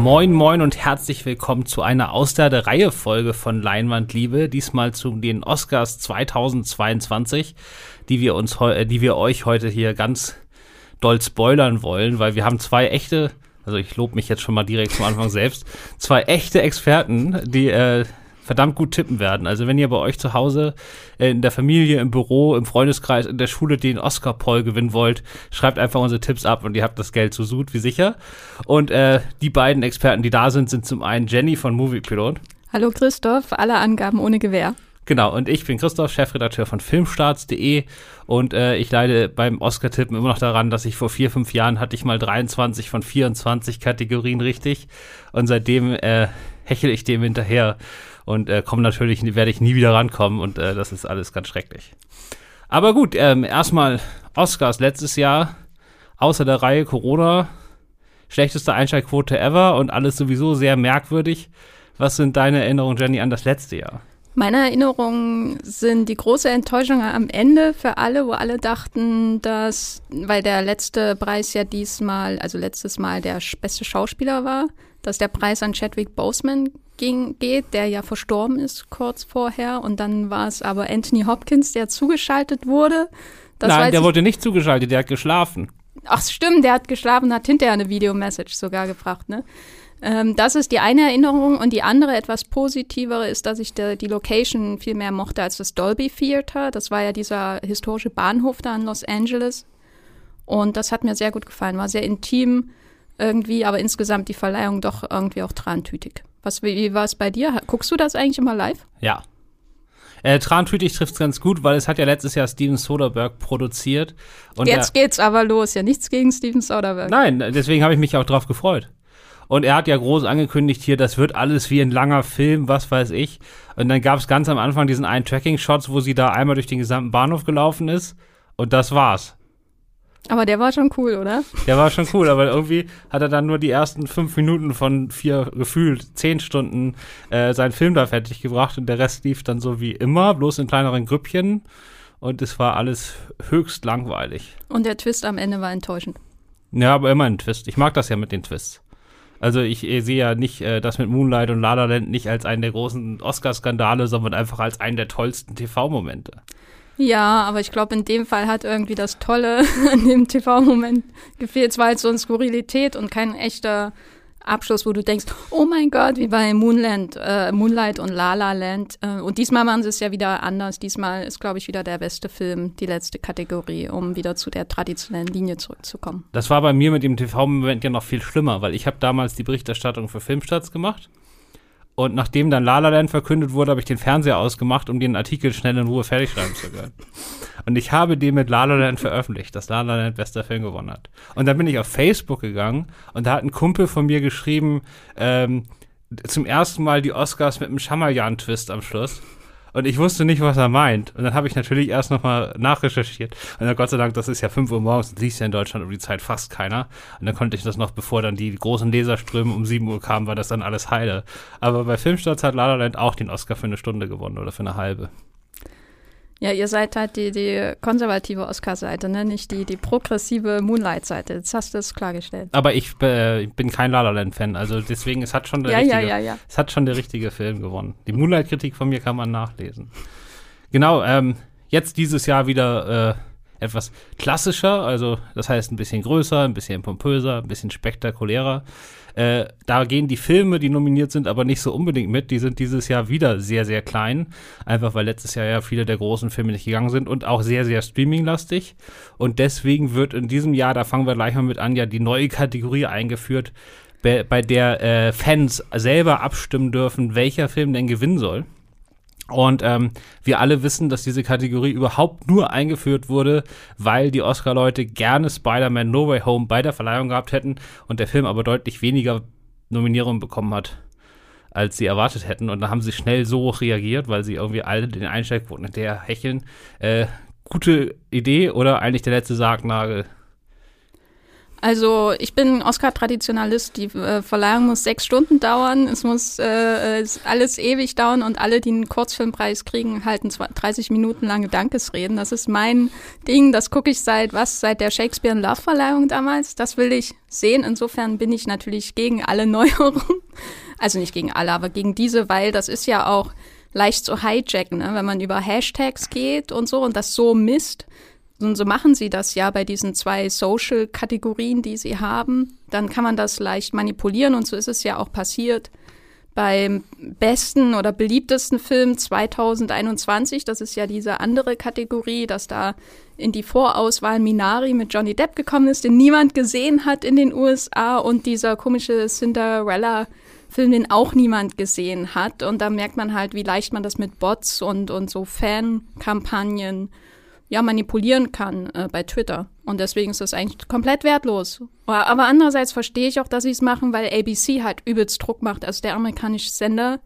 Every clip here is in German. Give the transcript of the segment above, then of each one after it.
Moin, moin und herzlich willkommen zu einer Aus der Reihe Folge von Leinwandliebe. Diesmal zu den Oscars 2022, die wir uns, äh, die wir euch heute hier ganz doll spoilern wollen, weil wir haben zwei echte, also ich lobe mich jetzt schon mal direkt zum Anfang selbst, zwei echte Experten, die äh, verdammt gut tippen werden. Also wenn ihr bei euch zu Hause, äh, in der Familie, im Büro, im Freundeskreis, in der Schule den Oscar-Poll gewinnen wollt, schreibt einfach unsere Tipps ab und ihr habt das Geld so gut wie sicher. Und äh, die beiden Experten, die da sind, sind zum einen Jenny von Moviepilot. Hallo Christoph, alle Angaben ohne Gewähr. Genau, und ich bin Christoph, Chefredakteur von Filmstarts.de und äh, ich leide beim Oscar-Tippen immer noch daran, dass ich vor vier, fünf Jahren hatte ich mal 23 von 24 Kategorien richtig und seitdem äh, hechel ich dem hinterher und äh, komme natürlich, werde ich nie wieder rankommen und äh, das ist alles ganz schrecklich. Aber gut, ähm, erstmal Oscars letztes Jahr, außer der Reihe Corona, schlechteste Einschaltquote ever und alles sowieso sehr merkwürdig. Was sind deine Erinnerungen, Jenny, an das letzte Jahr? Meine Erinnerungen sind die große Enttäuschung am Ende für alle, wo alle dachten, dass, weil der letzte Preis ja diesmal, also letztes Mal der beste Schauspieler war, dass der Preis an Chadwick Boseman ging, geht, der ja verstorben ist kurz vorher. Und dann war es aber Anthony Hopkins, der zugeschaltet wurde. Das Nein, der wurde nicht zugeschaltet, der hat geschlafen. Ach stimmt, der hat geschlafen, hat hinterher eine Videomessage sogar gebracht, ne? Ähm, das ist die eine Erinnerung und die andere etwas positivere ist, dass ich de, die Location viel mehr mochte als das Dolby Theater. Das war ja dieser historische Bahnhof da in Los Angeles und das hat mir sehr gut gefallen. War sehr intim irgendwie, aber insgesamt die Verleihung doch irgendwie auch trantütig. Was, wie war es bei dir? Guckst du das eigentlich immer live? Ja. Äh, Trantütig trifft es ganz gut, weil es hat ja letztes Jahr Steven Soderbergh produziert. Und Jetzt er, geht's aber los. Ja, nichts gegen Steven Soderbergh. Nein, deswegen habe ich mich auch drauf gefreut. Und er hat ja groß angekündigt hier, das wird alles wie ein langer Film, was weiß ich. Und dann gab es ganz am Anfang diesen einen Tracking-Shots, wo sie da einmal durch den gesamten Bahnhof gelaufen ist. Und das war's. Aber der war schon cool, oder? Der war schon cool, aber irgendwie hat er dann nur die ersten fünf Minuten von vier, gefühlt zehn Stunden äh, seinen Film da fertig gebracht und der Rest lief dann so wie immer, bloß in kleineren Grüppchen und es war alles höchst langweilig. Und der Twist am Ende war enttäuschend. Ja, aber immer ein Twist. Ich mag das ja mit den Twists. Also ich, ich sehe ja nicht äh, das mit Moonlight und La La Land nicht als einen der großen Oscar-Skandale, sondern einfach als einen der tollsten TV-Momente. Ja, aber ich glaube, in dem Fall hat irgendwie das Tolle an dem TV-Moment gefehlt. Es war halt so eine Skurrilität und kein echter Abschluss, wo du denkst, oh mein Gott, wie bei Moonland, äh, Moonlight und La La Land. Äh, und diesmal machen sie es ja wieder anders. Diesmal ist, glaube ich, wieder der beste Film die letzte Kategorie, um wieder zu der traditionellen Linie zurückzukommen. Das war bei mir mit dem TV-Moment ja noch viel schlimmer, weil ich habe damals die Berichterstattung für Filmstarts gemacht und nachdem dann La La Land verkündet wurde, habe ich den Fernseher ausgemacht, um den Artikel schnell in Ruhe fertig schreiben zu können. Und ich habe den mit La La Land veröffentlicht, dass La La Land bester Film gewonnen hat. Und dann bin ich auf Facebook gegangen und da hat ein Kumpel von mir geschrieben, ähm, zum ersten Mal die Oscars mit einem Schamajan-Twist am Schluss. Und ich wusste nicht, was er meint. Und dann habe ich natürlich erst nochmal nachrecherchiert. Und dann Gott sei Dank, das ist ja 5 Uhr morgens, das liest ja in Deutschland um die Zeit fast keiner. Und dann konnte ich das noch, bevor dann die großen Leserströme um 7 Uhr kamen, war das dann alles heile. Aber bei Filmstarts hat La La Land auch den Oscar für eine Stunde gewonnen oder für eine halbe. Ja, ihr seid halt die, die konservative Oscar-Seite, ne? nicht die, die progressive Moonlight-Seite. Jetzt hast du es klargestellt. Aber ich äh, bin kein La La Land-Fan, also deswegen, es hat schon der ja, richtige, ja, ja, es hat schon der richtige Film gewonnen. Die Moonlight-Kritik von mir kann man nachlesen. Genau, ähm, jetzt dieses Jahr wieder äh, etwas klassischer, also das heißt ein bisschen größer, ein bisschen pompöser, ein bisschen spektakulärer. Äh, da gehen die Filme, die nominiert sind, aber nicht so unbedingt mit. Die sind dieses Jahr wieder sehr, sehr klein. Einfach weil letztes Jahr ja viele der großen Filme nicht gegangen sind und auch sehr, sehr streaminglastig. Und deswegen wird in diesem Jahr, da fangen wir gleich mal mit an, ja die neue Kategorie eingeführt, bei, bei der äh, Fans selber abstimmen dürfen, welcher Film denn gewinnen soll. Und ähm, wir alle wissen, dass diese Kategorie überhaupt nur eingeführt wurde, weil die Oscar-Leute gerne Spider-Man No Way Home bei der Verleihung gehabt hätten und der Film aber deutlich weniger Nominierungen bekommen hat, als sie erwartet hätten. Und da haben sie schnell so reagiert, weil sie irgendwie alle den Einsteigquoten hinterher hecheln. Äh, gute Idee oder eigentlich der letzte Sargnagel? Also ich bin Oscar-Traditionalist. Die äh, Verleihung muss sechs Stunden dauern. Es muss äh, alles ewig dauern und alle, die einen Kurzfilmpreis kriegen, halten 30 Minuten lange Dankesreden. Das ist mein Ding. Das gucke ich seit was? Seit der Shakespeare in Love Verleihung damals. Das will ich sehen. Insofern bin ich natürlich gegen alle Neuerungen. Also nicht gegen alle, aber gegen diese, weil das ist ja auch leicht zu hijacken, ne? wenn man über Hashtags geht und so und das so misst und so machen sie das ja bei diesen zwei Social-Kategorien, die sie haben. Dann kann man das leicht manipulieren und so ist es ja auch passiert beim besten oder beliebtesten Film 2021. Das ist ja diese andere Kategorie, dass da in die Vorauswahl Minari mit Johnny Depp gekommen ist, den niemand gesehen hat in den USA und dieser komische Cinderella Film, den auch niemand gesehen hat. Und da merkt man halt, wie leicht man das mit Bots und, und so Fan-Kampagnen ja, manipulieren kann äh, bei Twitter. Und deswegen ist das eigentlich komplett wertlos. Aber andererseits verstehe ich auch, dass sie es machen, weil ABC halt übelst Druck macht. Also der amerikanische Sender,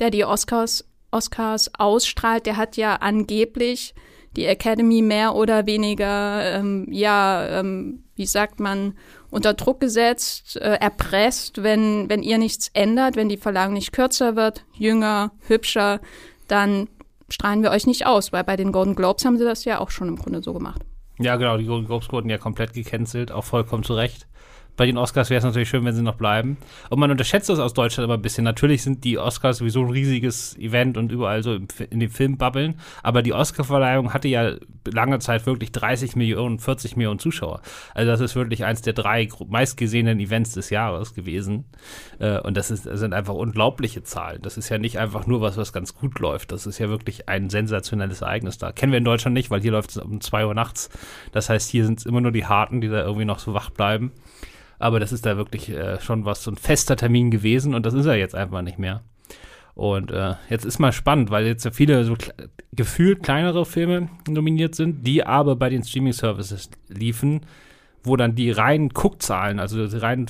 der die Oscars, Oscars ausstrahlt, der hat ja angeblich die Academy mehr oder weniger, ähm, ja, ähm, wie sagt man, unter Druck gesetzt, äh, erpresst, wenn, wenn ihr nichts ändert, wenn die Verlangung nicht kürzer wird, jünger, hübscher, dann strahlen wir euch nicht aus, weil bei den Golden Globes haben sie das ja auch schon im Grunde so gemacht. Ja, genau, die Golden Globes wurden ja komplett gecancelt, auch vollkommen zu Recht bei den Oscars wäre es natürlich schön, wenn sie noch bleiben. Und man unterschätzt das aus Deutschland aber ein bisschen. Natürlich sind die Oscars sowieso ein riesiges Event und überall so in den Filmbubbeln. Aber die Oscarverleihung hatte ja lange Zeit wirklich 30 Millionen, 40 Millionen Zuschauer. Also das ist wirklich eins der drei meistgesehenen Events des Jahres gewesen. Äh, und das, ist, das sind einfach unglaubliche Zahlen. Das ist ja nicht einfach nur was, was ganz gut läuft. Das ist ja wirklich ein sensationelles Ereignis da. Kennen wir in Deutschland nicht, weil hier läuft es um zwei Uhr nachts. Das heißt, hier sind es immer nur die Harten, die da irgendwie noch so wach bleiben. Aber das ist da wirklich äh, schon was, so ein fester Termin gewesen und das ist er jetzt einfach nicht mehr. Und äh, jetzt ist mal spannend, weil jetzt ja viele so gefühlt kleinere Filme nominiert sind, die aber bei den Streaming-Services liefen, wo dann die reinen Guckzahlen, also die reinen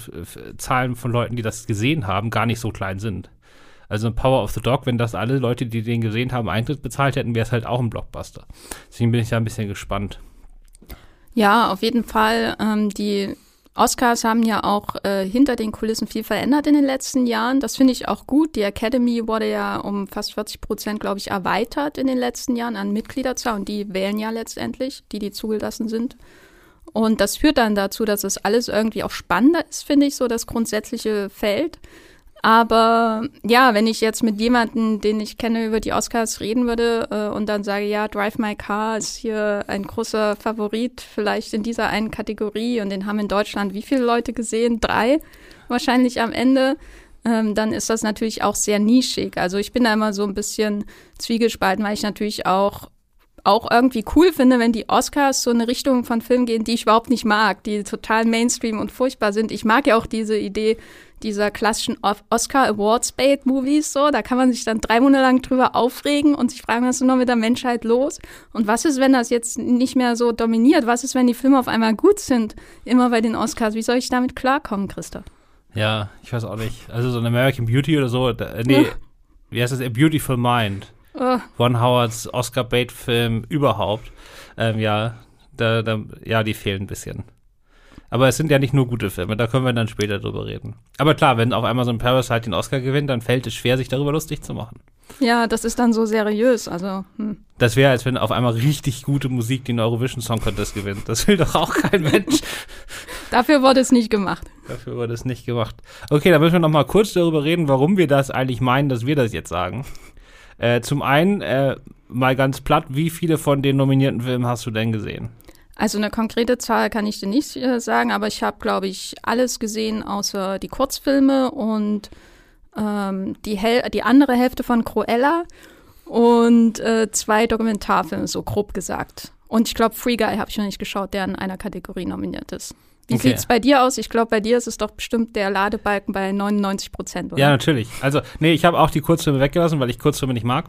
Zahlen von Leuten, die das gesehen haben, gar nicht so klein sind. Also Power of the Dog, wenn das alle Leute, die den gesehen haben, Eintritt bezahlt hätten, wäre es halt auch ein Blockbuster. Deswegen bin ich da ein bisschen gespannt. Ja, auf jeden Fall. Ähm, die Oscars haben ja auch äh, hinter den Kulissen viel verändert in den letzten Jahren. Das finde ich auch gut. Die Academy wurde ja um fast 40 Prozent, glaube ich, erweitert in den letzten Jahren an Mitgliederzahl und die wählen ja letztendlich, die, die zugelassen sind. Und das führt dann dazu, dass es alles irgendwie auch spannender ist, finde ich, so das grundsätzliche Feld. Aber ja, wenn ich jetzt mit jemandem, den ich kenne, über die Oscars reden würde äh, und dann sage, ja, Drive My Car ist hier ein großer Favorit, vielleicht in dieser einen Kategorie und den haben in Deutschland wie viele Leute gesehen? Drei wahrscheinlich am Ende. Ähm, dann ist das natürlich auch sehr nischig. Also ich bin da immer so ein bisschen zwiegespalten, weil ich natürlich auch auch irgendwie cool finde, wenn die Oscars so eine Richtung von Filmen gehen, die ich überhaupt nicht mag, die total Mainstream und furchtbar sind. Ich mag ja auch diese Idee dieser klassischen Oscar Awards Bait Movies so, da kann man sich dann drei Monate lang drüber aufregen und sich fragen, was ist noch mit der Menschheit los? Und was ist, wenn das jetzt nicht mehr so dominiert? Was ist, wenn die Filme auf einmal gut sind, immer bei den Oscars? Wie soll ich damit klarkommen, Christoph? Ja, ich weiß auch nicht. Also so ein American Beauty oder so, da, nee, ja. wie heißt das? A Beautiful Mind. Oh. Ron Howards Oscar-Bait-Film überhaupt. Ähm, ja, da, da, ja, die fehlen ein bisschen. Aber es sind ja nicht nur gute Filme, da können wir dann später drüber reden. Aber klar, wenn auf einmal so ein Parasite den Oscar gewinnt, dann fällt es schwer, sich darüber lustig zu machen. Ja, das ist dann so seriös, also. Hm. Das wäre, als wenn auf einmal richtig gute Musik den Eurovision Song Contest gewinnt. Das will doch auch kein Mensch. Dafür wurde es nicht gemacht. Dafür wurde es nicht gemacht. Okay, dann müssen wir noch mal kurz darüber reden, warum wir das eigentlich meinen, dass wir das jetzt sagen. Äh, zum einen, äh, mal ganz platt, wie viele von den nominierten Filmen hast du denn gesehen? Also eine konkrete Zahl kann ich dir nicht äh, sagen, aber ich habe, glaube ich, alles gesehen außer die Kurzfilme und ähm, die, Hel die andere Hälfte von Cruella und äh, zwei Dokumentarfilme, so grob gesagt. Und ich glaube, Free Guy habe ich noch nicht geschaut, der in einer Kategorie nominiert ist. Wie okay. sieht es bei dir aus? Ich glaube, bei dir ist es doch bestimmt der Ladebalken bei 99 Prozent, oder? Ja, natürlich. Also, nee, ich habe auch die Kurzfilme weggelassen, weil ich Kurzfilme nicht mag.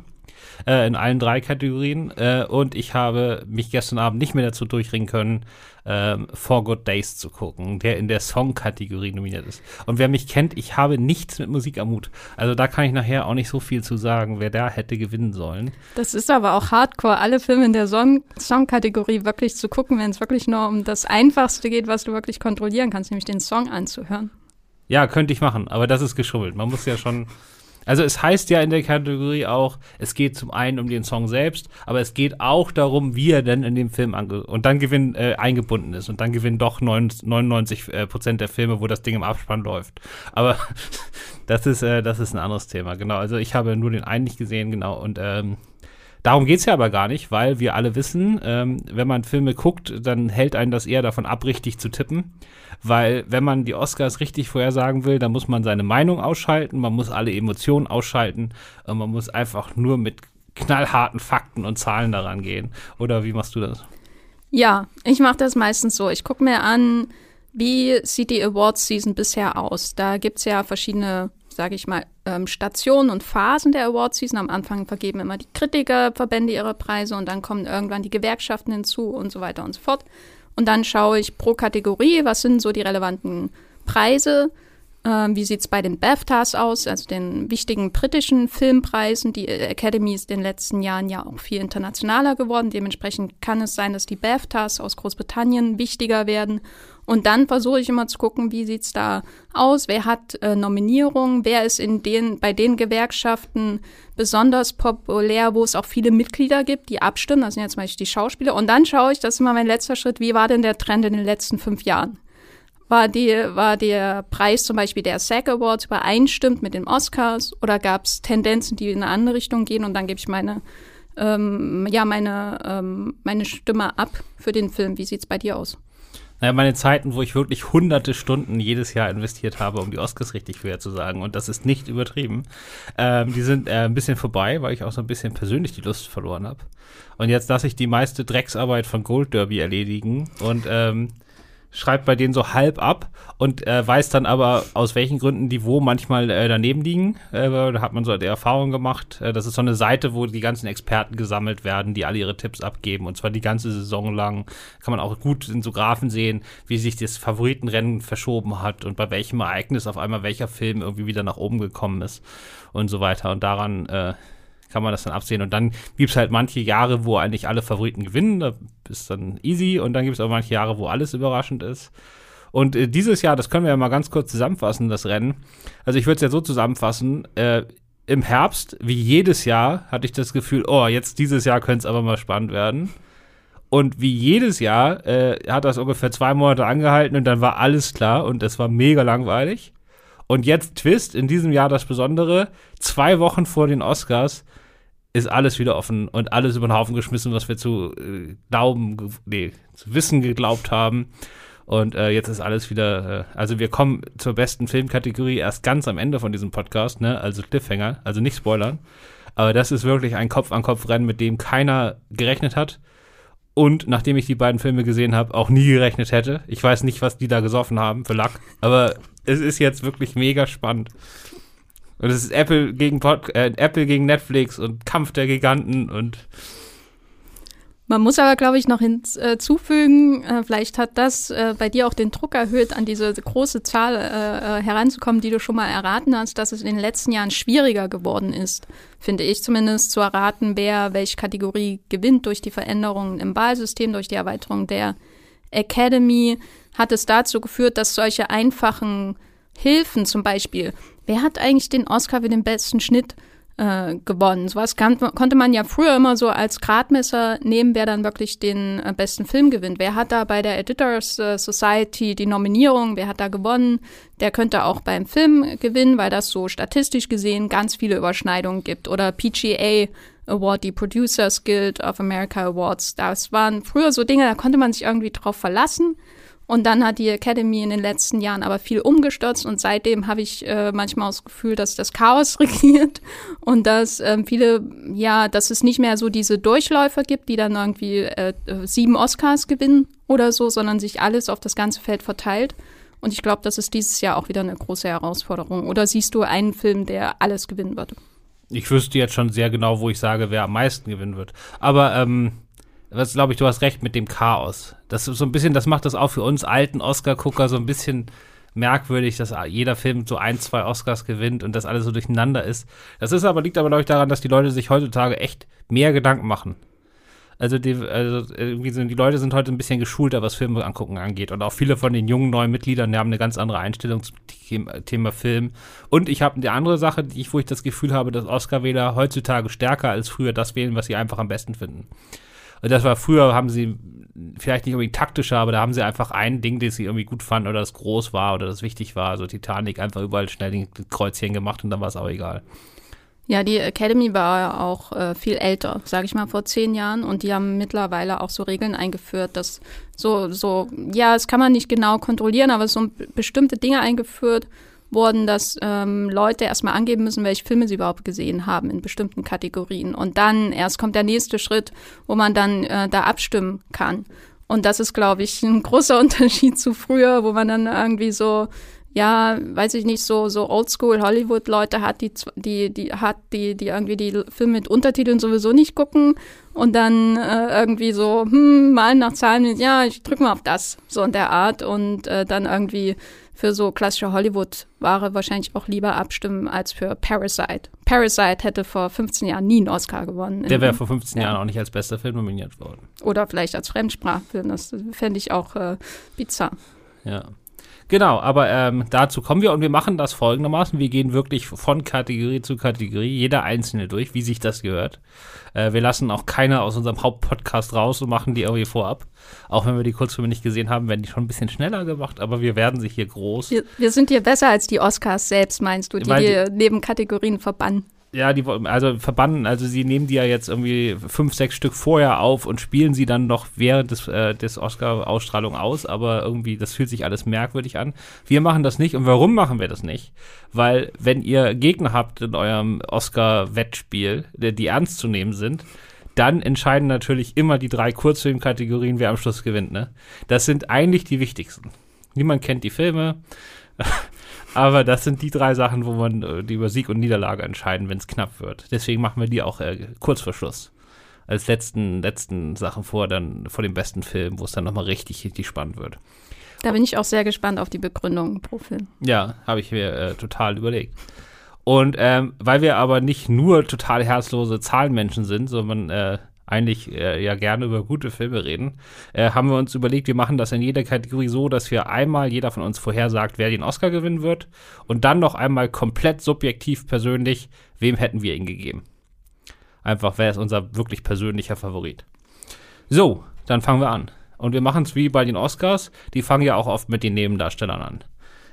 Äh, in allen drei Kategorien. Äh, und ich habe mich gestern Abend nicht mehr dazu durchringen können, ähm, Four Good Days zu gucken, der in der Song-Kategorie nominiert ist. Und wer mich kennt, ich habe nichts mit Musik am Hut. Also da kann ich nachher auch nicht so viel zu sagen, wer da hätte gewinnen sollen. Das ist aber auch hardcore, alle Filme in der Song-Kategorie wirklich zu gucken, wenn es wirklich nur um das Einfachste geht, was du wirklich kontrollieren kannst, nämlich den Song anzuhören. Ja, könnte ich machen, aber das ist geschummelt. Man muss ja schon also es heißt ja in der Kategorie auch, es geht zum einen um den Song selbst, aber es geht auch darum, wie er denn in dem Film ange und dann gewinn, äh, eingebunden ist und dann gewinnen doch 99 äh, Prozent der Filme, wo das Ding im Abspann läuft. Aber das ist äh, das ist ein anderes Thema. Genau. Also ich habe nur den einen nicht gesehen, genau und ähm, Darum geht es ja aber gar nicht, weil wir alle wissen, ähm, wenn man Filme guckt, dann hält einen das eher davon ab, richtig zu tippen. Weil wenn man die Oscars richtig vorhersagen will, dann muss man seine Meinung ausschalten, man muss alle Emotionen ausschalten und man muss einfach nur mit knallharten Fakten und Zahlen daran gehen. Oder wie machst du das? Ja, ich mache das meistens so. Ich gucke mir an, wie sieht die Awards Season bisher aus. Da gibt es ja verschiedene sage ich mal, ähm, Stationen und Phasen der Award Season. Am Anfang vergeben immer die Kritikerverbände ihre Preise und dann kommen irgendwann die Gewerkschaften hinzu und so weiter und so fort. Und dann schaue ich pro Kategorie, was sind so die relevanten Preise. Ähm, wie sieht es bei den BAFTAs aus, also den wichtigen britischen Filmpreisen? Die Academy ist in den letzten Jahren ja auch viel internationaler geworden. Dementsprechend kann es sein, dass die BAFTAs aus Großbritannien wichtiger werden. Und dann versuche ich immer zu gucken, wie sieht's da aus, wer hat äh, Nominierungen, wer ist in den, bei den Gewerkschaften besonders populär, wo es auch viele Mitglieder gibt, die abstimmen, das sind jetzt zum Beispiel die Schauspieler. Und dann schaue ich, das ist immer mein letzter Schritt, wie war denn der Trend in den letzten fünf Jahren? War, die, war der Preis zum Beispiel der SAG Awards übereinstimmt mit den Oscars oder gab es Tendenzen, die in eine andere Richtung gehen und dann gebe ich meine, ähm, ja, meine, ähm, meine Stimme ab für den Film. Wie sieht's bei dir aus? Naja, meine Zeiten, wo ich wirklich hunderte Stunden jedes Jahr investiert habe, um die Oscars richtig vorherzusagen, und das ist nicht übertrieben, ähm, die sind äh, ein bisschen vorbei, weil ich auch so ein bisschen persönlich die Lust verloren habe. Und jetzt lasse ich die meiste Drecksarbeit von Gold Derby erledigen und ähm, schreibt bei denen so halb ab und äh, weiß dann aber, aus welchen Gründen die wo manchmal äh, daneben liegen. Äh, da hat man so die Erfahrung gemacht. Äh, das ist so eine Seite, wo die ganzen Experten gesammelt werden, die alle ihre Tipps abgeben und zwar die ganze Saison lang. Kann man auch gut in so Graphen sehen, wie sich das Favoritenrennen verschoben hat und bei welchem Ereignis auf einmal welcher Film irgendwie wieder nach oben gekommen ist und so weiter. Und daran äh, kann man das dann absehen. Und dann gibt es halt manche Jahre, wo eigentlich alle Favoriten gewinnen, da ist dann easy. Und dann gibt es auch manche Jahre, wo alles überraschend ist. Und äh, dieses Jahr, das können wir ja mal ganz kurz zusammenfassen, das Rennen. Also ich würde es ja so zusammenfassen, äh, im Herbst, wie jedes Jahr, hatte ich das Gefühl, oh, jetzt dieses Jahr könnte es aber mal spannend werden. Und wie jedes Jahr äh, hat das ungefähr zwei Monate angehalten und dann war alles klar und es war mega langweilig. Und jetzt Twist, in diesem Jahr das Besondere, zwei Wochen vor den Oscars ist alles wieder offen und alles über den Haufen geschmissen, was wir zu äh, glauben, nee, zu wissen geglaubt haben. Und äh, jetzt ist alles wieder, äh, also wir kommen zur besten Filmkategorie erst ganz am Ende von diesem Podcast, ne? Also Cliffhanger, also nicht spoilern. Aber das ist wirklich ein Kopf-an-Kopf-Rennen, mit dem keiner gerechnet hat. Und nachdem ich die beiden Filme gesehen habe, auch nie gerechnet hätte. Ich weiß nicht, was die da gesoffen haben für Lack. Aber es ist jetzt wirklich mega spannend. Und es ist Apple gegen Pod äh, Apple gegen Netflix und Kampf der Giganten und man muss aber, glaube ich, noch hinzufügen, äh, vielleicht hat das äh, bei dir auch den Druck erhöht, an diese große Zahl äh, äh, heranzukommen, die du schon mal erraten hast, dass es in den letzten Jahren schwieriger geworden ist, finde ich zumindest, zu erraten, wer welche Kategorie gewinnt durch die Veränderungen im Wahlsystem, durch die Erweiterung der Academy, hat es dazu geführt, dass solche einfachen Hilfen zum Beispiel wer hat eigentlich den Oscar für den besten Schnitt äh, gewonnen? Sowas kann, konnte man ja früher immer so als Gradmesser nehmen, wer dann wirklich den äh, besten Film gewinnt. Wer hat da bei der Editors äh, Society die Nominierung? Wer hat da gewonnen? Der könnte auch beim Film gewinnen, weil das so statistisch gesehen ganz viele Überschneidungen gibt. Oder PGA Award, die Producers Guild of America Awards. Das waren früher so Dinge, da konnte man sich irgendwie drauf verlassen. Und dann hat die Academy in den letzten Jahren aber viel umgestürzt und seitdem habe ich äh, manchmal das Gefühl, dass das Chaos regiert und dass ähm, viele, ja, dass es nicht mehr so diese Durchläufer gibt, die dann irgendwie äh, sieben Oscars gewinnen oder so, sondern sich alles auf das ganze Feld verteilt. Und ich glaube, das ist dieses Jahr auch wieder eine große Herausforderung. Oder siehst du einen Film, der alles gewinnen wird? Ich wüsste jetzt schon sehr genau, wo ich sage, wer am meisten gewinnen wird. Aber ähm, was glaube ich, du hast recht mit dem Chaos. Das so ein bisschen, das macht das auch für uns alten Oscar-Gucker so ein bisschen merkwürdig, dass jeder Film so ein, zwei Oscars gewinnt und das alles so durcheinander ist. Das ist aber, liegt aber, glaube ich, daran, dass die Leute sich heutzutage echt mehr Gedanken machen. Also, die, also irgendwie sind, die Leute sind heute ein bisschen geschulter, was Filme angucken angeht. Und auch viele von den jungen neuen Mitgliedern, die haben eine ganz andere Einstellung zum Thema Film. Und ich habe eine andere Sache, die ich, wo ich das Gefühl habe, dass Oscar-Wähler heutzutage stärker als früher das wählen, was sie einfach am besten finden. Und das war früher, haben sie vielleicht nicht irgendwie taktischer, aber da haben sie einfach ein Ding, das sie irgendwie gut fanden oder das groß war oder das wichtig war. Also Titanic einfach überall schnell den Kreuzchen gemacht und dann war es auch egal. Ja, die Academy war auch äh, viel älter, sage ich mal, vor zehn Jahren. Und die haben mittlerweile auch so Regeln eingeführt, dass so, so, ja, das kann man nicht genau kontrollieren, aber so bestimmte Dinge eingeführt wurden, dass ähm, Leute erstmal angeben müssen, welche Filme sie überhaupt gesehen haben in bestimmten Kategorien. Und dann erst kommt der nächste Schritt, wo man dann äh, da abstimmen kann. Und das ist, glaube ich, ein großer Unterschied zu früher, wo man dann irgendwie so ja, weiß ich nicht, so, so Oldschool Hollywood-Leute hat, die, die, die hat, die, die irgendwie die Filme mit Untertiteln sowieso nicht gucken und dann äh, irgendwie so, hm, mal nach Zahlen, ja, ich drück mal auf das, so in der Art und äh, dann irgendwie für so klassische Hollywood-Ware wahrscheinlich auch lieber abstimmen als für Parasite. Parasite hätte vor 15 Jahren nie einen Oscar gewonnen. Der wäre vor 15 ja. Jahren auch nicht als bester Film nominiert worden. Oder vielleicht als Fremdsprachfilm, das fände ich auch äh, bizarr. Ja. Genau, aber ähm, dazu kommen wir und wir machen das folgendermaßen. Wir gehen wirklich von Kategorie zu Kategorie, jeder einzelne durch, wie sich das gehört. Äh, wir lassen auch keiner aus unserem Hauptpodcast raus und machen die irgendwie vorab. Auch wenn wir die Kurzfilme nicht gesehen haben, werden die schon ein bisschen schneller gemacht, aber wir werden sich hier groß. Wir, wir sind hier besser als die Oscars selbst, meinst du, die, die neben Kategorien verbannen. Ja, die also verbannen, also sie nehmen die ja jetzt irgendwie fünf, sechs Stück vorher auf und spielen sie dann noch während des, äh, des Oscar-Ausstrahlung aus, aber irgendwie, das fühlt sich alles merkwürdig an. Wir machen das nicht und warum machen wir das nicht? Weil, wenn ihr Gegner habt in eurem Oscar-Wettspiel, die ernst zu nehmen sind, dann entscheiden natürlich immer die drei Kurzfilmkategorien, wer am Schluss gewinnt, ne? Das sind eigentlich die wichtigsten. Niemand kennt die Filme. Aber das sind die drei Sachen, wo man äh, die über Sieg und Niederlage entscheiden, wenn es knapp wird. Deswegen machen wir die auch äh, kurz vor Schluss. Als letzten, letzten Sachen vor, dann vor dem besten Film, wo es dann nochmal richtig, richtig spannend wird. Da bin ich auch sehr gespannt auf die Begründung pro Film. Ja, habe ich mir äh, total überlegt. Und ähm, weil wir aber nicht nur total herzlose Zahlenmenschen sind, sondern äh, eigentlich äh, ja gerne über gute Filme reden, äh, haben wir uns überlegt, wir machen das in jeder Kategorie so, dass wir einmal jeder von uns vorhersagt, wer den Oscar gewinnen wird und dann noch einmal komplett subjektiv persönlich, wem hätten wir ihn gegeben. Einfach, wer ist unser wirklich persönlicher Favorit. So, dann fangen wir an. Und wir machen es wie bei den Oscars, die fangen ja auch oft mit den Nebendarstellern an.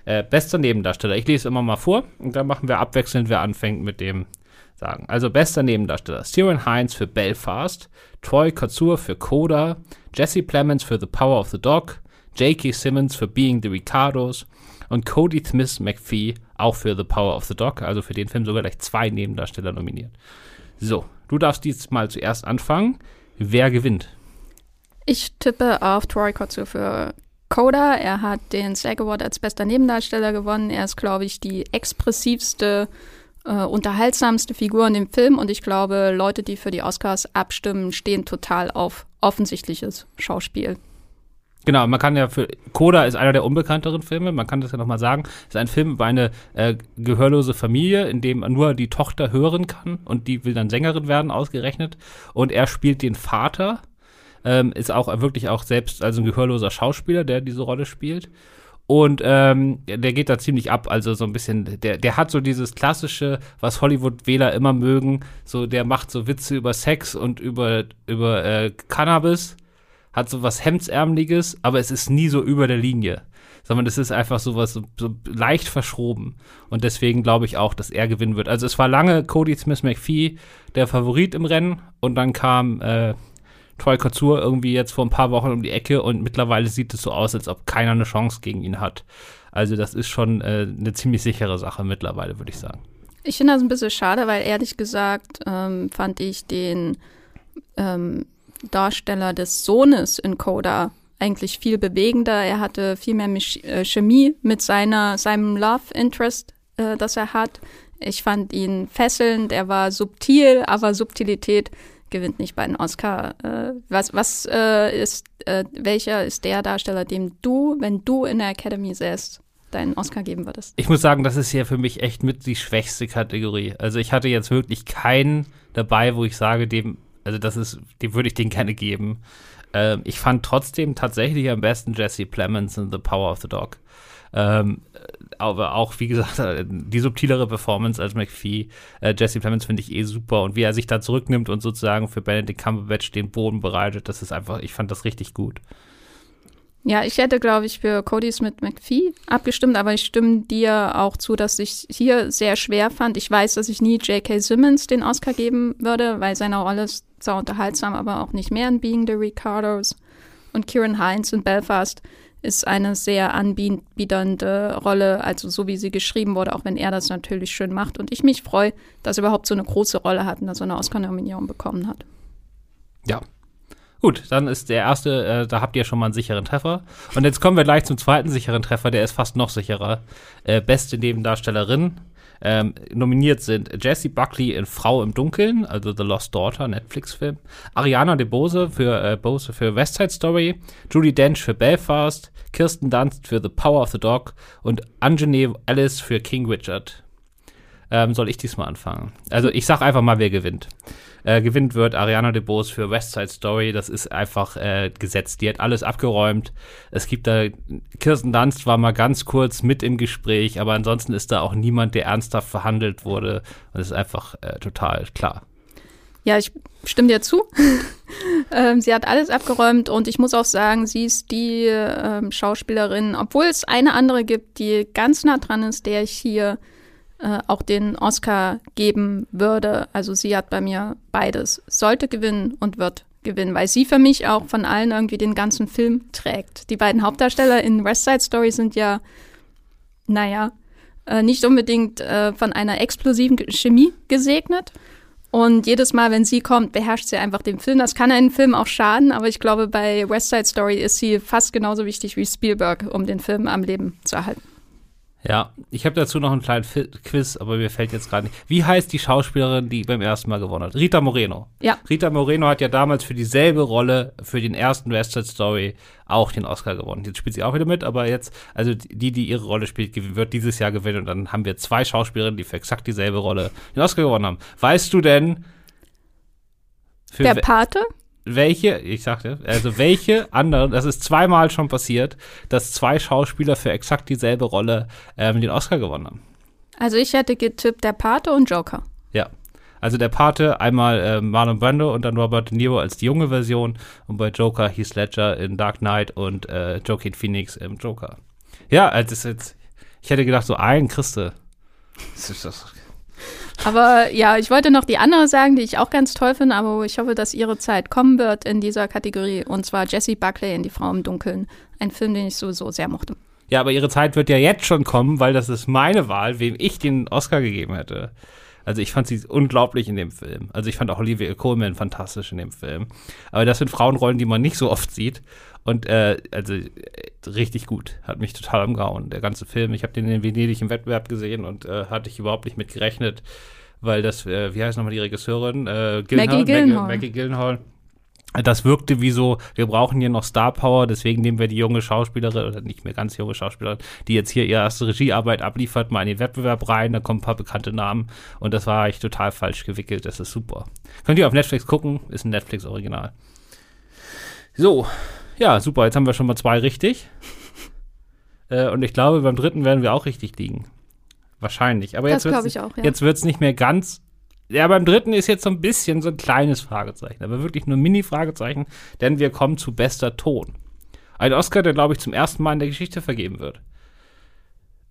Äh, bester Nebendarsteller, ich lese immer mal vor und dann machen wir abwechselnd, wer anfängt mit dem sagen. Also bester Nebendarsteller. Steven Hines für Belfast, Troy Kotsur für Coda, Jesse Plemons für The Power of the Dog, J.K. Simmons für Being the Ricardos und Cody Smith McPhee auch für The Power of the Dog, also für den Film sogar gleich zwei Nebendarsteller nominiert. So, du darfst diesmal zuerst anfangen. Wer gewinnt? Ich tippe auf Troy Kotsur für Coda. Er hat den SAG Award als bester Nebendarsteller gewonnen. Er ist, glaube ich, die expressivste äh, unterhaltsamste Figur in dem Film und ich glaube, Leute, die für die Oscars abstimmen, stehen total auf offensichtliches Schauspiel. Genau, man kann ja für Coda ist einer der unbekannteren Filme, man kann das ja nochmal sagen, ist ein Film über eine äh, gehörlose Familie, in dem nur die Tochter hören kann und die will dann Sängerin werden, ausgerechnet. Und er spielt den Vater, ähm, ist auch wirklich auch selbst also ein gehörloser Schauspieler, der diese Rolle spielt. Und ähm, der geht da ziemlich ab, also so ein bisschen, der, der hat so dieses klassische, was Hollywood-Wähler immer mögen, so der macht so Witze über Sex und über, über äh, Cannabis, hat so was Hemdsärmeliges, aber es ist nie so über der Linie, sondern es ist einfach so was so, leicht verschroben. Und deswegen glaube ich auch, dass er gewinnen wird. Also es war lange Cody Smith McPhee der Favorit im Rennen und dann kam äh, Troy Couture irgendwie jetzt vor ein paar Wochen um die Ecke und mittlerweile sieht es so aus, als ob keiner eine Chance gegen ihn hat. Also das ist schon äh, eine ziemlich sichere Sache mittlerweile, würde ich sagen. Ich finde das ein bisschen schade, weil ehrlich gesagt ähm, fand ich den ähm, Darsteller des Sohnes in Coda eigentlich viel bewegender. Er hatte viel mehr äh, Chemie mit seiner, seinem Love Interest, äh, das er hat. Ich fand ihn fesselnd, er war subtil, aber Subtilität gewinnt nicht bei den Oscar. Äh, was was äh, ist, äh, welcher ist der Darsteller, dem du, wenn du in der Academy säßt, deinen Oscar geben würdest? Ich muss sagen, das ist ja für mich echt mit die schwächste Kategorie. Also ich hatte jetzt wirklich keinen dabei, wo ich sage, dem, also das ist, dem würde ich den gerne geben. Ähm, ich fand trotzdem tatsächlich am besten Jesse Plemons in The Power of the Dog. Ähm, aber auch, wie gesagt, die subtilere Performance als McPhee. Äh, Jesse Plemons finde ich eh super und wie er sich da zurücknimmt und sozusagen für Benedict Cumberbatch den Boden bereitet, das ist einfach, ich fand das richtig gut. Ja, ich hätte, glaube ich, für Cody Smith McPhee abgestimmt, aber ich stimme dir auch zu, dass ich hier sehr schwer fand. Ich weiß, dass ich nie J.K. Simmons den Oscar geben würde, weil seine Rolle ist zwar unterhaltsam, aber auch nicht mehr in Being the Ricardos. Und Kieran Hines in Belfast ist eine sehr anbieternde Rolle, also so wie sie geschrieben wurde, auch wenn er das natürlich schön macht. Und ich mich freue, dass er überhaupt so eine große Rolle hat und dass er eine Oscar-Nominierung bekommen hat. Ja. Gut, dann ist der erste, äh, da habt ihr schon mal einen sicheren Treffer. Und jetzt kommen wir gleich zum zweiten sicheren Treffer, der ist fast noch sicherer. Äh, beste Nebendarstellerin ähm, nominiert sind Jessie Buckley in Frau im Dunkeln, also The Lost Daughter, Netflix-Film. Ariana DeBose für, äh, Bose für West Side Story. Judy Dench für Belfast. Kirsten Dunst für The Power of the Dog. Und Anjane Alice für King Richard. Ähm, soll ich diesmal anfangen? Also ich sag einfach mal, wer gewinnt. Äh, gewinnt wird Ariana DeBose für West Side Story. Das ist einfach äh, gesetzt. Die hat alles abgeräumt. Es gibt da, Kirsten Dunst war mal ganz kurz mit im Gespräch, aber ansonsten ist da auch niemand, der ernsthaft verhandelt wurde. Und es ist einfach äh, total klar. Ja, ich stimme dir zu. ähm, sie hat alles abgeräumt und ich muss auch sagen, sie ist die ähm, Schauspielerin, obwohl es eine andere gibt, die ganz nah dran ist, der ich hier äh, auch den Oscar geben würde. Also sie hat bei mir beides. Sollte gewinnen und wird gewinnen, weil sie für mich auch von allen irgendwie den ganzen Film trägt. Die beiden Hauptdarsteller in West Side Story sind ja, naja, äh, nicht unbedingt äh, von einer explosiven Chemie gesegnet. Und jedes Mal, wenn sie kommt, beherrscht sie einfach den Film. Das kann einen Film auch schaden, aber ich glaube, bei West Side Story ist sie fast genauso wichtig wie Spielberg, um den Film am Leben zu erhalten. Ja, ich habe dazu noch einen kleinen Quiz, aber mir fällt jetzt gerade nicht. Wie heißt die Schauspielerin, die beim ersten Mal gewonnen hat? Rita Moreno. Ja. Rita Moreno hat ja damals für dieselbe Rolle, für den ersten West Side Story, auch den Oscar gewonnen. Jetzt spielt sie auch wieder mit, aber jetzt, also die, die ihre Rolle spielt, wird dieses Jahr gewinnen. Und dann haben wir zwei Schauspielerinnen, die für exakt dieselbe Rolle den Oscar gewonnen haben. Weißt du denn, der Pate? Welche, ich sagte, also welche anderen, das ist zweimal schon passiert, dass zwei Schauspieler für exakt dieselbe Rolle ähm, den Oscar gewonnen haben. Also ich hätte getippt der Pate und Joker. Ja. Also der Pate, einmal äh, Marlon Brando und dann Robert De Niro als die junge Version und bei Joker Heath Ledger in Dark Knight und äh, Joaquin Phoenix im Joker. Ja, also jetzt, ich hätte gedacht, so einen Christe. Das ist das aber ja, ich wollte noch die andere sagen, die ich auch ganz toll finde, aber ich hoffe, dass ihre Zeit kommen wird in dieser Kategorie. Und zwar Jessie Buckley in Die Frau im Dunkeln. Ein Film, den ich sowieso sehr mochte. Ja, aber ihre Zeit wird ja jetzt schon kommen, weil das ist meine Wahl, wem ich den Oscar gegeben hätte. Also ich fand sie unglaublich in dem Film. Also ich fand auch Olivia Colman fantastisch in dem Film. Aber das sind Frauenrollen, die man nicht so oft sieht. Und äh, also äh, richtig gut. Hat mich total umgehauen, der ganze Film. Ich habe den in Venedig im Wettbewerb gesehen und äh, hatte ich überhaupt nicht mit gerechnet, weil das, äh, wie heißt nochmal die Regisseurin? Äh, Gyllenhaal, Maggie Gyllenhaal. Maggie, Maggie Gyllenhaal das wirkte wie so, wir brauchen hier noch Star Power, deswegen nehmen wir die junge Schauspielerin, oder nicht mehr ganz junge Schauspielerin, die jetzt hier ihre erste Regiearbeit abliefert, mal in den Wettbewerb rein, da kommen ein paar bekannte Namen und das war eigentlich total falsch gewickelt, das ist super. Könnt ihr auf Netflix gucken, ist ein Netflix-Original. So, ja, super, jetzt haben wir schon mal zwei richtig. äh, und ich glaube, beim dritten werden wir auch richtig liegen. Wahrscheinlich. Aber das jetzt wird es ja. nicht mehr ganz ja, beim dritten ist jetzt so ein bisschen so ein kleines Fragezeichen, aber wirklich nur ein Mini-Fragezeichen, denn wir kommen zu bester Ton. Ein Oscar, der, glaube ich, zum ersten Mal in der Geschichte vergeben wird.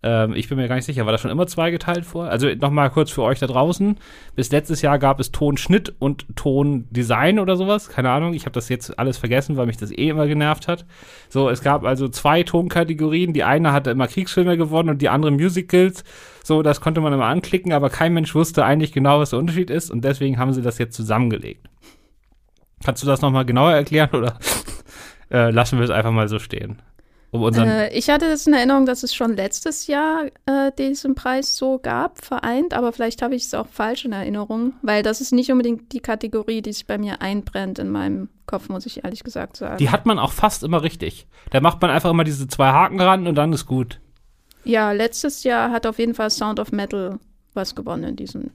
Ähm, ich bin mir gar nicht sicher, war das schon immer zweigeteilt vor? Also nochmal kurz für euch da draußen. Bis letztes Jahr gab es Tonschnitt und Tondesign oder sowas. Keine Ahnung, ich habe das jetzt alles vergessen, weil mich das eh immer genervt hat. So, es gab also zwei Tonkategorien. Die eine hatte immer Kriegsfilme gewonnen und die andere Musicals. So, das konnte man immer anklicken, aber kein Mensch wusste eigentlich genau, was der Unterschied ist und deswegen haben sie das jetzt zusammengelegt. Kannst du das nochmal genauer erklären oder äh, lassen wir es einfach mal so stehen? Um Äh, ich hatte es in Erinnerung, dass es schon letztes Jahr äh, diesen Preis so gab, vereint, aber vielleicht habe ich es auch falsch in Erinnerung, weil das ist nicht unbedingt die Kategorie, die sich bei mir einbrennt in meinem Kopf, muss ich ehrlich gesagt sagen. die hat man auch fast immer richtig. Da macht man einfach immer diese zwei Haken ran und dann ist gut. ja, letztes Jahr hat auf jeden Fall Sound of Metal was gewonnen in diesem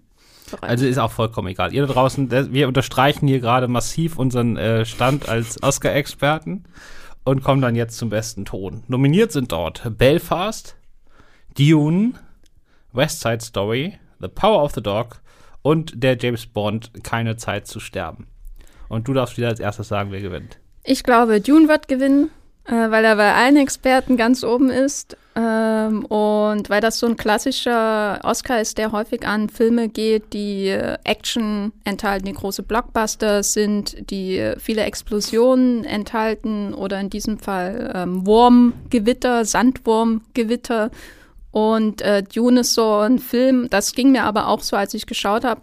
Bereich. Also ist auch vollkommen egal. Ihr da draußen, das- wir unterstreichen hier gerade massiv unseren äh, Stand als Oscar-Experten und kommen dann jetzt zum besten Ton. Nominiert sind dort Belfast, Dune, West Side Story, The Power of the Dog und der James Bond Keine Zeit zu sterben. Und du darfst wieder als erstes sagen, wer gewinnt. Ich glaube, Dune wird gewinnen, äh, weil er bei allen Experten ganz oben ist. Ähm, und weil das so ein klassischer Oscar ist, der häufig an Filme geht, die äh, Action enthalten, die große Blockbusters sind, die äh, viele Explosionen enthalten oder in diesem Fall ähm, Wurmgewitter, Sandwurmgewitter. Und äh, Dune ist so ein Film, das ging mir aber auch so, als ich geschaut habe,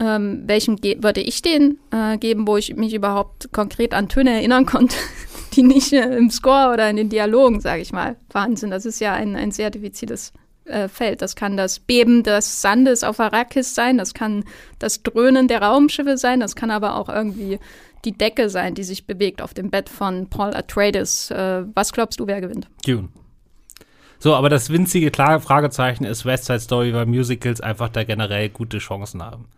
ähm, welchem würde ich den äh, geben, wo ich mich überhaupt konkret an Töne erinnern konnte, die nicht äh, im Score oder in den Dialogen, sage ich mal, vorhanden sind. Das ist ja ein, ein sehr diffiziles äh, Feld. Das kann das Beben des Sandes auf Arrakis sein, das kann das Dröhnen der Raumschiffe sein, das kann aber auch irgendwie die Decke sein, die sich bewegt auf dem Bett von Paul Atreides. Äh, was glaubst du, wer gewinnt? Dune. So, aber das winzige klare Fragezeichen ist West Side Story, weil Musicals einfach da generell gute Chancen haben.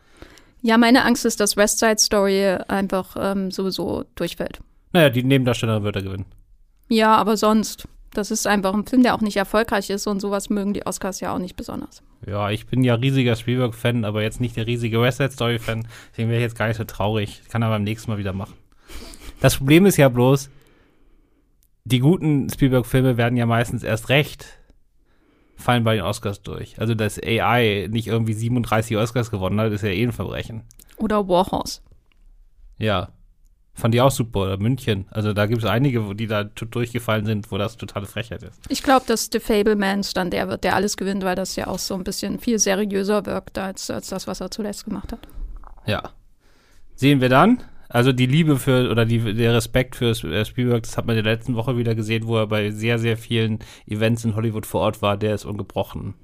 Ja, meine Angst ist, dass West Side Story einfach ähm, sowieso durchfällt. Naja, die Nebendarstellerin wird er gewinnen. Ja, aber sonst. Das ist einfach ein Film, der auch nicht erfolgreich ist und sowas mögen die Oscars ja auch nicht besonders. Ja, ich bin ja riesiger Spielberg-Fan, aber jetzt nicht der riesige West Side Story-Fan. Deswegen wäre ich jetzt gar nicht so traurig. Kann er beim nächsten Mal wieder machen. Das Problem ist ja bloß, die guten Spielberg-Filme werden ja meistens erst recht fallen bei den Oscars durch. Also, dass AI nicht irgendwie 37 Oscars gewonnen hat, ist ja eh ein Verbrechen. Oder Warhorse. Ja. Fand ich auch super. Oder München. Also, da gibt es einige, wo die da durchgefallen sind, wo das totale Frechheit ist. Ich glaube, dass The Fablemans dann der wird, der alles gewinnt, weil das ja auch so ein bisschen viel seriöser wirkt als, als das, was er zuletzt gemacht hat. Ja. Sehen wir dann. Also die Liebe für oder die, der Respekt für äh, Spielberg, das hat man in der letzten Woche wieder gesehen, wo er bei sehr, sehr vielen Events in Hollywood vor Ort war, der ist ungebrochen.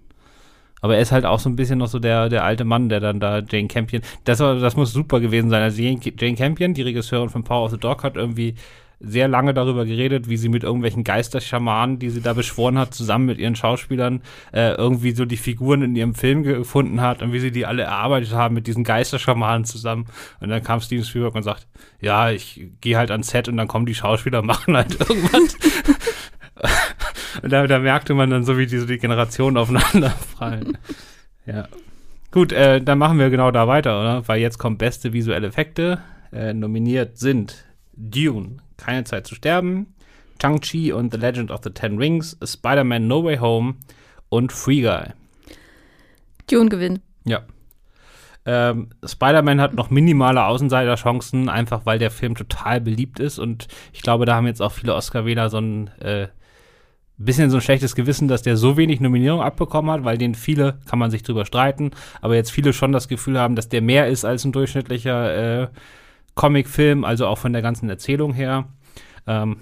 Aber er ist halt auch so ein bisschen noch so der, der alte Mann, der dann da Jane Campion, das, war, das muss super gewesen sein. Also Jane, Campion, die Regisseurin von Power of the Dog, hat irgendwie sehr lange darüber geredet, wie sie mit irgendwelchen Geisterschamanen, die sie da beschworen hat, zusammen mit ihren Schauspielern äh, irgendwie so die Figuren in ihrem Film gefunden hat und wie sie die alle erarbeitet haben mit diesen Geisterschamanen zusammen. Und dann kam Steven Spielberg und sagt, ja, ich gehe halt ans Set und dann kommen die Schauspieler, machen halt irgendwas. Und da, da merkte man dann so, wie die, so die Generationen aufeinander fallen. Ja. Gut, äh, dann machen wir genau da weiter, oder? Weil jetzt kommen beste visuelle Effekte. Äh, nominiert sind Dune, Keine Zeit zu sterben, Shang-Chi und The Legend of the Ten Rings, Spider-Man No Way Home und Free Guy. Dune gewinnt. Ja. Ähm, Spider-Man hat noch minimale Außenseiterchancen, einfach weil der Film total beliebt ist und ich glaube, da haben jetzt auch viele Oscar-Wähler so ein äh, bisschen so ein schlechtes Gewissen, dass der so wenig Nominierung abbekommen hat, weil den viele, kann man sich drüber streiten, aber jetzt viele schon das Gefühl haben, dass der mehr ist als ein durchschnittlicher äh, Comicfilm, also auch von der ganzen Erzählung her. Ähm,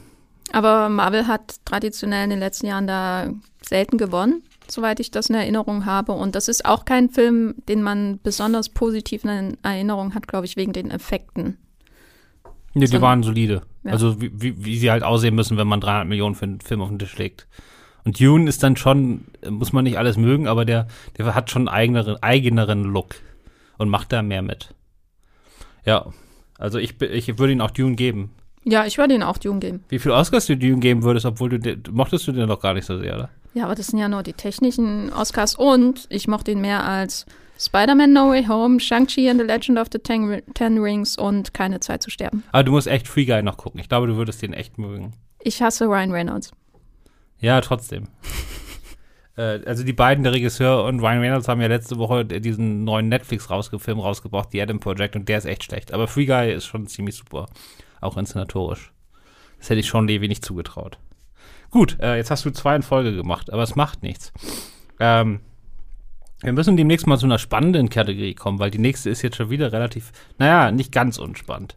Aber Marvel hat traditionell in den letzten Jahren da selten gewonnen, soweit ich das in Erinnerung habe. Und das ist auch kein Film, den man besonders positiv in Erinnerung hat, glaube ich, wegen den Effekten. Nee, die waren solide. Ja. Also wie, wie, wie sie halt aussehen müssen, wenn man 300 Millionen für einen Film auf den Tisch legt. Und Dune ist dann schon, äh, muss man nicht alles mögen, aber der, der hat schon einen eigeneren, eigeneren Look und macht da mehr mit. Ja, also ich, ich würde ihn auch Dune geben. Ja, ich würde ihn auch Dune geben. Wie viel Oscars du Dune geben würdest, obwohl du, mochtest du den doch gar nicht so sehr, oder? Ja, aber das sind ja nur die technischen Oscars und ich mochte ihn mehr als Spider-Man No Way Home, Shang-Chi and the Legend of the Ten, Ten Rings und Keine Zeit zu sterben. Aber du musst echt Free Guy noch gucken. Ich glaube, du würdest den echt mögen. Ich hasse Ryan Reynolds. Ja, trotzdem. äh, also die beiden, der Regisseur und Ryan Reynolds, haben ja letzte Woche diesen neuen Netflix-Film rausgebracht, The Adam Project, und der ist echt schlecht. Aber Free Guy ist schon ziemlich super. Auch inszenatorisch. Das hätte ich Sean Levy nicht zugetraut. Gut, äh, jetzt hast du zwei in Folge gemacht, aber es macht nichts. Ähm, wir müssen demnächst mal zu einer spannenden Kategorie kommen, weil die nächste ist jetzt schon wieder relativ, naja, nicht ganz unspannend.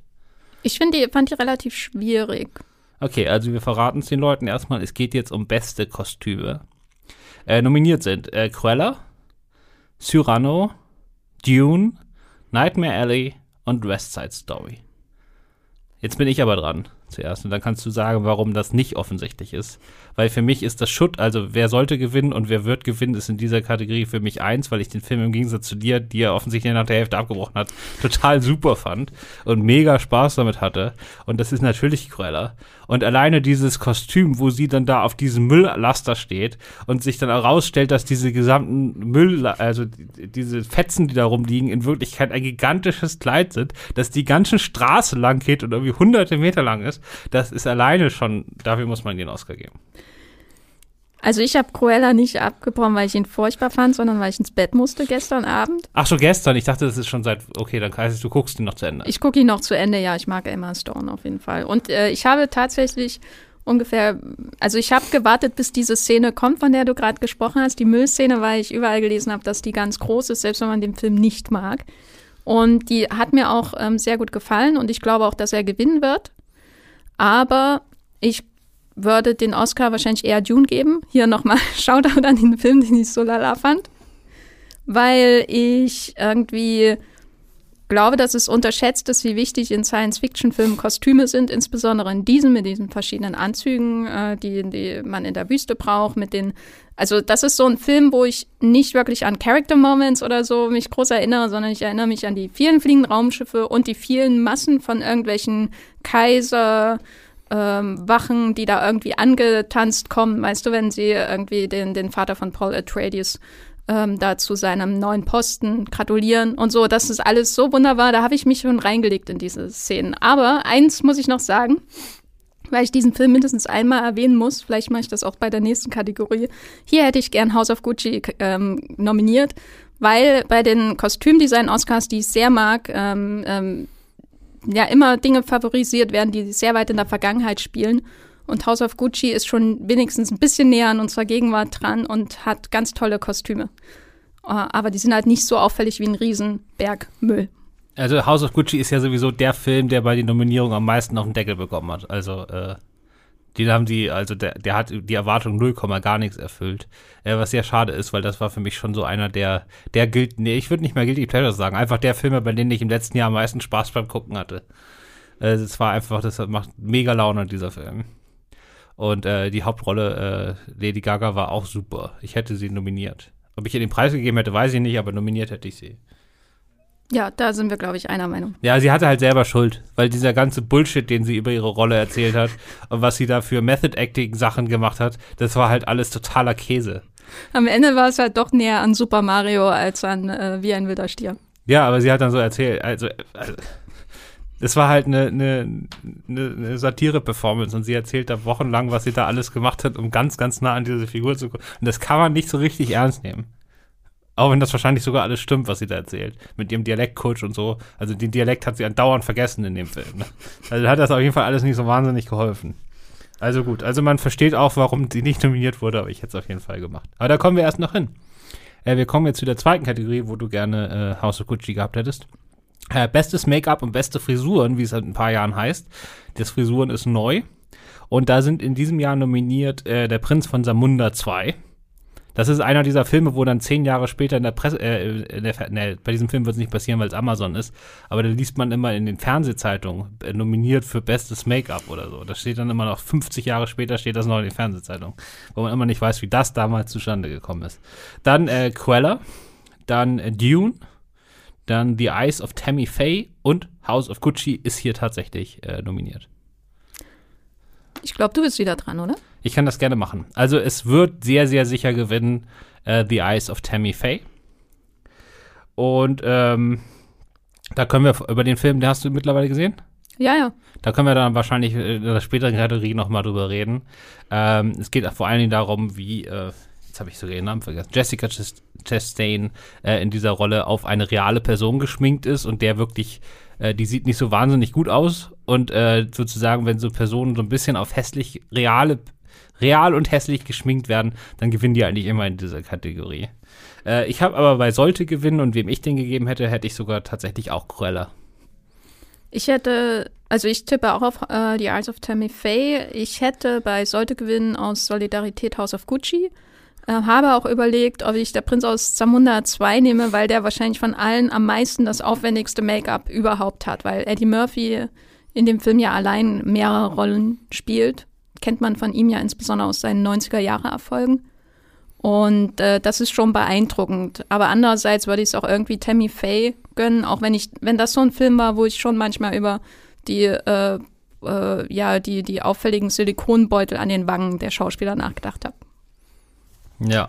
Ich finde die, fand die relativ schwierig. Okay, also wir verraten es den Leuten erstmal. Es geht jetzt um beste Kostüme. Äh, nominiert sind äh, Cruella, Cyrano, Dune, Nightmare Alley und West Side Story. Jetzt bin ich aber dran zuerst und dann kannst du sagen, warum das nicht offensichtlich ist. Weil für mich ist das Schutt, also wer sollte gewinnen und wer wird gewinnen, ist in dieser Kategorie für mich eins, weil ich den Film im Gegensatz zu dir, die er offensichtlich nach der Hälfte abgebrochen hat, total super fand und mega Spaß damit hatte. Und das ist natürlich Cruella. Und alleine dieses Kostüm, wo sie dann da auf diesem Mülllaster steht und sich dann herausstellt, dass diese gesamten Müll, also diese Fetzen, die da rumliegen, in Wirklichkeit ein gigantisches Kleid sind, das die ganze Straße lang geht und irgendwie hunderte Meter lang ist, das ist alleine schon, dafür muss man den Oscar geben. Also ich habe Cruella nicht abgebrochen, weil ich ihn furchtbar fand, sondern weil ich ins Bett musste gestern Abend. Ach so, gestern. Ich dachte, das ist schon seit, okay, dann heißt es, du guckst ihn noch zu Ende. Ich gucke ihn noch zu Ende, ja. Ich mag Emma Stone auf jeden Fall. Und äh, ich habe tatsächlich ungefähr, also ich habe gewartet, bis diese Szene kommt, von der du gerade gesprochen hast, die Müllszene, weil ich überall gelesen habe, dass die ganz groß ist, selbst wenn man den Film nicht mag. Und die hat mir auch ähm, sehr gut gefallen und ich glaube auch, dass er gewinnen wird. Aber ich würde den Oscar wahrscheinlich eher Dune geben. Hier nochmal Shoutout an den Film, den ich so lala fand. Weil ich irgendwie glaube, dass es unterschätzt ist, wie wichtig in Science-Fiction-Filmen Kostüme sind, insbesondere in diesen mit diesen verschiedenen Anzügen, äh, die, die man in der Wüste braucht, mit den also das ist so ein Film, wo ich nicht wirklich an Character Moments oder so mich groß erinnere, sondern ich erinnere mich an die vielen fliegenden Raumschiffe und die vielen Massen von irgendwelchen Kaiser, ähm, Wachen, die da irgendwie angetanzt kommen, weißt du, wenn sie irgendwie den, den Vater von Paul Atreides ähm, da zu seinem neuen Posten gratulieren und so. Das ist alles so wunderbar. Da habe ich mich schon reingelegt in diese Szenen. Aber eins muss ich noch sagen, weil ich diesen Film mindestens einmal erwähnen muss. Vielleicht mache ich das auch bei der nächsten Kategorie. Hier hätte ich gern House of Gucci ähm, nominiert, weil bei den Kostümdesign-Oscars, die ich sehr mag, ähm, ähm, ja immer Dinge favorisiert werden, die sehr weit in der Vergangenheit spielen. Und House of Gucci ist schon wenigstens ein bisschen näher an unserer Gegenwart dran und hat ganz tolle Kostüme. Äh, aber die sind halt nicht so auffällig wie ein Riesenberg Müll. Also House of Gucci ist ja sowieso der Film, der bei den Nominierungen am meisten auf den Deckel bekommen hat. Also äh, den haben die, also der, der hat die Erwartung 0, gar nichts erfüllt. Äh, was sehr schade ist, weil das war für mich schon so einer der, der gilt, nee, ich würde nicht mehr Guilty Pleasure sagen, einfach der Filme, bei denen ich im letzten Jahr am meisten Spaß beim Gucken hatte. Äh, es war einfach, das macht mega Laune, dieser Film. Und äh, die Hauptrolle, äh, Lady Gaga, war auch super. Ich hätte sie nominiert. Ob ich ihr den Preis gegeben hätte, weiß ich nicht, aber nominiert hätte ich sie. Ja, da sind wir, glaube ich, einer Meinung. Ja, sie hatte halt selber Schuld, weil dieser ganze Bullshit, den sie über ihre Rolle erzählt hat und was sie da für Method-Acting-Sachen gemacht hat, das war halt alles totaler Käse. Am Ende war es halt doch näher an Super Mario als an äh, Wie ein wilder Stier. Ja, aber sie hat dann so erzählt, also, also das war halt eine, eine, eine Satire-Performance und sie erzählt da wochenlang, was sie da alles gemacht hat, um ganz, ganz nah an diese Figur zu kommen. Und das kann man nicht so richtig ernst nehmen. Auch wenn das wahrscheinlich sogar alles stimmt, was sie da erzählt. Mit ihrem Dialektcoach und so. Also den Dialekt hat sie andauernd vergessen in dem Film. Ne? Also hat das auf jeden Fall alles nicht so wahnsinnig geholfen. Also gut, also man versteht auch, warum sie nicht nominiert wurde, aber ich hätte es auf jeden Fall gemacht. Aber da kommen wir erst noch hin. Äh, wir kommen jetzt zu der zweiten Kategorie, wo du gerne äh, House of Gucci gehabt hättest. Äh, bestes Make-up und beste Frisuren, wie es seit ein paar Jahren heißt. Das Frisuren ist neu. Und da sind in diesem Jahr nominiert äh, Der Prinz von Samunda 2 das ist einer dieser Filme, wo dann zehn Jahre später in der Presse, äh, in der, ne, bei diesem Film wird es nicht passieren, weil es Amazon ist, aber da liest man immer in den Fernsehzeitungen äh, nominiert für bestes Make-up oder so. Das steht dann immer noch 50 Jahre später steht das noch in den Fernsehzeitungen, wo man immer nicht weiß, wie das damals zustande gekommen ist. Dann äh, Quella, dann äh, Dune, dann The Eyes of Tammy Faye und House of Gucci ist hier tatsächlich äh, nominiert. Ich glaube, du bist wieder dran, oder? Ich kann das gerne machen. Also es wird sehr, sehr sicher gewinnen uh, The Eyes of Tammy Faye. Und ähm, da können wir über den Film, den hast du mittlerweile gesehen? Ja, ja. Da können wir dann wahrscheinlich in der späteren Kategorie nochmal drüber reden. Ähm, es geht vor allen Dingen darum, wie, äh, jetzt habe ich sogar ihren Namen vergessen, Jessica Chastain äh, in dieser Rolle auf eine reale Person geschminkt ist und der wirklich äh, die sieht nicht so wahnsinnig gut aus und äh, sozusagen, wenn so Personen so ein bisschen auf hässlich, reale, real und hässlich geschminkt werden, dann gewinnen die eigentlich immer in dieser Kategorie. Äh, ich habe aber bei sollte gewinnen und wem ich den gegeben hätte, hätte ich sogar tatsächlich auch Cruella. Ich hätte Also ich tippe auch auf äh, die Eyes of Tammy Faye. Ich hätte bei Sollte gewinnen aus Solidarität House of Gucci. Äh, habe auch überlegt, ob ich der Prinz aus Zamunda 2 nehme, weil der wahrscheinlich von allen am meisten das aufwendigste Make-up überhaupt hat, weil Eddie Murphy in dem Film ja allein mehrere Rollen spielt. Kennt man von ihm ja insbesondere aus seinen 90er-Jahre-Erfolgen. Und äh, das ist schon beeindruckend. Aber andererseits würde ich es auch irgendwie Tammy Faye gönnen, auch wenn ich, wenn das so ein Film war, wo ich schon manchmal über die, äh, äh, ja, die, die auffälligen Silikonbeutel an den Wangen der Schauspieler nachgedacht habe. Ja.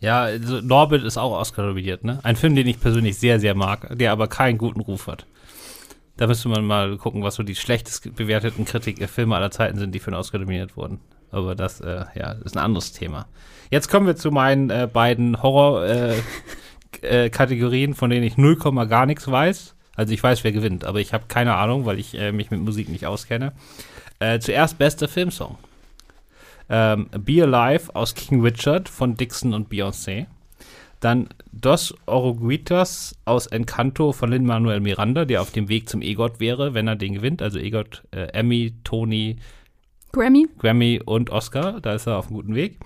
Ja, also Norbit ist auch Oscar nominiert, ne? Ein Film, den ich persönlich sehr, sehr mag, der aber keinen guten Ruf hat. Da müsste man mal gucken, was so die schlechtest bewerteten Kritik-Filme aller Zeiten sind, die für einen Oscar nominiert wurden. Aber das, äh, ja, ist ein anderes Thema. Jetzt kommen wir zu meinen äh, beiden Horror-Kategorien, äh, äh von denen ich 0, gar nichts weiß. Also ich weiß, wer gewinnt, aber ich habe keine Ahnung, weil ich äh, mich mit Musik nicht auskenne. Äh, zuerst bester Filmsong. Ähm, Be Alive aus King Richard von Dixon und Beyoncé. Dann Dos Oruguitas aus Encanto von Lin-Manuel Miranda, der auf dem Weg zum EGOT wäre, wenn er den gewinnt. Also EGOT, äh, Emmy, Tony, Grammy. Grammy und Oscar, da ist er auf einem guten Weg.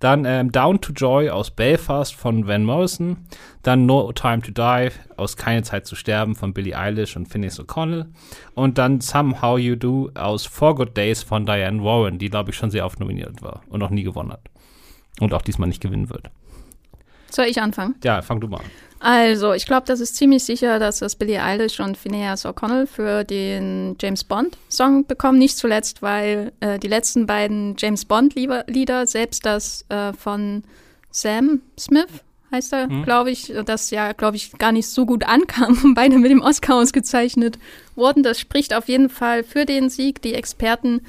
Dann ähm, Down to Joy aus Belfast von Van Morrison. Dann No Time to Die aus Keine Zeit zu sterben von Billie Eilish und Phineas O'Connell. Und dann Somehow You Do aus Four Good Days von Diane Warren, die, glaube ich, schon sehr oft nominiert war und noch nie gewonnen hat. Und auch diesmal nicht gewinnen wird. Soll ich anfangen? Ja, fang du mal an. Also, ich glaube, das ist ziemlich sicher, dass das Billie Eilish und Phineas O'Connell für den James Bond-Song bekommen. Nicht zuletzt, weil äh, die letzten beiden James Bond-Lieder, selbst das äh, von Sam Smith, heißt er, mhm. glaube ich, das ja, glaube ich, gar nicht so gut ankam, beide mit dem Oscar ausgezeichnet wurden. Das spricht auf jeden Fall für den Sieg. Die Experten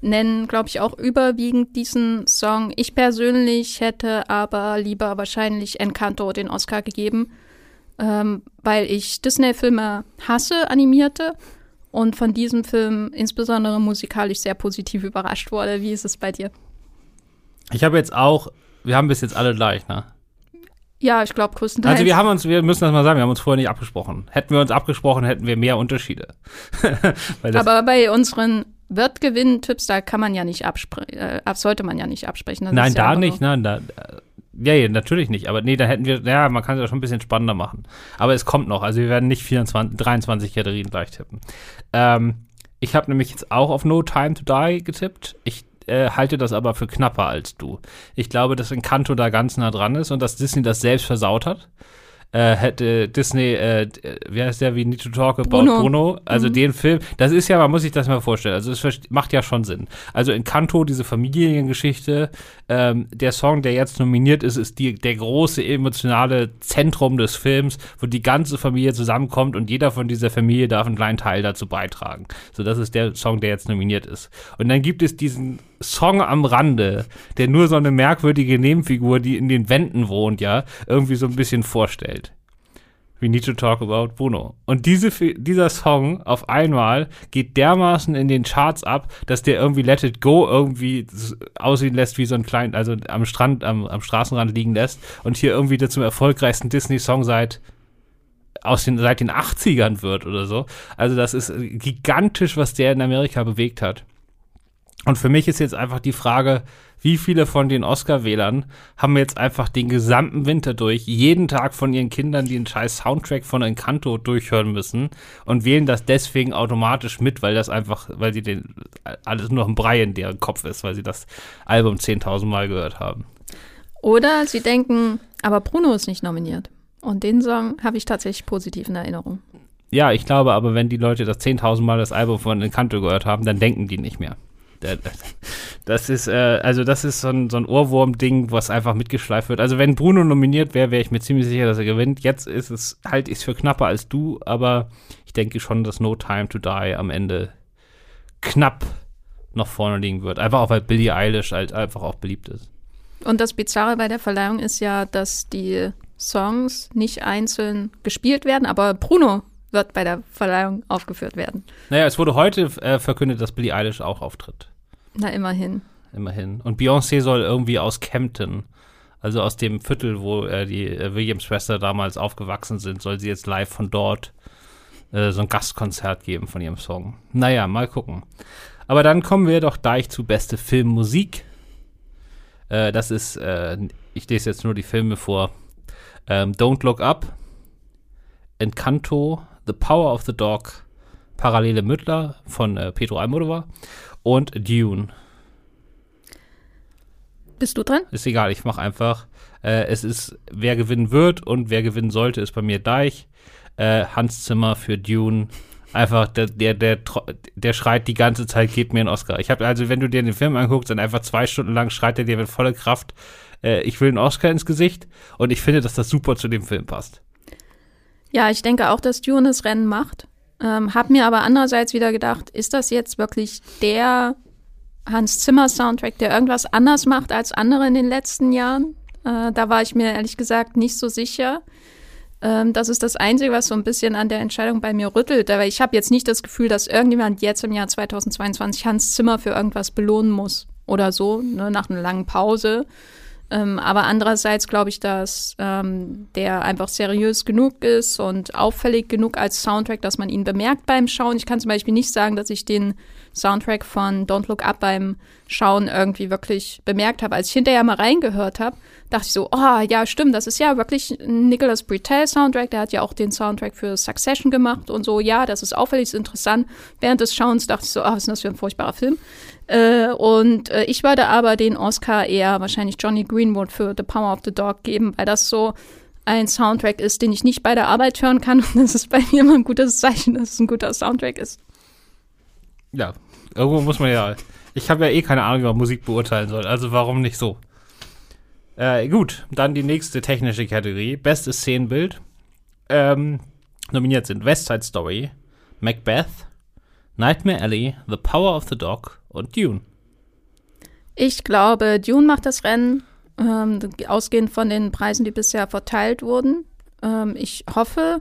nennen, glaube ich, auch überwiegend diesen Song. Ich persönlich hätte aber lieber wahrscheinlich Encanto den Oscar gegeben, ähm, weil ich Disney-Filme hasse, animierte, und von diesem Film insbesondere musikalisch sehr positiv überrascht wurde. Wie ist es bei dir? Ich habe jetzt auch, wir haben bis jetzt alle gleich, ne? Ja, ich glaube größtenteils. Also wir haben uns, wir müssen das mal sagen, wir haben uns vorher nicht abgesprochen. Hätten wir uns abgesprochen, hätten wir mehr Unterschiede. Aber bei unseren wird gewinnen Tipps, da kann man ja nicht absprechen, äh, sollte man ja nicht absprechen. Das nein, da ja nicht, nein, da, ja, ja, natürlich nicht. Aber nee, da hätten wir, ja, man kann es ja schon ein bisschen spannender machen. Aber es kommt noch, also wir werden nicht 24, 23 Kategorien gleich tippen. Ähm, ich habe nämlich jetzt auch auf No Time to Die getippt. Ich äh, halte das aber für knapper als du. Ich glaube, dass Encanto da ganz nah dran ist und dass Disney das selbst versaut hat äh, hätte Disney, äh, wie heißt der, wie Need to Talk About Bruno, Bruno also mhm. den Film, das ist ja, man muss sich das mal vorstellen, also es macht ja schon Sinn. Also in Kanto, diese Familiengeschichte, ähm, der Song, der jetzt nominiert ist, ist die, der große emotionale Zentrum des Films, wo die ganze Familie zusammenkommt und jeder von dieser Familie darf einen kleinen Teil dazu beitragen. So, das ist der Song, der jetzt nominiert ist. Und dann gibt es diesen Song am Rande, der nur so eine merkwürdige Nebenfigur, die in den Wänden wohnt, ja, irgendwie so ein bisschen vorstellt. We need to talk about Bruno. Und diese, dieser Song auf einmal geht dermaßen in den Charts ab, dass der irgendwie Let It Go irgendwie aussehen lässt wie so ein klein, also am Strand, am, am Straßenrand liegen lässt und hier irgendwie der zum erfolgreichsten Disney-Song seit aus den, seit den 80ern wird oder so. Also das ist gigantisch, was der in Amerika bewegt hat. Und für mich ist jetzt einfach die Frage, wie viele von den Oscar-Wählern haben jetzt einfach den gesamten Winter durch, jeden Tag von ihren Kindern den scheiß Soundtrack von Encanto durchhören müssen und wählen das deswegen automatisch mit, weil das einfach, weil sie den, alles nur noch ein Brei in deren Kopf ist, weil sie das Album 10.000 Mal gehört haben. Oder sie denken, aber Bruno ist nicht nominiert. Und den Song habe ich tatsächlich positiv in Erinnerung. Ja, ich glaube aber, wenn die Leute das 10.000 Mal das Album von Encanto gehört haben, dann denken die nicht mehr. Das ist, äh, also das ist so ein, so ein Ohrwurm-Ding, was einfach mitgeschleift wird. Also wenn Bruno nominiert wäre, wäre ich mir ziemlich sicher, dass er gewinnt. Jetzt ist es, halt ich für knapper als du, aber ich denke schon, dass No Time to Die am Ende knapp noch vorne liegen wird. Einfach auch, weil Billie Eilish halt einfach auch beliebt ist. Und das Bizarre bei der Verleihung ist ja, dass die Songs nicht einzeln gespielt werden, aber Bruno wird bei der Verleihung aufgeführt werden. Naja, es wurde heute äh, verkündet, dass Billie Eilish auch auftritt. Na, immerhin. Immerhin. Und Beyoncé soll irgendwie aus Campton, also aus dem Viertel, wo äh, die äh, Williams-Schwester damals aufgewachsen sind, soll sie jetzt live von dort äh, so ein Gastkonzert geben von ihrem Song. Naja, mal gucken. Aber dann kommen wir doch gleich zu beste Filmmusik. Äh, das ist, äh, ich lese jetzt nur die Filme vor. Ähm, Don't Look Up, Encanto, The Power of the Dog, Parallele Müttler von äh, Pedro Almodovar und Dune. Bist du dran? Ist egal, ich mache einfach. Äh, es ist, wer gewinnen wird und wer gewinnen sollte, ist bei mir Deich. Äh, Hans Zimmer für Dune. Einfach, der, der, der, der schreit die ganze Zeit, gib mir einen Oscar. Ich habe also, wenn du dir den Film anguckst, dann einfach zwei Stunden lang schreit er dir mit voller Kraft, äh, ich will einen Oscar ins Gesicht. Und ich finde, dass das super zu dem Film passt. Ja, ich denke auch, dass Dune das Rennen macht. Ähm, hab mir aber andererseits wieder gedacht, ist das jetzt wirklich der Hans Zimmer Soundtrack, der irgendwas anders macht als andere in den letzten Jahren? Äh, da war ich mir ehrlich gesagt nicht so sicher. Ähm, das ist das Einzige, was so ein bisschen an der Entscheidung bei mir rüttelt. Aber ich habe jetzt nicht das Gefühl, dass irgendjemand jetzt im Jahr 2022 Hans Zimmer für irgendwas belohnen muss oder so, ne, nach einer langen Pause. Ähm, aber andererseits glaube ich, dass ähm, der einfach seriös genug ist und auffällig genug als Soundtrack, dass man ihn bemerkt beim Schauen. Ich kann zum Beispiel nicht sagen, dass ich den Soundtrack von Don't Look Up beim Schauen irgendwie wirklich bemerkt habe. Als ich hinterher mal reingehört habe, dachte ich so, oh ja, stimmt, das ist ja wirklich ein Nicholas Britell Soundtrack. Der hat ja auch den Soundtrack für Succession gemacht und so. Ja, das ist auffällig, ist interessant. Während des Schauens dachte ich so, oh, was ist das für ein furchtbarer Film? Äh, und äh, ich würde aber den Oscar eher wahrscheinlich Johnny Greenwood für The Power of the Dog geben, weil das so ein Soundtrack ist, den ich nicht bei der Arbeit hören kann. Und das ist bei mir immer ein gutes Zeichen, dass es ein guter Soundtrack ist. Ja, irgendwo muss man ja. Ich habe ja eh keine Ahnung, wie man Musik beurteilen soll. Also warum nicht so? Äh, gut, dann die nächste technische Kategorie. Bestes Szenenbild. Ähm, nominiert sind West Side Story, Macbeth, Nightmare Alley, The Power of the Dog und Dune. Ich glaube, Dune macht das Rennen, ähm, ausgehend von den Preisen, die bisher verteilt wurden. Ähm, ich hoffe,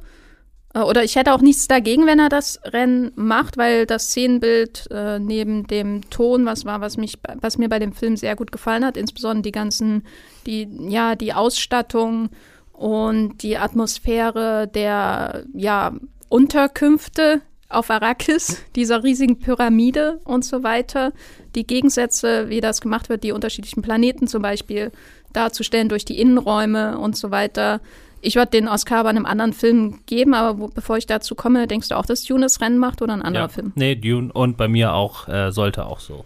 äh, oder ich hätte auch nichts dagegen, wenn er das Rennen macht, weil das Szenenbild äh, neben dem Ton, was war, was mich, was mir bei dem Film sehr gut gefallen hat, insbesondere die ganzen, die, ja, die Ausstattung und die Atmosphäre der, ja, Unterkünfte, auf Arrakis, dieser riesigen Pyramide und so weiter, die Gegensätze, wie das gemacht wird, die unterschiedlichen Planeten zum Beispiel darzustellen durch die Innenräume und so weiter. Ich würde den Oscar bei einem anderen Film geben, aber wo, bevor ich dazu komme, denkst du auch, dass Dune das Rennen macht oder ein anderer ja, Film? Nee, Dune und bei mir auch äh, sollte auch so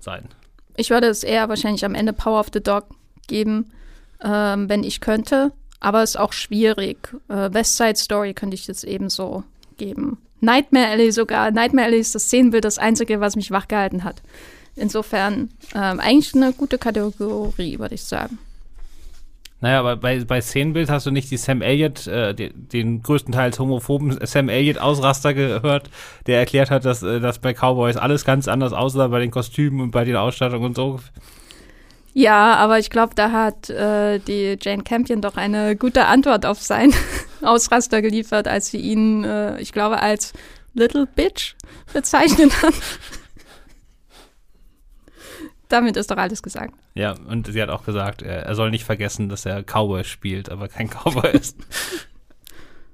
sein. Ich würde es eher wahrscheinlich am Ende Power of the Dog geben, ähm, wenn ich könnte. Aber es ist auch schwierig. Äh, West Side Story könnte ich jetzt ebenso geben. Nightmare Alley sogar. Nightmare Alley ist das Szenenbild das einzige, was mich wachgehalten hat. Insofern ähm, eigentlich eine gute Kategorie, würde ich sagen. Naja, aber bei, bei Szenenbild hast du nicht die Sam Elliott, äh, den, den größtenteils homophoben Sam Elliott-Ausraster gehört, der erklärt hat, dass, äh, dass bei Cowboys alles ganz anders aussah, bei den Kostümen und bei den Ausstattungen und so. Ja, aber ich glaube, da hat äh, die Jane Campion doch eine gute Antwort auf seinen Ausraster geliefert, als sie ihn, äh, ich glaube, als Little Bitch bezeichnet hat. Damit ist doch alles gesagt. Ja, und sie hat auch gesagt, er soll nicht vergessen, dass er Cowboy spielt, aber kein Cowboy ist.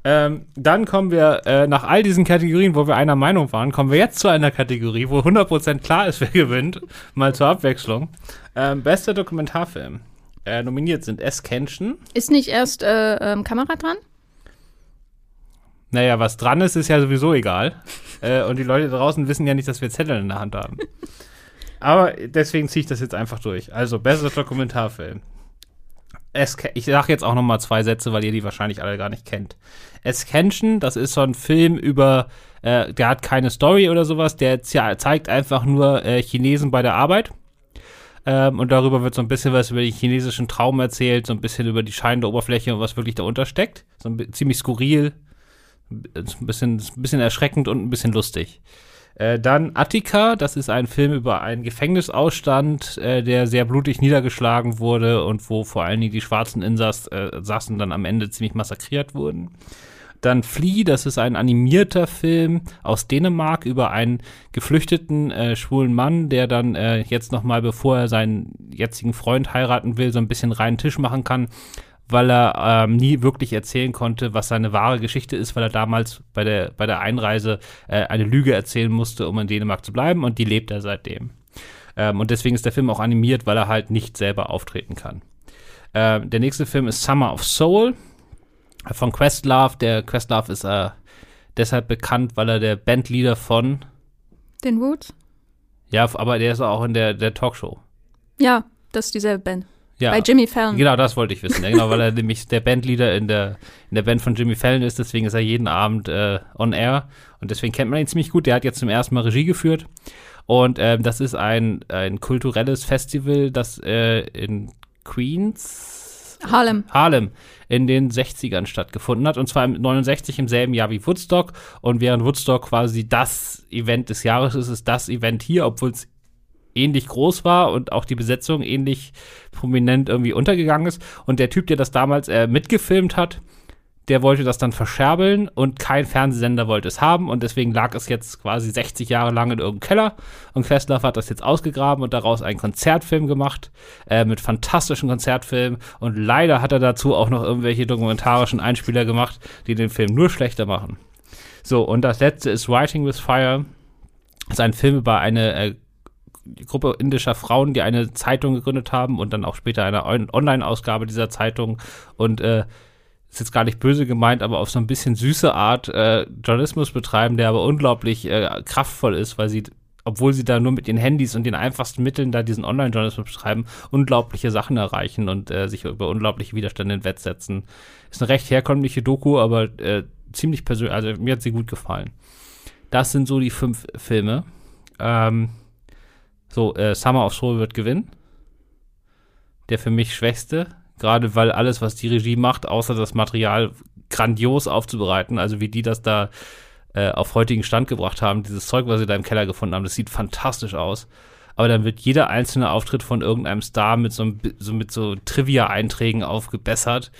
Ähm, dann kommen wir äh, nach all diesen Kategorien, wo wir einer Meinung waren, kommen wir jetzt zu einer Kategorie, wo 100% klar ist, wer gewinnt. Mal zur Abwechslung. Ähm, bester Dokumentarfilm. Äh, nominiert sind S. Kenshin. Ist nicht erst äh, ähm, Kamera dran? Naja, was dran ist, ist ja sowieso egal. äh, und die Leute draußen wissen ja nicht, dass wir Zettel in der Hand haben. Aber deswegen ziehe ich das jetzt einfach durch. Also, bester Dokumentarfilm. Ich sage jetzt auch noch mal zwei Sätze, weil ihr die wahrscheinlich alle gar nicht kennt. Ascension, das ist so ein Film über, äh, der hat keine Story oder sowas, der zeigt einfach nur äh, Chinesen bei der Arbeit. Ähm, und darüber wird so ein bisschen was über den chinesischen Traum erzählt, so ein bisschen über die scheinende Oberfläche und was wirklich dahinter steckt. So ein, ziemlich skurril, ein bisschen, ein bisschen erschreckend und ein bisschen lustig. Äh, dann Attica, das ist ein Film über einen Gefängnisausstand, äh, der sehr blutig niedergeschlagen wurde und wo vor allen Dingen die schwarzen Insassen äh, dann am Ende ziemlich massakriert wurden. Dann Flea, das ist ein animierter Film aus Dänemark über einen geflüchteten äh, schwulen Mann, der dann äh, jetzt nochmal, bevor er seinen jetzigen Freund heiraten will, so ein bisschen reinen Tisch machen kann, weil er ähm, nie wirklich erzählen konnte, was seine wahre Geschichte ist, weil er damals bei der, bei der Einreise äh, eine Lüge erzählen musste, um in Dänemark zu bleiben und die lebt er seitdem. Ähm, und deswegen ist der Film auch animiert, weil er halt nicht selber auftreten kann. Ähm, der nächste Film ist Summer of Soul von Questlove. Der Questlove ist äh, deshalb bekannt, weil er der Bandleader von Den Roots? ja, aber der ist auch in der, der Talkshow. Ja, das ist dieselbe Band. Ja, Bei Jimmy Fallon. Genau, das wollte ich wissen. Ja, genau, weil er nämlich der Bandleader in der, in der Band von Jimmy Fallon ist, deswegen ist er jeden Abend äh, on air und deswegen kennt man ihn ziemlich gut. Der hat jetzt zum ersten Mal Regie geführt und ähm, das ist ein, ein kulturelles Festival, das äh, in Queens, Harlem. Harlem in den 60ern stattgefunden hat und zwar im 69 im selben Jahr wie Woodstock und während Woodstock quasi das Event des Jahres ist, ist das Event hier, obwohl es ähnlich groß war und auch die Besetzung ähnlich prominent irgendwie untergegangen ist. Und der Typ, der das damals äh, mitgefilmt hat, der wollte das dann verscherbeln und kein Fernsehsender wollte es haben und deswegen lag es jetzt quasi 60 Jahre lang in irgendeinem Keller und Questlove hat das jetzt ausgegraben und daraus einen Konzertfilm gemacht äh, mit fantastischen Konzertfilmen und leider hat er dazu auch noch irgendwelche dokumentarischen Einspieler gemacht, die den Film nur schlechter machen. So, und das letzte ist Writing with Fire. Das ist ein Film über eine äh, Gruppe indischer Frauen, die eine Zeitung gegründet haben und dann auch später eine On- Online-Ausgabe dieser Zeitung und äh, ist jetzt gar nicht böse gemeint, aber auf so ein bisschen süße Art äh, Journalismus betreiben, der aber unglaublich äh, kraftvoll ist, weil sie, obwohl sie da nur mit ihren Handys und den einfachsten Mitteln da diesen Online-Journalismus betreiben, unglaubliche Sachen erreichen und äh, sich über unglaubliche Widerstände hinwegsetzen. Ist eine recht herkömmliche Doku, aber äh, ziemlich persönlich, also mir hat sie gut gefallen. Das sind so die fünf Filme. Ähm, so, äh, Summer of Soul wird gewinnen. Der für mich schwächste. Gerade weil alles, was die Regie macht, außer das Material grandios aufzubereiten, also wie die das da äh, auf heutigen Stand gebracht haben, dieses Zeug, was sie da im Keller gefunden haben, das sieht fantastisch aus. Aber dann wird jeder einzelne Auftritt von irgendeinem Star mit so, so, mit so Trivia-Einträgen aufgebessert,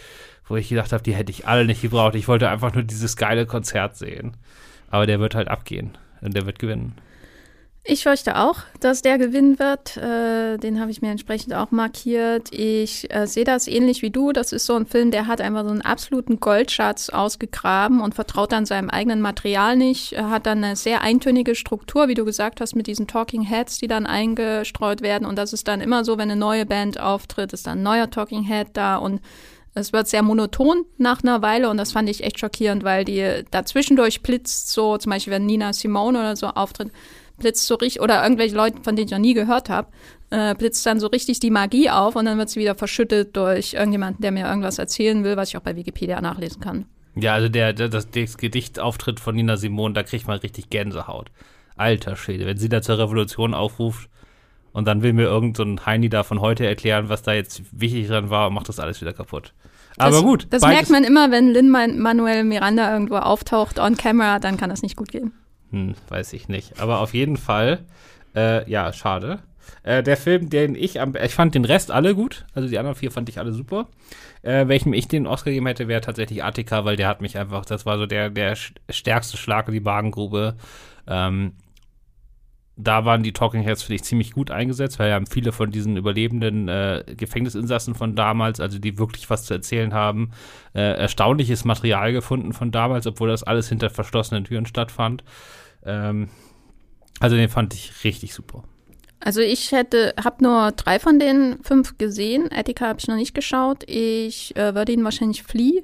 wo ich gedacht habe, die hätte ich alle nicht gebraucht. Ich wollte einfach nur dieses geile Konzert sehen. Aber der wird halt abgehen und der wird gewinnen. Ich fürchte auch, dass der gewinnen wird. Äh, den habe ich mir entsprechend auch markiert. Ich äh, sehe das ähnlich wie du. Das ist so ein Film, der hat einfach so einen absoluten Goldschatz ausgegraben und vertraut dann seinem eigenen Material nicht. Hat dann eine sehr eintönige Struktur, wie du gesagt hast, mit diesen Talking Heads, die dann eingestreut werden. Und das ist dann immer so, wenn eine neue Band auftritt, ist dann ein neuer Talking Head da und es wird sehr monoton nach einer Weile und das fand ich echt schockierend, weil die dazwischendurch blitzt so, zum Beispiel wenn Nina Simone oder so auftritt, blitzt so richtig, oder irgendwelche Leute, von denen ich noch nie gehört habe, äh, blitzt dann so richtig die Magie auf und dann wird sie wieder verschüttet durch irgendjemanden, der mir irgendwas erzählen will, was ich auch bei Wikipedia nachlesen kann. Ja, also der, der das, das Gedichtauftritt von Nina Simone, da kriegt man richtig Gänsehaut. Alter Schwede, wenn sie da zur Revolution aufruft und dann will mir irgend so ein Heini da von heute erklären, was da jetzt wichtig dran war und macht das alles wieder kaputt. Aber das, gut. Das merkt man immer, wenn Lin Manuel Miranda irgendwo auftaucht on camera, dann kann das nicht gut gehen. Hm, weiß ich nicht. Aber auf jeden Fall, äh, ja, schade. Äh, der Film, den ich am, ich fand den Rest alle gut. Also die anderen vier fand ich alle super. Äh, welchem ich den Oscar gegeben hätte, wäre tatsächlich Attica, weil der hat mich einfach, das war so der, der stärkste Schlag in die Magengrube. Ähm, da waren die Talking Heads, finde ich, ziemlich gut eingesetzt, weil ja viele von diesen überlebenden äh, Gefängnisinsassen von damals, also die wirklich was zu erzählen haben, äh, erstaunliches Material gefunden von damals, obwohl das alles hinter verschlossenen Türen stattfand. Ähm, also den fand ich richtig super. Also ich hätte, habe nur drei von den fünf gesehen. Etika habe ich noch nicht geschaut. Ich äh, würde ihn wahrscheinlich Flea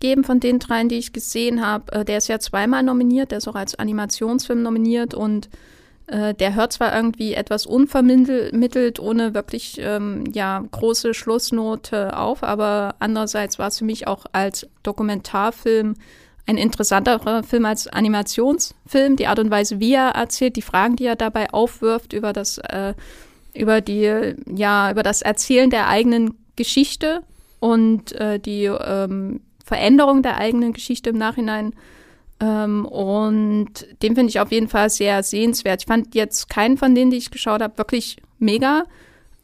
geben von den dreien, die ich gesehen habe. Äh, der ist ja zweimal nominiert, der ist auch als Animationsfilm nominiert und äh, der hört zwar irgendwie etwas unvermittelt, ohne wirklich ähm, ja, große Schlussnote auf, aber andererseits war es für mich auch als Dokumentarfilm ein interessanterer Film als Animationsfilm. Die Art und Weise, wie er erzählt, die Fragen, die er dabei aufwirft über das, äh, über die, ja, über das Erzählen der eigenen Geschichte und äh, die ähm, Veränderung der eigenen Geschichte im Nachhinein. Ähm, und den finde ich auf jeden Fall sehr sehenswert. Ich fand jetzt keinen von denen, die ich geschaut habe, wirklich mega.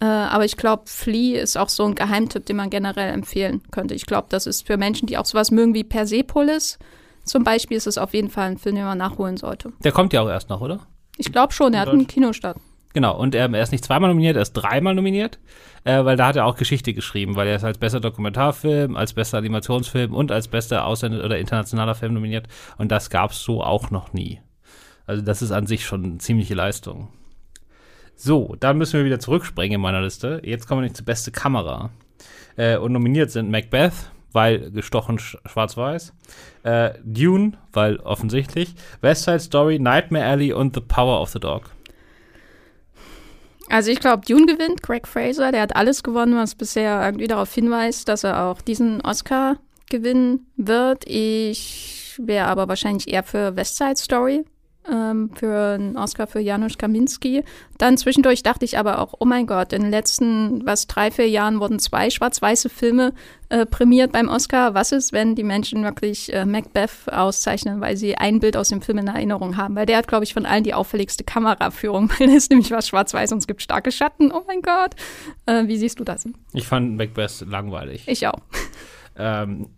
Äh, aber ich glaube, Flea ist auch so ein Geheimtipp, den man generell empfehlen könnte. Ich glaube, das ist für Menschen, die auch sowas mögen wie Persepolis zum Beispiel, ist es auf jeden Fall ein Film, den man nachholen sollte. Der kommt ja auch erst noch, oder? Ich glaube schon, er hat einen Kinostart. Genau, und ähm, er ist nicht zweimal nominiert, er ist dreimal nominiert, äh, weil da hat er auch Geschichte geschrieben, weil er ist als bester Dokumentarfilm, als bester Animationsfilm und als bester Ausländer- oder internationaler Film nominiert. Und das gab es so auch noch nie. Also das ist an sich schon eine ziemliche Leistung. So, dann müssen wir wieder zurückspringen in meiner Liste. Jetzt kommen wir nicht zur beste Kamera. Äh, und nominiert sind Macbeth, weil gestochen sch schwarz-weiß. Äh, Dune, weil offensichtlich. West Side Story, Nightmare Alley und The Power of the Dog. Also ich glaube, Dune gewinnt, Craig Fraser, der hat alles gewonnen, was bisher irgendwie darauf hinweist, dass er auch diesen Oscar gewinnen wird. Ich wäre aber wahrscheinlich eher für West Side Story, ähm, für einen Oscar für Janusz Kaminski. Dann zwischendurch dachte ich aber auch, oh mein Gott, in den letzten, was, drei, vier Jahren wurden zwei schwarz-weiße Filme äh, prämiert beim Oscar. Was ist, wenn die Menschen wirklich äh, Macbeth auszeichnen, weil sie ein Bild aus dem Film in Erinnerung haben? Weil der hat, glaube ich, von allen die auffälligste Kameraführung, weil es nämlich was schwarz-weiß und es gibt starke Schatten. Oh mein Gott. Äh, wie siehst du das? Ich fand Macbeth langweilig. Ich auch. Ähm,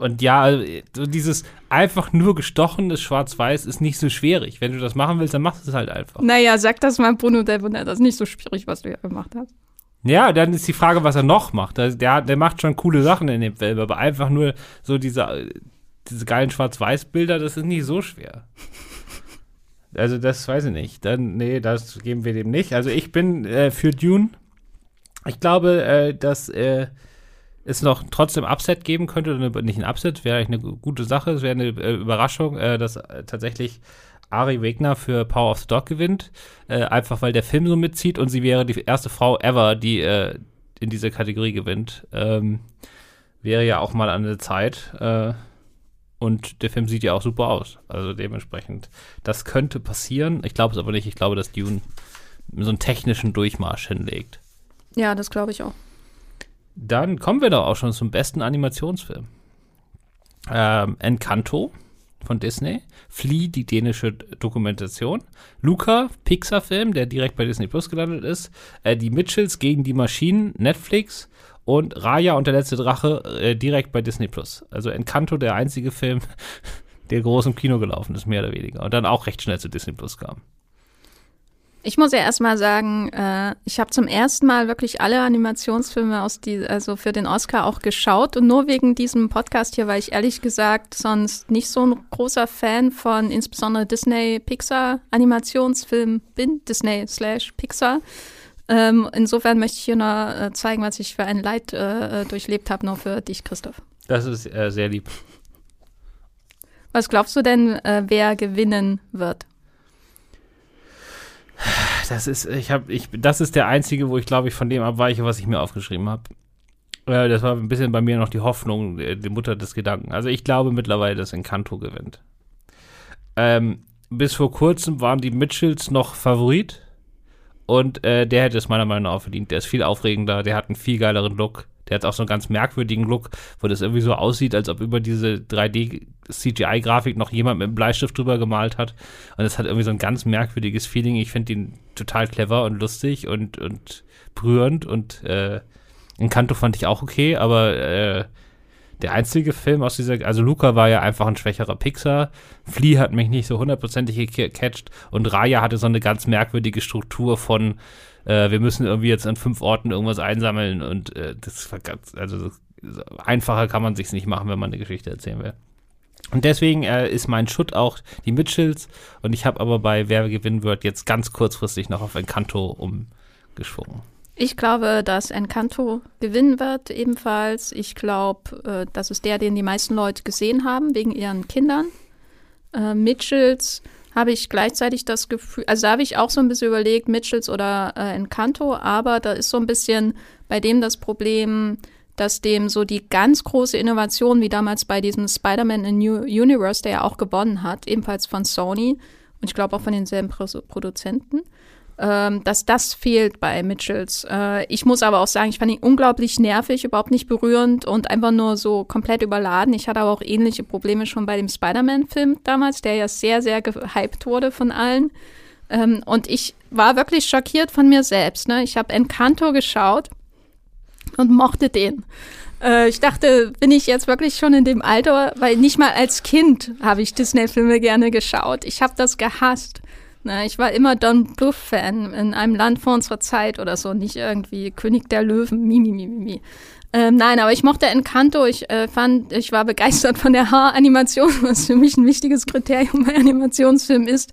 und ja, so dieses einfach nur gestochenes Schwarz-Weiß ist nicht so schwierig. Wenn du das machen willst, dann machst du es halt einfach. Naja, sag das mal Bruno Devon, das ist nicht so schwierig, was du ja gemacht hast. Ja, dann ist die Frage, was er noch macht. Also der, der macht schon coole Sachen in dem Film, aber einfach nur so diese, diese geilen Schwarz-Weiß-Bilder, das ist nicht so schwer. Also das weiß ich nicht. Dann, nee, das geben wir dem nicht. Also ich bin äh, für Dune. Ich glaube, äh, dass äh, es noch trotzdem Upset geben könnte, oder nicht ein Upset, wäre eine gute Sache, es wäre eine äh, Überraschung, äh, dass äh, tatsächlich Ari Wegner für Power of the Dog gewinnt, einfach weil der Film so mitzieht und sie wäre die erste Frau ever, die in dieser Kategorie gewinnt. Ähm, wäre ja auch mal an der Zeit. Und der Film sieht ja auch super aus. Also dementsprechend, das könnte passieren. Ich glaube es aber nicht. Ich glaube, dass Dune so einen technischen Durchmarsch hinlegt. Ja, das glaube ich auch. Dann kommen wir doch auch schon zum besten Animationsfilm. Ähm, Encanto von Disney, Flea, die dänische Dokumentation, Luca, Pixar-Film, der direkt bei Disney Plus gelandet ist, äh, die Mitchells gegen die Maschinen, Netflix und Raya und der letzte Drache äh, direkt bei Disney Plus. Also Encanto, der einzige Film, der groß im Kino gelaufen ist, mehr oder weniger. Und dann auch recht schnell zu Disney Plus kam. Ich muss ja erstmal sagen, äh, ich habe zum ersten Mal wirklich alle Animationsfilme aus die, also für den Oscar auch geschaut und nur wegen diesem Podcast hier, weil ich ehrlich gesagt sonst nicht so ein großer Fan von insbesondere Disney Pixar Animationsfilmen bin, Disney slash Pixar. Ähm, insofern möchte ich hier nur äh, zeigen, was ich für ein Leid äh, durchlebt habe, nur für dich, Christoph. Das ist äh, sehr lieb. Was glaubst du denn, äh, wer gewinnen wird? Das ist, ich habe, ich, das ist der einzige, wo ich glaube ich von dem abweiche, was ich mir aufgeschrieben habe. Äh, das war ein bisschen bei mir noch die Hoffnung, äh, die Mutter des Gedanken. Also ich glaube mittlerweile, dass Encanto gewinnt. Ähm, bis vor kurzem waren die Mitchells noch Favorit. Und äh, der hätte es meiner Meinung nach auch verdient. Der ist viel aufregender, der hat einen viel geileren Look. Der hat auch so einen ganz merkwürdigen Look, wo das irgendwie so aussieht, als ob über diese 3D-CGI-Grafik noch jemand mit einem Bleistift drüber gemalt hat. Und es hat irgendwie so ein ganz merkwürdiges Feeling. Ich finde ihn total clever und lustig und, und berührend. Und äh, Encanto fand ich auch okay, aber äh, der einzige Film aus dieser, also Luca war ja einfach ein schwächerer Pixar. Flea hat mich nicht so hundertprozentig gecatcht und Raya hatte so eine ganz merkwürdige Struktur von äh, wir müssen irgendwie jetzt an fünf Orten irgendwas einsammeln und äh, das war ganz, also einfacher kann man sich's nicht machen, wenn man eine Geschichte erzählen will. Und deswegen äh, ist mein Schutt auch die Mitchells und ich habe aber bei Wer gewinnen wird jetzt ganz kurzfristig noch auf Encanto umgeschwungen. Ich glaube, dass Encanto gewinnen wird ebenfalls. Ich glaube, äh, das ist der, den die meisten Leute gesehen haben, wegen ihren Kindern. Äh, Mitchells habe ich gleichzeitig das Gefühl, also da habe ich auch so ein bisschen überlegt, Mitchells oder äh, Encanto, aber da ist so ein bisschen bei dem das Problem, dass dem so die ganz große Innovation, wie damals bei diesem Spider-Man in New Universe, der ja auch gewonnen hat, ebenfalls von Sony und ich glaube auch von denselben Pro Produzenten, ähm, dass das fehlt bei Mitchells. Äh, ich muss aber auch sagen, ich fand ihn unglaublich nervig, überhaupt nicht berührend und einfach nur so komplett überladen. Ich hatte aber auch ähnliche Probleme schon bei dem Spider-Man-Film damals, der ja sehr, sehr gehypt wurde von allen. Ähm, und ich war wirklich schockiert von mir selbst. Ne? Ich habe Encanto geschaut und mochte den. Äh, ich dachte, bin ich jetzt wirklich schon in dem Alter, weil nicht mal als Kind habe ich Disney-Filme gerne geschaut. Ich habe das gehasst Na, ich war immer Don Bluth-Fan in einem Land vor unserer Zeit oder so, nicht irgendwie König der Löwen, mimi, mimi, mimi. Ähm, nein, aber ich mochte Encanto. Ich äh, fand, ich war begeistert von der Haaranimation, was für mich ein wichtiges Kriterium bei Animationsfilmen ist.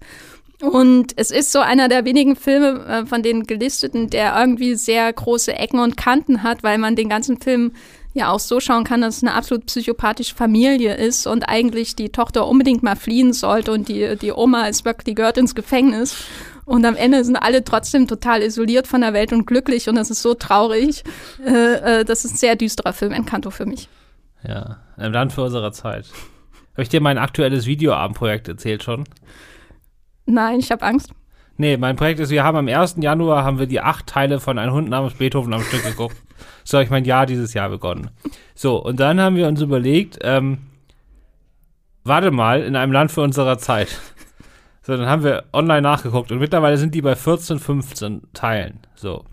Und es ist so einer der wenigen Filme äh, von den gelisteten, der irgendwie sehr große Ecken und Kanten hat, weil man den ganzen Film ja auch so schauen kann, dass es eine absolut psychopathische Familie ist und eigentlich die Tochter unbedingt mal fliehen sollte und die, die Oma ist wirklich, die gehört ins Gefängnis. Und am Ende sind alle trotzdem total isoliert von der Welt und glücklich und das ist so traurig. Äh, äh, das ist ein sehr düsterer Film, Encanto für mich. Ja, im Land für unserer Zeit. Habe ich dir mein aktuelles Videoabendprojekt erzählt schon? Nein, ich habe Angst. Nee, mein Projekt ist, wir haben am 1. Januar haben wir die acht Teile von Ein Hund namens Beethoven am Stück geguckt. So ich mein Jahr dieses Jahr begonnen. So, und dann haben wir uns überlegt, ähm, warte mal, in einem Land für unserer Zeit. So, dann haben wir online nachgeguckt und mittlerweile sind die bei 14, 15 Teilen. So. Und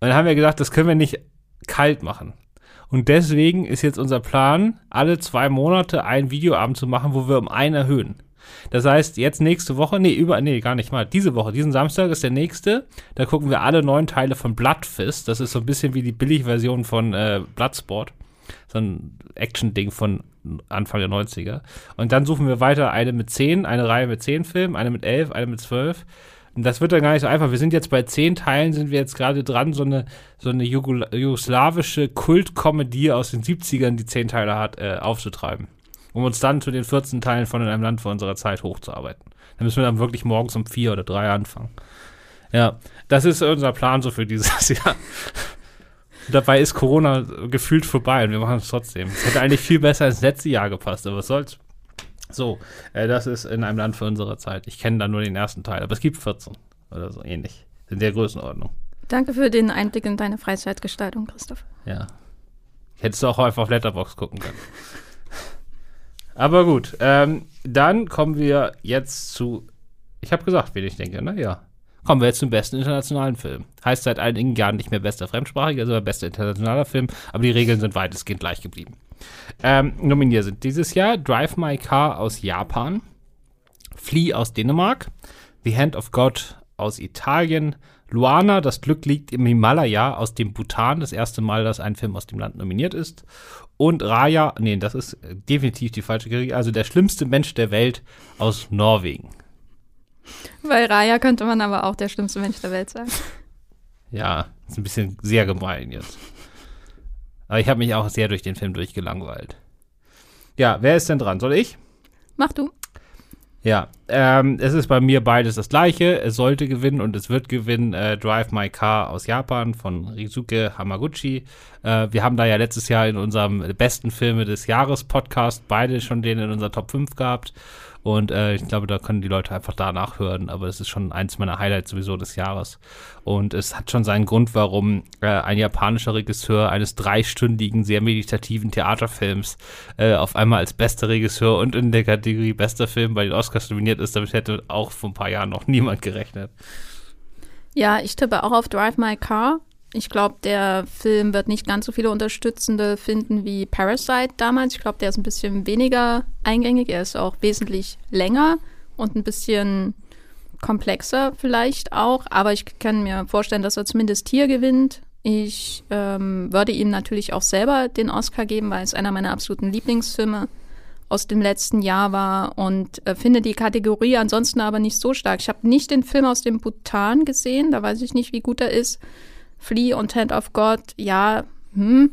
dann haben wir gesagt, das können wir nicht kalt machen. Und deswegen ist jetzt unser Plan, alle zwei Monate einen Videoabend zu machen, wo wir um einen erhöhen. Das heißt, jetzt nächste Woche, nee, über, nee, gar nicht mal, diese Woche, diesen Samstag ist der nächste. Da gucken wir alle neun Teile von Bloodfist. Das ist so ein bisschen wie die Billigversion von äh, Bloodsport. So ein Action-Ding von Anfang der 90er. Und dann suchen wir weiter eine mit zehn, eine Reihe mit zehn Filmen, eine mit elf, eine mit zwölf. Und das wird dann gar nicht so einfach. Wir sind jetzt bei zehn Teilen, sind wir jetzt gerade dran, so eine, so eine jugoslawische Kultkomödie aus den 70ern, die zehn Teile hat, äh, aufzutreiben um uns dann zu den 14 Teilen von in einem Land vor unserer Zeit hochzuarbeiten. Dann müssen wir dann wirklich morgens um vier oder drei anfangen. Ja, das ist unser Plan so für dieses Jahr. Dabei ist Corona gefühlt vorbei und wir machen es trotzdem. Es hätte eigentlich viel besser ins letzte Jahr gepasst, aber was soll's. So, äh, das ist in einem Land vor unserer Zeit. Ich kenne da nur den ersten Teil, aber es gibt 14 oder so ähnlich. In der Größenordnung. Danke für den Einblick in deine Freizeitgestaltung, Christoph. Ja. Hättest du auch einfach auf Letterbox gucken können. Aber gut, ähm, dann kommen wir jetzt zu. Ich habe gesagt, wen ich denke, ne? Ja. Kommen wir jetzt zum besten internationalen Film. Heißt seit einigen Jahren nicht mehr bester fremdsprachiger, sondern bester internationaler Film, aber die Regeln sind weitestgehend gleich geblieben. Ähm, nominiert sind dieses Jahr Drive My Car aus Japan, Flea aus Dänemark, The Hand of God aus Italien, Luana, das Glück liegt im Himalaya aus dem Bhutan, das erste Mal, dass ein Film aus dem Land nominiert ist. Und Raya, nee, das ist definitiv die falsche Kategorie, also der schlimmste Mensch der Welt aus Norwegen. Weil Raya könnte man aber auch der schlimmste Mensch der Welt sein. Ja, ist ein bisschen sehr gemein jetzt. Aber ich habe mich auch sehr durch den Film durchgelangweilt. Ja, wer ist denn dran? Soll ich? Mach du. Ja, ähm, es ist bei mir beides das gleiche. Es sollte gewinnen und es wird gewinnen. Äh, Drive My Car aus Japan von Rizuke Hamaguchi. Äh, wir haben da ja letztes Jahr in unserem besten Filme des Jahres Podcast beide schon den in unserer Top 5 gehabt. Und äh, ich glaube, da können die Leute einfach danach hören. Aber es ist schon eins meiner Highlights sowieso des Jahres. Und es hat schon seinen Grund, warum äh, ein japanischer Regisseur eines dreistündigen, sehr meditativen Theaterfilms äh, auf einmal als bester Regisseur und in der Kategorie bester Film bei den Oscars nominiert ist. Damit hätte auch vor ein paar Jahren noch niemand gerechnet. Ja, ich tippe auch auf Drive My Car. Ich glaube, der Film wird nicht ganz so viele Unterstützende finden wie Parasite damals. Ich glaube, der ist ein bisschen weniger eingängig. Er ist auch wesentlich länger und ein bisschen komplexer vielleicht auch. Aber ich kann mir vorstellen, dass er zumindest hier gewinnt. Ich ähm, würde ihm natürlich auch selber den Oscar geben, weil es einer meiner absoluten Lieblingsfilme aus dem letzten Jahr war und äh, finde die Kategorie ansonsten aber nicht so stark. Ich habe nicht den Film aus dem Bhutan gesehen, da weiß ich nicht, wie gut er ist. Flea und Hand of God, ja, hm.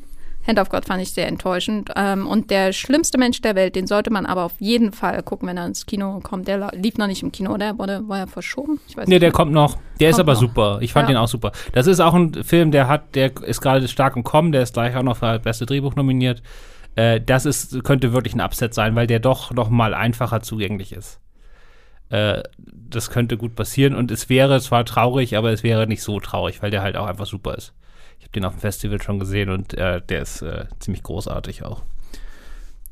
Hand of God fand ich sehr enttäuschend. Ähm, und der schlimmste Mensch der Welt, den sollte man aber auf jeden Fall gucken, wenn er ins Kino kommt. Der lief noch nicht im Kino, oder? Wurde, war er verschoben? Ich weiß nee, nicht. der kommt noch. Der kommt ist aber noch. super. Ich fand ja. den auch super. Das ist auch ein Film, der hat, der ist gerade stark im Kommen, der ist gleich auch noch für das beste Drehbuch nominiert. Äh, das ist, könnte wirklich ein Upset sein, weil der doch noch mal einfacher zugänglich ist. Äh, das könnte gut passieren und es wäre zwar traurig, aber es wäre nicht so traurig, weil der halt auch einfach super ist. Ich habe den auf dem Festival schon gesehen und äh, der ist äh, ziemlich großartig auch.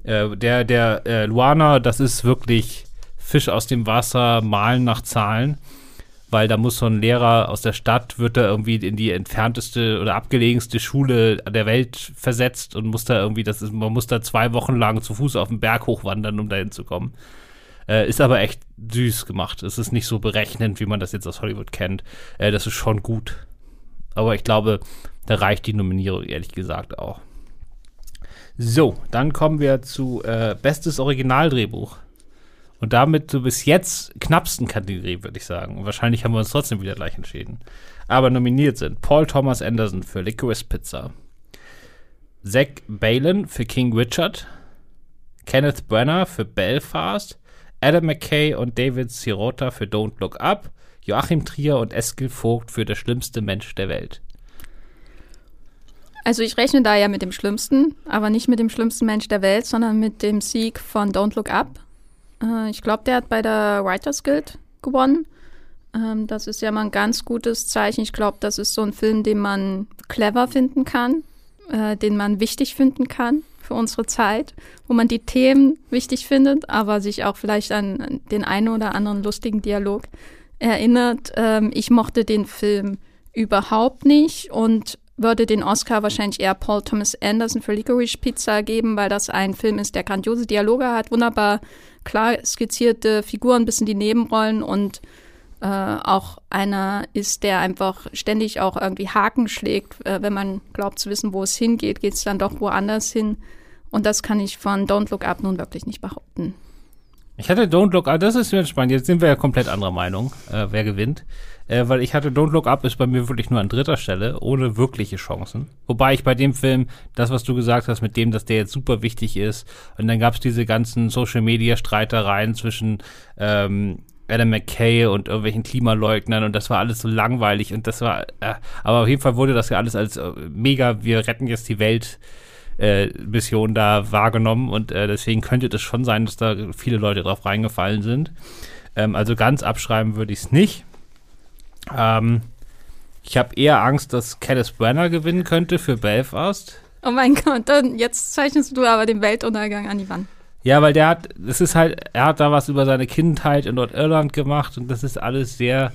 Äh, der der äh, Luana, das ist wirklich Fisch aus dem Wasser, malen nach Zahlen, weil da muss so ein Lehrer aus der Stadt, wird da irgendwie in die entfernteste oder abgelegenste Schule der Welt versetzt und muss da irgendwie, das ist, man muss da zwei Wochen lang zu Fuß auf den Berg hochwandern, um da hinzukommen. Äh, ist aber echt süß gemacht. Es ist nicht so berechnend, wie man das jetzt aus Hollywood kennt. Äh, das ist schon gut. Aber ich glaube, da reicht die Nominierung ehrlich gesagt auch. So, dann kommen wir zu äh, Bestes Originaldrehbuch. Und damit zur bis jetzt knappsten Kategorie, würde ich sagen. Und wahrscheinlich haben wir uns trotzdem wieder gleich entschieden. Aber nominiert sind Paul Thomas Anderson für Licorice Pizza, Zach Balin für King Richard, Kenneth Brenner für Belfast, Adam McKay und David Sirota für Don't Look Up, Joachim Trier und Eskil Vogt für Der schlimmste Mensch der Welt. Also ich rechne da ja mit dem Schlimmsten, aber nicht mit dem schlimmsten Mensch der Welt, sondern mit dem Sieg von Don't Look Up. Äh, ich glaube, der hat bei der Writers Guild gewonnen. Ähm, das ist ja mal ein ganz gutes Zeichen. Ich glaube, das ist so ein Film, den man clever finden kann, äh, den man wichtig finden kann für unsere Zeit, wo man die Themen wichtig findet, aber sich auch vielleicht an den einen oder anderen lustigen Dialog erinnert. Ähm, ich mochte den Film überhaupt nicht und würde den Oscar wahrscheinlich eher Paul Thomas Anderson für Licorice Pizza geben, weil das ein Film ist, der grandiose Dialoge hat, wunderbar klar skizzierte Figuren bis in die Nebenrollen und äh, auch einer ist, der einfach ständig auch irgendwie Haken schlägt. Äh, wenn man glaubt zu wissen, wo es hingeht, geht es dann doch woanders hin. Und das kann ich von Don't Look Up nun wirklich nicht behaupten. Ich hatte Don't Look Up, das ist mir spannend. Jetzt sind wir ja komplett anderer Meinung, äh, wer gewinnt. Äh, weil ich hatte Don't Look Up ist bei mir wirklich nur an dritter Stelle, ohne wirkliche Chancen. Wobei ich bei dem Film, das, was du gesagt hast, mit dem, dass der jetzt super wichtig ist, und dann gab es diese ganzen Social Media Streitereien zwischen ähm, Adam McKay und irgendwelchen Klimaleugnern und das war alles so langweilig und das war, äh, aber auf jeden Fall wurde das ja alles als äh, mega, wir retten jetzt die Welt äh, Mission da wahrgenommen und äh, deswegen könnte das schon sein, dass da viele Leute drauf reingefallen sind. Ähm, also ganz abschreiben würde ich es nicht. Ähm, ich habe eher Angst, dass Kenneth Brenner gewinnen könnte für Belfast. Oh mein Gott, dann jetzt zeichnest du aber den Weltuntergang an die Wand. Ja, weil der hat, es ist halt, er hat da was über seine Kindheit in Nordirland gemacht und das ist alles sehr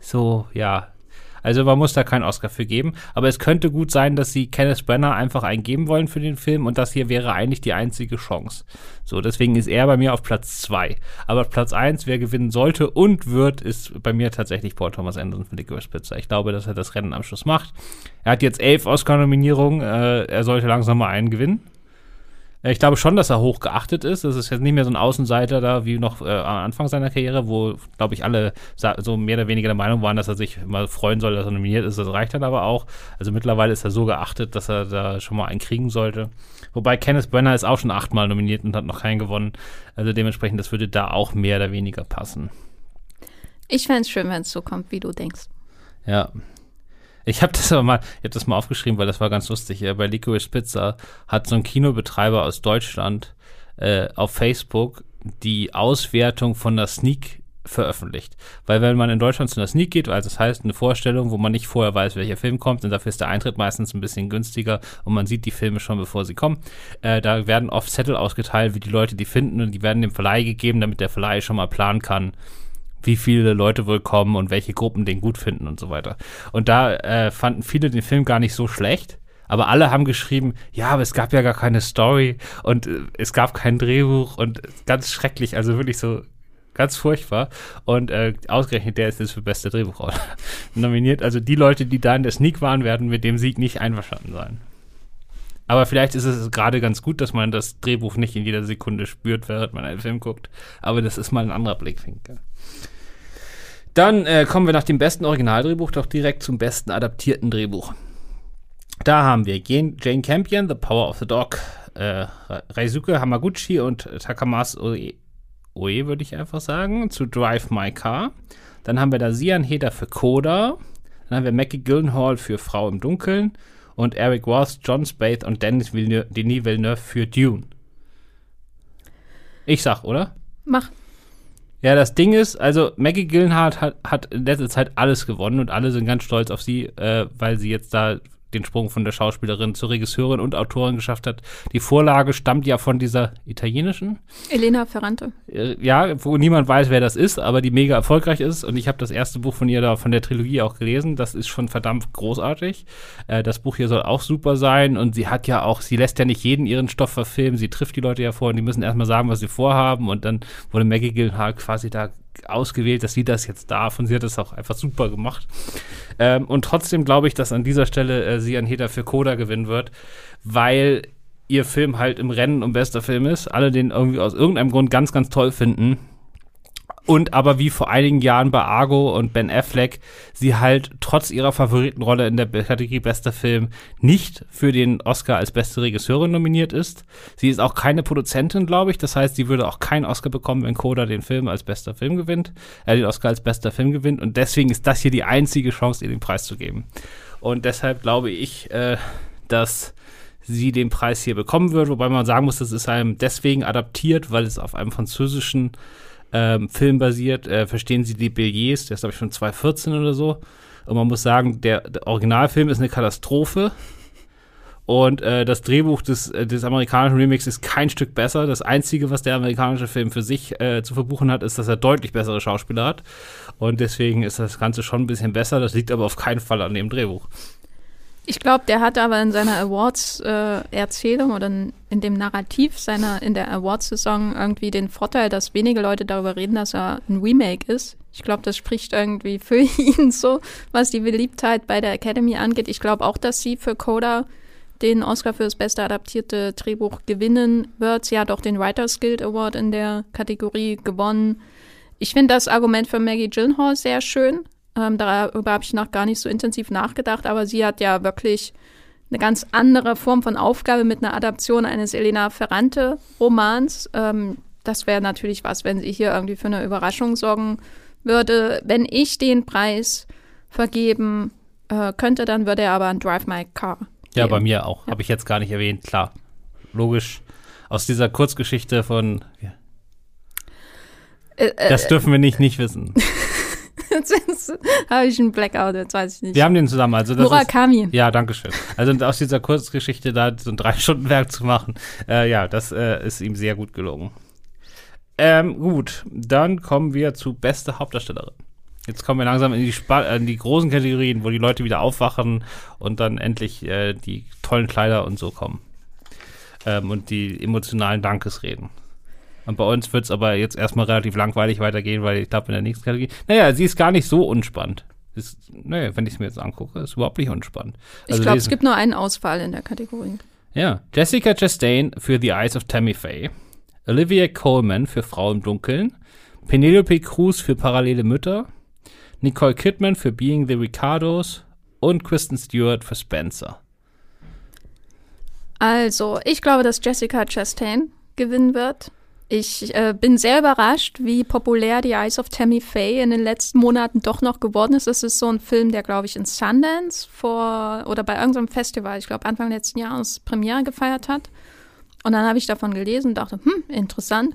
so, ja, also man muss da keinen Oscar für geben. Aber es könnte gut sein, dass sie Kenneth Brenner einfach eingeben wollen für den Film und das hier wäre eigentlich die einzige Chance. So, deswegen ist er bei mir auf Platz zwei. Aber Platz eins, wer gewinnen sollte und wird, ist bei mir tatsächlich Paul Thomas Anderson für Licorice Pizza. Ich glaube, dass er das Rennen am Schluss macht. Er hat jetzt elf Oscar-Nominierungen. Äh, er sollte langsam mal einen gewinnen. Äh, ich glaube schon, dass er hoch geachtet ist. Das ist jetzt nicht mehr so ein Außenseiter da wie noch äh, am Anfang seiner Karriere, wo, glaube ich, alle so mehr oder weniger der Meinung waren, dass er sich mal freuen soll, dass er nominiert ist. Das reicht dann aber auch. Also mittlerweile ist er so geachtet, dass er da schon mal einen kriegen sollte. Wobei Kenneth Brenner ist auch schon achtmal nominiert und hat noch keinen gewonnen. Also dementsprechend, das würde da auch mehr oder weniger passen. Ich fände es schön, wenn es so kommt, wie du denkst. Ja, ich habe das aber mal, ich habe das mal aufgeschrieben, weil das war ganz lustig. Bei Licorice Pizza hat so ein Kinobetreiber aus Deutschland äh, auf Facebook die Auswertung von der Sneak veröffentlicht. Weil wenn man in Deutschland zu einer Sneak geht, also das heißt eine Vorstellung, wo man nicht vorher weiß, welcher Film kommt, und dafür ist der Eintritt meistens ein bisschen günstiger und man sieht die Filme schon, bevor sie kommen, äh, da werden oft Zettel ausgeteilt, wie die Leute die finden und die werden dem Verleih gegeben, damit der Verleih schon mal planen kann, wie viele Leute wohl kommen und welche Gruppen den gut finden und so weiter. Und da äh, fanden viele den Film gar nicht so schlecht. Aber alle haben geschrieben, ja, aber es gab ja gar keine Story und äh, es gab kein Drehbuch und ganz schrecklich, also wirklich so ganz furchtbar. Und äh, ausgerechnet der ist jetzt für beste Drehbuch nominiert. Also die Leute, die da in der Sneak waren, werden mit dem Sieg nicht einverstanden sein. Aber vielleicht ist es gerade ganz gut, dass man das Drehbuch nicht in jeder Sekunde spürt, während man einen Film guckt. Aber das ist mal ein anderer Blickwinkel. Dann äh, kommen wir nach dem besten Originaldrehbuch doch direkt zum besten adaptierten Drehbuch. Da haben wir Jane Campion, The Power of the Dog, äh, Reizuke Hamaguchi und Takamas Oe, Oe würde ich einfach sagen, zu Drive My Car. Dann haben wir da Sian Heder für Coda. Dann haben wir Mackie Gyllenhaal für Frau im Dunkeln und Eric Roth, John Spath und Dennis Villeneuve, Denis Villeneuve für Dune. Ich sag, oder? Mach. Ja, das Ding ist, also Maggie Gyllenhaal hat, hat in letzter Zeit alles gewonnen und alle sind ganz stolz auf sie, äh, weil sie jetzt da den Sprung von der Schauspielerin zur Regisseurin und Autorin geschafft hat. Die Vorlage stammt ja von dieser italienischen. Elena Ferrante. Äh, ja, wo niemand weiß, wer das ist, aber die mega erfolgreich ist. Und ich habe das erste Buch von ihr da, von der Trilogie auch gelesen. Das ist schon verdammt großartig. Äh, das Buch hier soll auch super sein. Und sie hat ja auch, sie lässt ja nicht jeden ihren Stoff verfilmen. Sie trifft die Leute ja vor und die müssen erstmal sagen, was sie vorhaben. Und dann wurde Maggie Gyllenhaal quasi da ausgewählt, dass sie das jetzt darf und sie hat es auch einfach super gemacht. Ähm, und trotzdem glaube ich, dass an dieser Stelle äh, sie ein Hater für Coda gewinnen wird, weil ihr Film halt im Rennen um bester Film ist, alle den irgendwie aus irgendeinem Grund ganz, ganz toll finden und aber wie vor einigen Jahren bei Argo und Ben Affleck, sie halt trotz ihrer Favoritenrolle in der Kategorie bester Film nicht für den Oscar als beste Regisseurin nominiert ist. Sie ist auch keine Produzentin, glaube ich. Das heißt, sie würde auch keinen Oscar bekommen, wenn Coda den Film als bester Film gewinnt, äh, den Oscar als bester Film gewinnt. Und deswegen ist das hier die einzige Chance, ihr den Preis zu geben. Und deshalb glaube ich, äh, dass sie den Preis hier bekommen wird, wobei man sagen muss, das ist einem deswegen adaptiert, weil es auf einem französischen ähm, Film basiert. Äh, verstehen Sie die Billets, der ist glaube ich schon 2014 oder so. Und man muss sagen, der, der Originalfilm ist eine Katastrophe. Und äh, das Drehbuch des, äh, des amerikanischen Remix ist kein Stück besser. Das Einzige, was der amerikanische Film für sich äh, zu verbuchen hat, ist, dass er deutlich bessere Schauspieler hat. Und deswegen ist das Ganze schon ein bisschen besser. Das liegt aber auf keinen Fall an dem Drehbuch. Ich glaube, der hat aber in seiner Awards-Erzählung äh, oder in, dem Narrativ seiner in der Awards-Saison irgendwie den Vorteil, dass wenige Leute darüber reden, dass er ein Remake ist. Ich glaube, das spricht irgendwie für ihn so, was die Beliebtheit bei der Academy angeht. Ich glaube auch, dass sie für Coda den Oscar für das beste adaptierte Drehbuch gewinnen wird. Sie hat auch den Writers Guild Award in der Kategorie gewonnen. Ich finde das Argument für Maggie Gyllenhaal sehr schön. Ähm, darüber habe ich noch gar nicht so intensiv nachgedacht, aber sie hat ja wirklich eine ganz andere Form von Aufgabe mit einer Adaption eines Elena Ferrante-Romans. Ähm, das wäre natürlich was, wenn sie hier irgendwie für eine Überraschung sorgen würde. Wenn ich den Preis vergeben äh, könnte, dann würde er aber an Drive My Car. Ja, bei mir auch. Ja. Habe ich jetzt gar nicht erwähnt. Klar, logisch. Aus dieser Kurzgeschichte von. Ja. Äh, äh, das dürfen wir nicht nicht wissen. jetzt habe ich einen Blackout, jetzt weiß ich nicht. Wir haben den zusammen. Also das Murakami. Ist, ja, danke schön. Also aus dieser Kurzgeschichte da so ein Drei-Stunden-Werk zu machen, äh, ja, das äh, ist ihm sehr gut gelungen. Ähm, gut, dann kommen wir zu beste Hauptdarstellerin. Jetzt kommen wir langsam in die, Sp in die großen Kategorien, wo die Leute wieder aufwachen und dann endlich äh, die tollen Kleider und so kommen. Ähm, und die emotionalen Dankesreden. Und bei uns wird es aber jetzt erstmal relativ langweilig weitergehen, weil ich glaube, in der nächsten Kategorie. Naja, sie ist gar nicht so unspannend. Ist, naja, wenn ich es mir jetzt angucke, ist überhaupt nicht unspannend. Also ich glaube, es gibt nur einen Ausfall in der Kategorie. Ja. Jessica Chastain für The Eyes of Tammy Faye. Olivia Coleman für Frau im Dunkeln. Penelope Cruz für Parallele Mütter. Nicole Kidman für Being the Ricardos. Und Kristen Stewart für Spencer. Also, ich glaube, dass Jessica Chastain gewinnen wird. Ich äh, bin sehr überrascht, wie populär die Eyes of Tammy Faye in den letzten Monaten doch noch geworden ist. Es ist so ein Film, der, glaube ich, in Sundance vor oder bei irgendeinem Festival, ich glaube Anfang letzten Jahres, Premiere gefeiert hat. Und dann habe ich davon gelesen und dachte, hm, interessant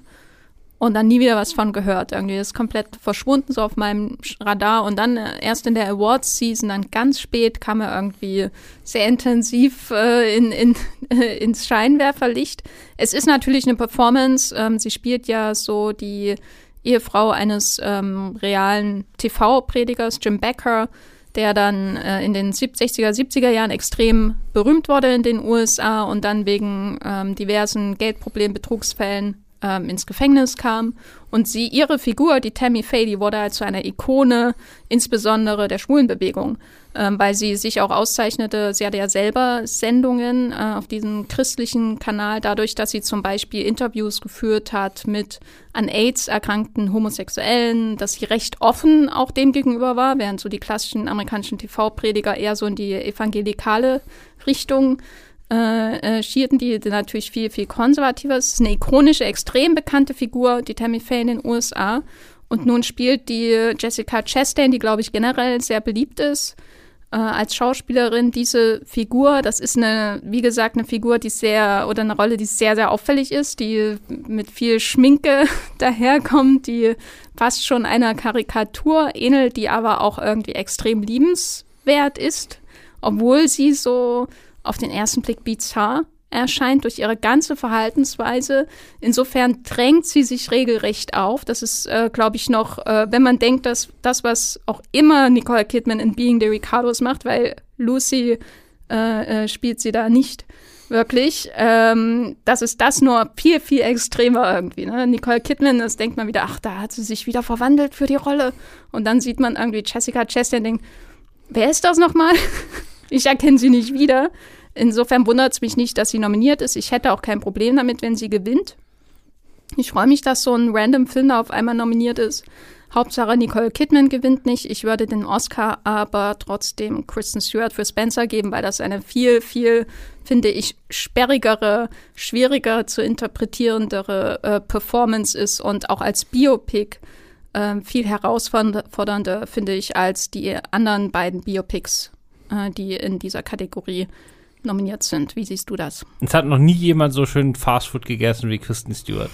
und dann nie wieder was von gehört. Irgendwie ist komplett verschwunden so auf meinem Radar und dann äh, erst in der Awards Season, dann ganz spät kam er irgendwie sehr intensiv äh, in, in, äh, ins Scheinwerferlicht. Es ist natürlich eine Performance. Ähm, sie spielt ja so die Ehefrau eines ähm, realen TV-Predigers, Jim Becker, der dann äh, in den 60er, 70er Jahren extrem berühmt wurde in den USA und dann wegen ähm, diversen Geldproblemen, Betrugsfällen ähm, ins Gefängnis kam. Und sie, ihre Figur, die Tammy Faye, die wurde halt zu einer Ikone, insbesondere der Schwulenbewegung, ähm, weil sie sich auch auszeichnete. Sie hatte ja selber Sendungen äh, auf diesem christlichen Kanal, dadurch, dass sie zum Beispiel Interviews geführt hat mit an AIDS erkrankten Homosexuellen, dass sie recht offen auch dem gegenüber war, während so die klassischen amerikanischen TV-Prediger eher so in die evangelikale Richtung äh, äh, schierten, die natürlich viel, viel konservativer ist. Es ist eine ikonische, extrem bekannte Figur, die Tammy Faye in den USA. Und nun spielt die Jessica Chastain, die, glaube ich, generell sehr beliebt ist, äh, als Schauspielerin diese Figur. Das ist eine, wie gesagt, eine Figur, die sehr, oder eine Rolle, die sehr, sehr auffällig ist, die mit viel Schminke daherkommt, die fast schon einer Karikatur ähnelt, die aber auch irgendwie extrem liebenswert ist obwohl sie so auf den ersten Blick bizarr erscheint durch ihre ganze Verhaltensweise. Insofern drängt sie sich regelrecht auf. Das ist, äh, glaube ich, noch, äh, wenn man denkt, dass das, was auch immer Nicole Kidman in Being the Ricardos macht, weil Lucy äh, äh spielt sie da nicht wirklich. Ähm, das ist das nur viel, viel extremer irgendwie. Ne? Nicole Kidman, das denkt man wieder, ach, da hat sie sich wieder verwandelt für die Rolle. Und dann sieht man irgendwie Jessica Chastain denkt, wer ist das nochmal? ich erkenne sie nicht wieder. Insofern wundert es mich nicht, dass sie nominiert ist. Ich hätte auch kein Problem damit, wenn sie gewinnt. Ich freue mich, dass so ein random Film da auf einmal nominiert ist. Hauptsache Nicole Kidman gewinnt nicht. Ich würde den Oscar aber trotzdem Kristen Stewart für Spencer geben, weil das eine viel, viel, finde ich, sperrigere, schwieriger zu interpretierendere äh, Performance ist und auch als Biopic äh, viel herausfordernder, finde ich, als die anderen beiden Biopics, äh, die in dieser Kategorie nominiert sind. Wie siehst du das? Es hat noch nie jemand so schön Fastfood gegessen wie Kristen Stewart.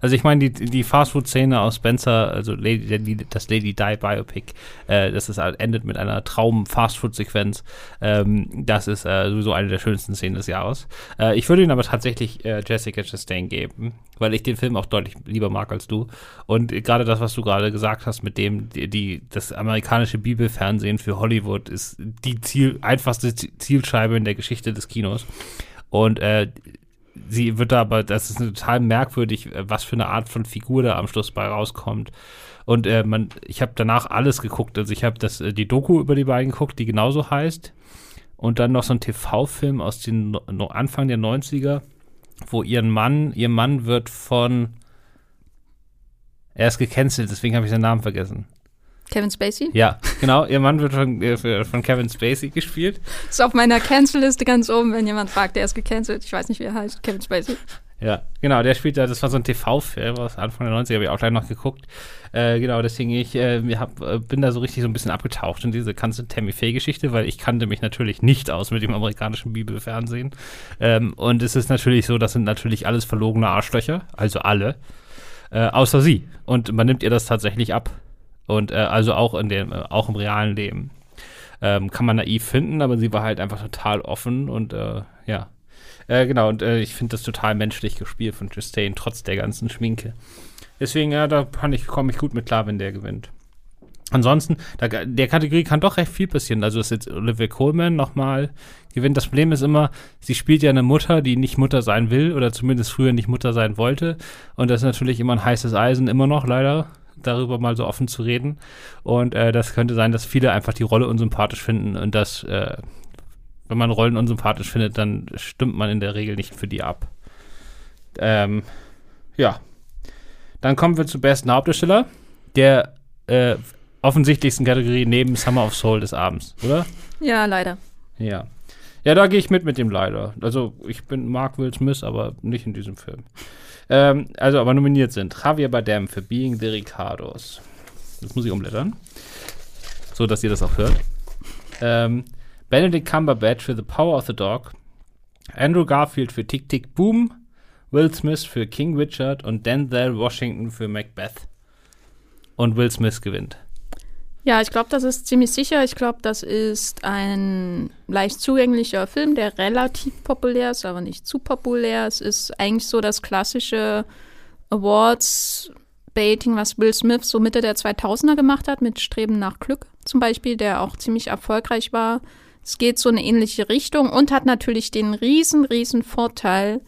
Also ich meine, die, die Fastfood-Szene aus Spencer, also Lady, das Lady Di Biopic, äh, das ist, halt, endet mit einer Traum-Fastfood-Sequenz. Ähm, das ist äh, sowieso eine der schönsten Szenen des Jahres. Äh, ich würde ihn aber tatsächlich äh, Jessica Chastain geben, weil ich den Film auch deutlich lieber mag als du. Und gerade das, was du gerade gesagt hast, mit dem, die, die, das amerikanische Bibelfernsehen für Hollywood ist die Ziel, einfachste Zielscheibe in der Geschichte des Kinos. Und äh, sie wird da aber, das ist total merkwürdig, äh, was für eine Art von Figur da am Schluss bei rauskommt. Und äh, man, ich habe danach alles geguckt. Also ich habe das äh, die Doku über die beiden geguckt, die genauso heißt. Und dann noch so ein TV-Film aus den no, Anfang der 90er, wo ihren Mann, ihr Mann wird von er ist gecancelt, deswegen habe ich seinen Namen vergessen. Kevin Spacey? Ja, genau. Ihr Mann wird von, äh, von Kevin Spacey gespielt. Ist auf meiner Cancel-Liste ganz oben, wenn jemand fragt, der ist gecancelt. Ich weiß nicht, wie er heißt. Kevin Spacey. Ja, genau, der spielt da, das war so ein TV-Film aus Anfang der 90er, habe ich auch gleich noch geguckt. Äh, genau, deswegen ich äh, hab, äh, bin da so richtig so ein bisschen abgetaucht in diese ganze Tammy Faye-Geschichte, weil ich kannte mich natürlich nicht aus mit dem amerikanischen Bibelfernsehen. Ähm, und es ist natürlich so, das sind natürlich alles verlogene Arschlöcher, also alle, äh, außer sie. Und man nimmt ihr das tatsächlich ab. Und äh, also auch in dem, äh, auch im realen Leben. Ähm, kann man naiv finden, aber sie war halt einfach total offen und äh, ja. Äh, genau, und äh, ich finde das total menschlich gespielt von Justine, trotz der ganzen Schminke. Deswegen, ja, da komme ich gut mit klar, wenn der gewinnt. Ansonsten, da, der Kategorie kann doch recht viel passieren. Also, dass jetzt Olivia Coleman nochmal gewinnt. Das Problem ist immer, sie spielt ja eine Mutter, die nicht Mutter sein will oder zumindest früher nicht Mutter sein wollte. Und das ist natürlich immer ein heißes Eisen, immer noch leider darüber mal so offen zu reden. Und äh, das könnte sein, dass viele einfach die Rolle unsympathisch finden und dass, äh, wenn man Rollen unsympathisch findet, dann stimmt man in der Regel nicht für die ab. Ähm, ja. Dann kommen wir zur besten Hauptdarsteller, der äh, offensichtlichsten Kategorie neben Summer of Soul des Abends, oder? Ja, leider. Ja. Ja, da gehe ich mit mit dem leider. Also ich bin Mark Will Smith, aber nicht in diesem Film. Ähm, also aber nominiert sind Javier Bardem für Being the Ricardos. Das muss ich umblättern. So, dass ihr das auch hört. Ähm, Benedict Cumberbatch für The Power of the Dog. Andrew Garfield für Tick Tick Boom. Will Smith für King Richard und Denzel Washington für Macbeth. Und Will Smith gewinnt. Ja, ich glaube, das ist ziemlich sicher. Ich glaube, das ist ein leicht zugänglicher Film, der relativ populär ist, aber nicht zu populär. Es ist eigentlich so das klassische Awards-Baiting, was Will Smith so Mitte der 2000er gemacht hat, mit Streben nach Glück zum Beispiel, der auch ziemlich erfolgreich war. Es geht so eine ähnliche Richtung und hat natürlich den riesen, riesen Vorteil,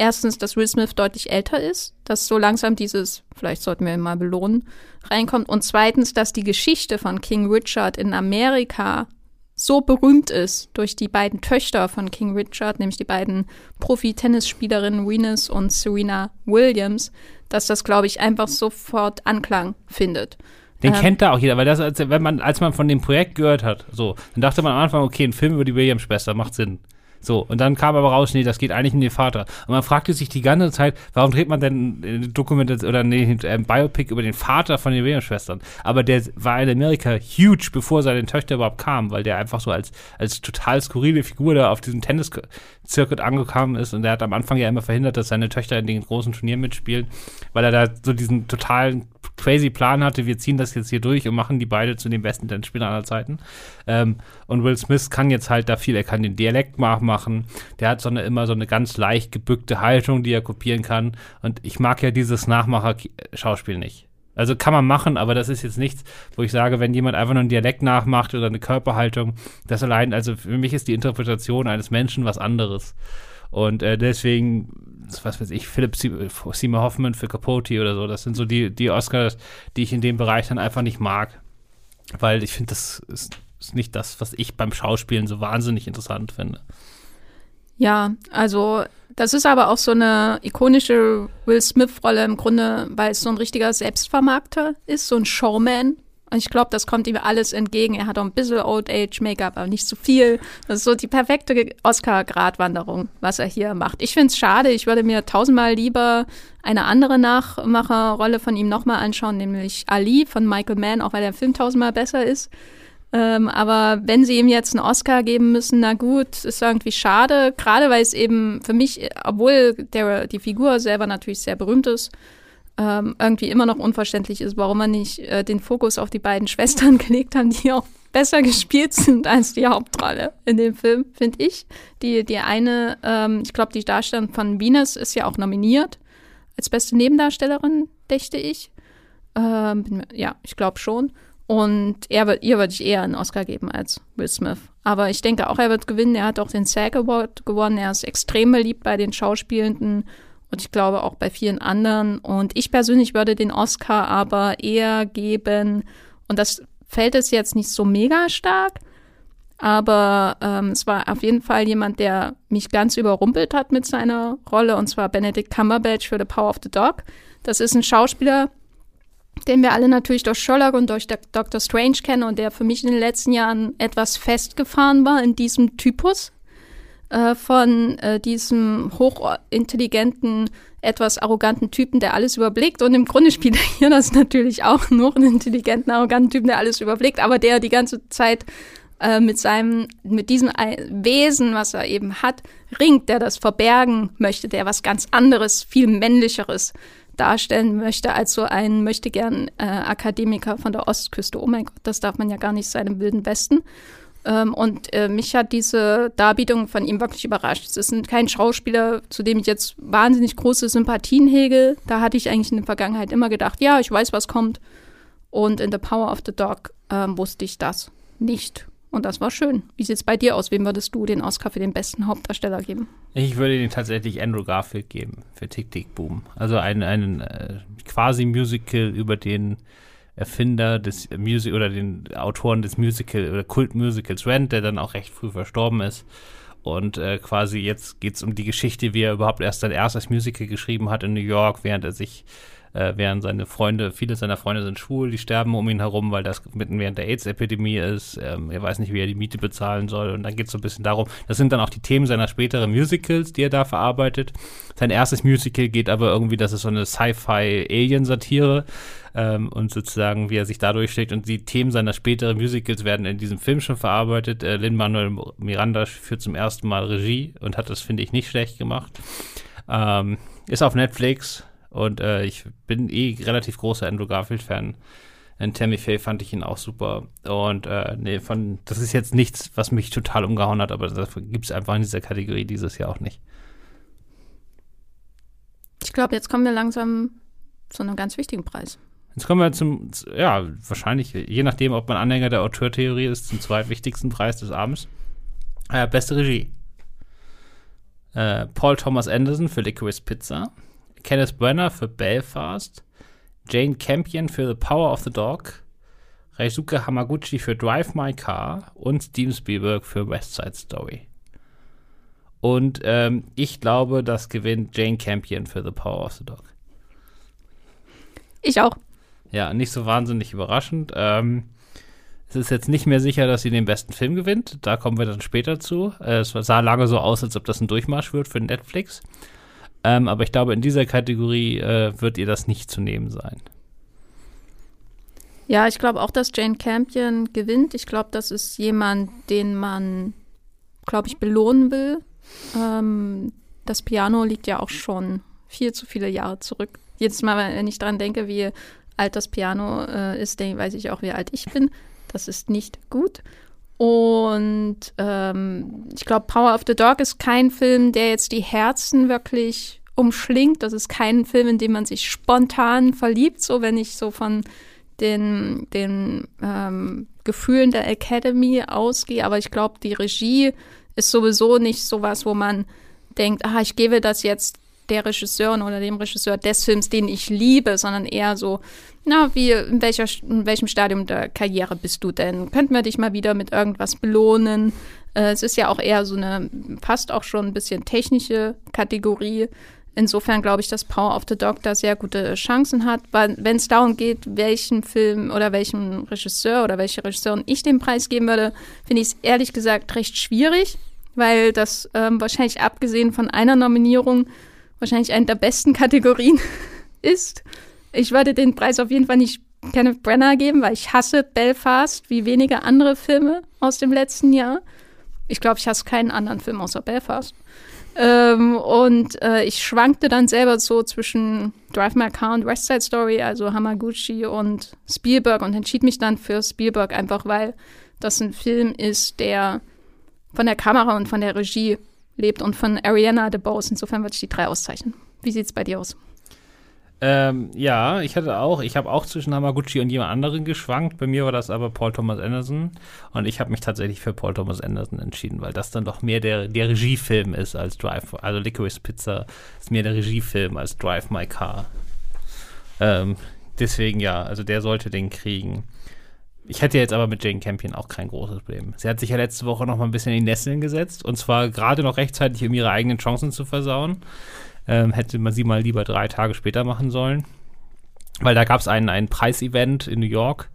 erstens, dass Will Smith deutlich älter ist, dass so langsam dieses, vielleicht sollten wir ihn mal belohnen, reinkommt. Und zweitens, dass die Geschichte von King Richard in Amerika so berühmt ist durch die beiden Töchter von King Richard, nämlich die beiden Profi-Tennisspielerinnen Venus und Serena Williams, dass das, glaube ich, einfach sofort Anklang findet. Den ähm, kennt da auch jeder, weil das, als, wenn man, als man von dem Projekt gehört hat, so, dann dachte man am Anfang, okay, ein Film über die Williams-Schwester macht Sinn. So, und dann kam aber raus, nee, das geht eigentlich um den Vater. Und man fragte sich die ganze Zeit, warum dreht man denn eine Dokumentation oder nee, ein Biopic über den Vater von den Williams-Schwestern? Aber der war in Amerika huge, bevor seine Töchter überhaupt kamen, weil der einfach so als, als total skurrile Figur da auf diesem Tennis-Circuit angekommen ist und der hat am Anfang ja immer verhindert, dass seine Töchter in den großen Turnieren mitspielen, weil er da so diesen totalen crazy Plan hatte, wir ziehen das jetzt hier durch und machen die beide zu den besten Tennisspielern aller Zeiten. Ähm, und Will Smith kann jetzt halt da viel, er kann den Dialekt nachmachen, der hat so eine, immer so eine ganz leicht gebückte Haltung, die er kopieren kann. Und ich mag ja dieses Nachmacher-Schauspiel nicht. Also kann man machen, aber das ist jetzt nichts, wo ich sage, wenn jemand einfach nur einen Dialekt nachmacht oder eine Körperhaltung, das allein, also für mich ist die Interpretation eines Menschen was anderes. Und äh, deswegen, was weiß ich, Philipp Seymour Hoffman für Capote oder so, das sind so die, die Oscars, die ich in dem Bereich dann einfach nicht mag. Weil ich finde, das ist, ist nicht das, was ich beim Schauspielen so wahnsinnig interessant finde. Ja, also das ist aber auch so eine ikonische Will Smith-Rolle im Grunde, weil es so ein richtiger Selbstvermarkter ist, so ein Showman. Und ich glaube, das kommt ihm alles entgegen. Er hat auch ein bisschen Old Age Make-up, aber nicht zu so viel. Das ist so die perfekte Oscar-Gratwanderung, was er hier macht. Ich finde es schade. Ich würde mir tausendmal lieber eine andere Nachmacherrolle von ihm nochmal anschauen, nämlich Ali von Michael Mann, auch weil der Film tausendmal besser ist. Ähm, aber wenn sie ihm jetzt einen Oscar geben müssen, na gut, ist irgendwie schade. Gerade weil es eben für mich, obwohl der, die Figur selber natürlich sehr berühmt ist, ähm, irgendwie immer noch unverständlich ist, warum man nicht äh, den Fokus auf die beiden Schwestern gelegt haben, die auch besser gespielt sind als die Hauptrolle in dem Film, finde ich. Die, die eine, ähm, ich glaube, die Darstellerin von Venus ist ja auch nominiert als beste Nebendarstellerin, dächte ich. Ähm, ja, ich glaube schon. Und er, ihr würde ich eher einen Oscar geben als Will Smith. Aber ich denke auch, er wird gewinnen. Er hat auch den SAG Award gewonnen. Er ist extrem beliebt bei den Schauspielenden und ich glaube auch bei vielen anderen. Und ich persönlich würde den Oscar aber eher geben, und das fällt es jetzt nicht so mega stark, aber ähm, es war auf jeden Fall jemand, der mich ganz überrumpelt hat mit seiner Rolle, und zwar Benedict Cumberbatch für The Power of the Dog. Das ist ein Schauspieler, den wir alle natürlich durch Sherlock und durch Doctor Strange kennen und der für mich in den letzten Jahren etwas festgefahren war in diesem Typus äh, von äh, diesem hochintelligenten, etwas arroganten Typen, der alles überblickt. Und im Grunde spielt er hier das natürlich auch nur einen intelligenten, arroganten Typen, der alles überblickt, aber der die ganze Zeit äh, mit seinem, mit diesem Wesen, was er eben hat, ringt, der das verbergen möchte, der was ganz anderes, viel männlicheres darstellen möchte als so ein möchte gern äh, Akademiker von der Ostküste. Oh mein Gott, das darf man ja gar nicht sein im Wilden Westen. Ähm, und äh, mich hat diese Darbietung von ihm wirklich überrascht. Es ist kein Schauspieler, zu dem ich jetzt wahnsinnig große Sympathien hege. Da hatte ich eigentlich in der Vergangenheit immer gedacht, ja, ich weiß, was kommt. Und in The Power of the Dog ähm, wusste ich das nicht. Und das war schön. Wie sieht es bei dir aus? Wem würdest du den Oscar für den besten Hauptdarsteller geben? Ich würde den tatsächlich Andrew Garfield geben für Tick Tick Boom. Also ein, ein äh, quasi Musical über den Erfinder des Music oder den Autoren des Musical oder Kultmusicals Rent, der dann auch recht früh verstorben ist. Und äh, quasi jetzt geht es um die Geschichte, wie er überhaupt erst sein erstes Musical geschrieben hat in New York, während er sich äh, während seine Freunde, viele seiner Freunde sind schwul, die sterben um ihn herum, weil das mitten während der AIDS-Epidemie ist. Ähm, er weiß nicht, wie er die Miete bezahlen soll. Und dann geht es so ein bisschen darum, das sind dann auch die Themen seiner späteren Musicals, die er da verarbeitet. Sein erstes Musical geht aber irgendwie, das ist so eine Sci-Fi-Alien-Satire. Ähm, und sozusagen, wie er sich da durchschlägt. Und die Themen seiner späteren Musicals werden in diesem Film schon verarbeitet. Äh, Lin-Manuel Miranda führt zum ersten Mal Regie und hat das, finde ich, nicht schlecht gemacht. Ähm, ist auf Netflix, und äh, ich bin eh relativ großer Andrew Garfield-Fan. In Tammy Faye fand ich ihn auch super. Und äh, nee, von, das ist jetzt nichts, was mich total umgehauen hat, aber das gibt es einfach in dieser Kategorie dieses Jahr auch nicht. Ich glaube, jetzt kommen wir langsam zu einem ganz wichtigen Preis. Jetzt kommen wir zum, ja, wahrscheinlich, je nachdem, ob man Anhänger der Auteurtheorie ist, zum zweitwichtigsten Preis des Abends. Äh, beste Regie. Äh, Paul Thomas Anderson für Licorice Pizza. Kenneth Brenner für Belfast, Jane Campion für The Power of the Dog, Reisuke Hamaguchi für Drive My Car und Steven Spielberg für West Side Story. Und ähm, ich glaube, das gewinnt Jane Campion für The Power of the Dog. Ich auch. Ja, nicht so wahnsinnig überraschend. Ähm, Es ist jetzt nicht mehr sicher, dass sie den besten Film gewinnt. Da kommen wir dann später zu. Äh, es sah lange so aus, als ob das ein Durchmarsch wird für Netflix. Ähm, aber ich glaube, in dieser Kategorie äh, wird ihr das nicht zu nehmen sein. Ja, ich glaube auch, dass Jane Campion gewinnt. Ich glaube, das ist jemand, den man, glaube ich, belohnen will. Ähm, das Piano liegt ja auch schon viel zu viele Jahre zurück. Jedes Mal, wenn ich dran denke, wie alt das Piano äh, ist, dann weiß ich auch, wie alt ich bin. Das ist nicht gut. Und ähm, ich glaube, Power of the Dog ist kein Film, der jetzt die Herzen wirklich umschlingt. Das ist kein Film, in dem man sich spontan verliebt, so wenn ich so von den, den ähm, Gefühlen der Academy ausgehe. Aber ich glaube, die Regie ist sowieso nicht sowas, wo man denkt, ah, ich gebe das jetzt der Regisseurin oder dem Regisseur des Films, den ich liebe, sondern eher so, na, wie, in, welcher, in welchem Stadium der Karriere bist du denn? Könnten wir dich mal wieder mit irgendwas belohnen? Äh, es ist ja auch eher so eine, fast auch schon ein bisschen technische Kategorie. Insofern glaube ich, dass Power of the Dog da sehr gute Chancen hat. Wenn es darum geht, welchen Film oder welchen Regisseur oder welche Regisseurin ich den Preis geben würde, finde ich es ehrlich gesagt recht schwierig, weil das ähm, wahrscheinlich abgesehen von einer Nominierung wahrscheinlich eine der besten Kategorien ist. Ich würde den Preis auf jeden Fall nicht Kenneth Brenner geben, weil ich hasse Belfast wie wenige andere Filme aus dem letzten Jahr. Ich glaube, ich hasse keinen anderen Film außer Belfast. Ähm, und äh, ich schwankte dann selber so zwischen Drive My Car und West Side Story, also Hamaguchi und Spielberg und entschied mich dann für Spielberg einfach, weil das ein Film ist, der von der Kamera und von der Regie lebt und von Ariana DeBose. Insofern würde ich die drei auszeichnen. Wie sieht es bei dir aus? Ähm, ja, ich hatte auch, ich habe auch zwischen Hamaguchi und jemand anderen geschwankt. Bei mir war das aber Paul Thomas Anderson. Und ich habe mich tatsächlich für Paul Thomas Anderson entschieden, weil das dann doch mehr der, der Regiefilm ist als Drive. Also Licorice Pizza ist mehr der Regiefilm als Drive My Car. Ähm, deswegen ja, also der sollte den kriegen. Ich hätte jetzt aber mit Jane Campion auch kein großes Problem. Sie hat sich ja letzte Woche noch mal ein bisschen in die Nesseln gesetzt und zwar gerade noch rechtzeitig, um ihre eigenen Chancen zu versauen. Ähm, hätte man sie mal lieber drei Tage später machen sollen. Weil da gab es ein, ein Preisevent in New York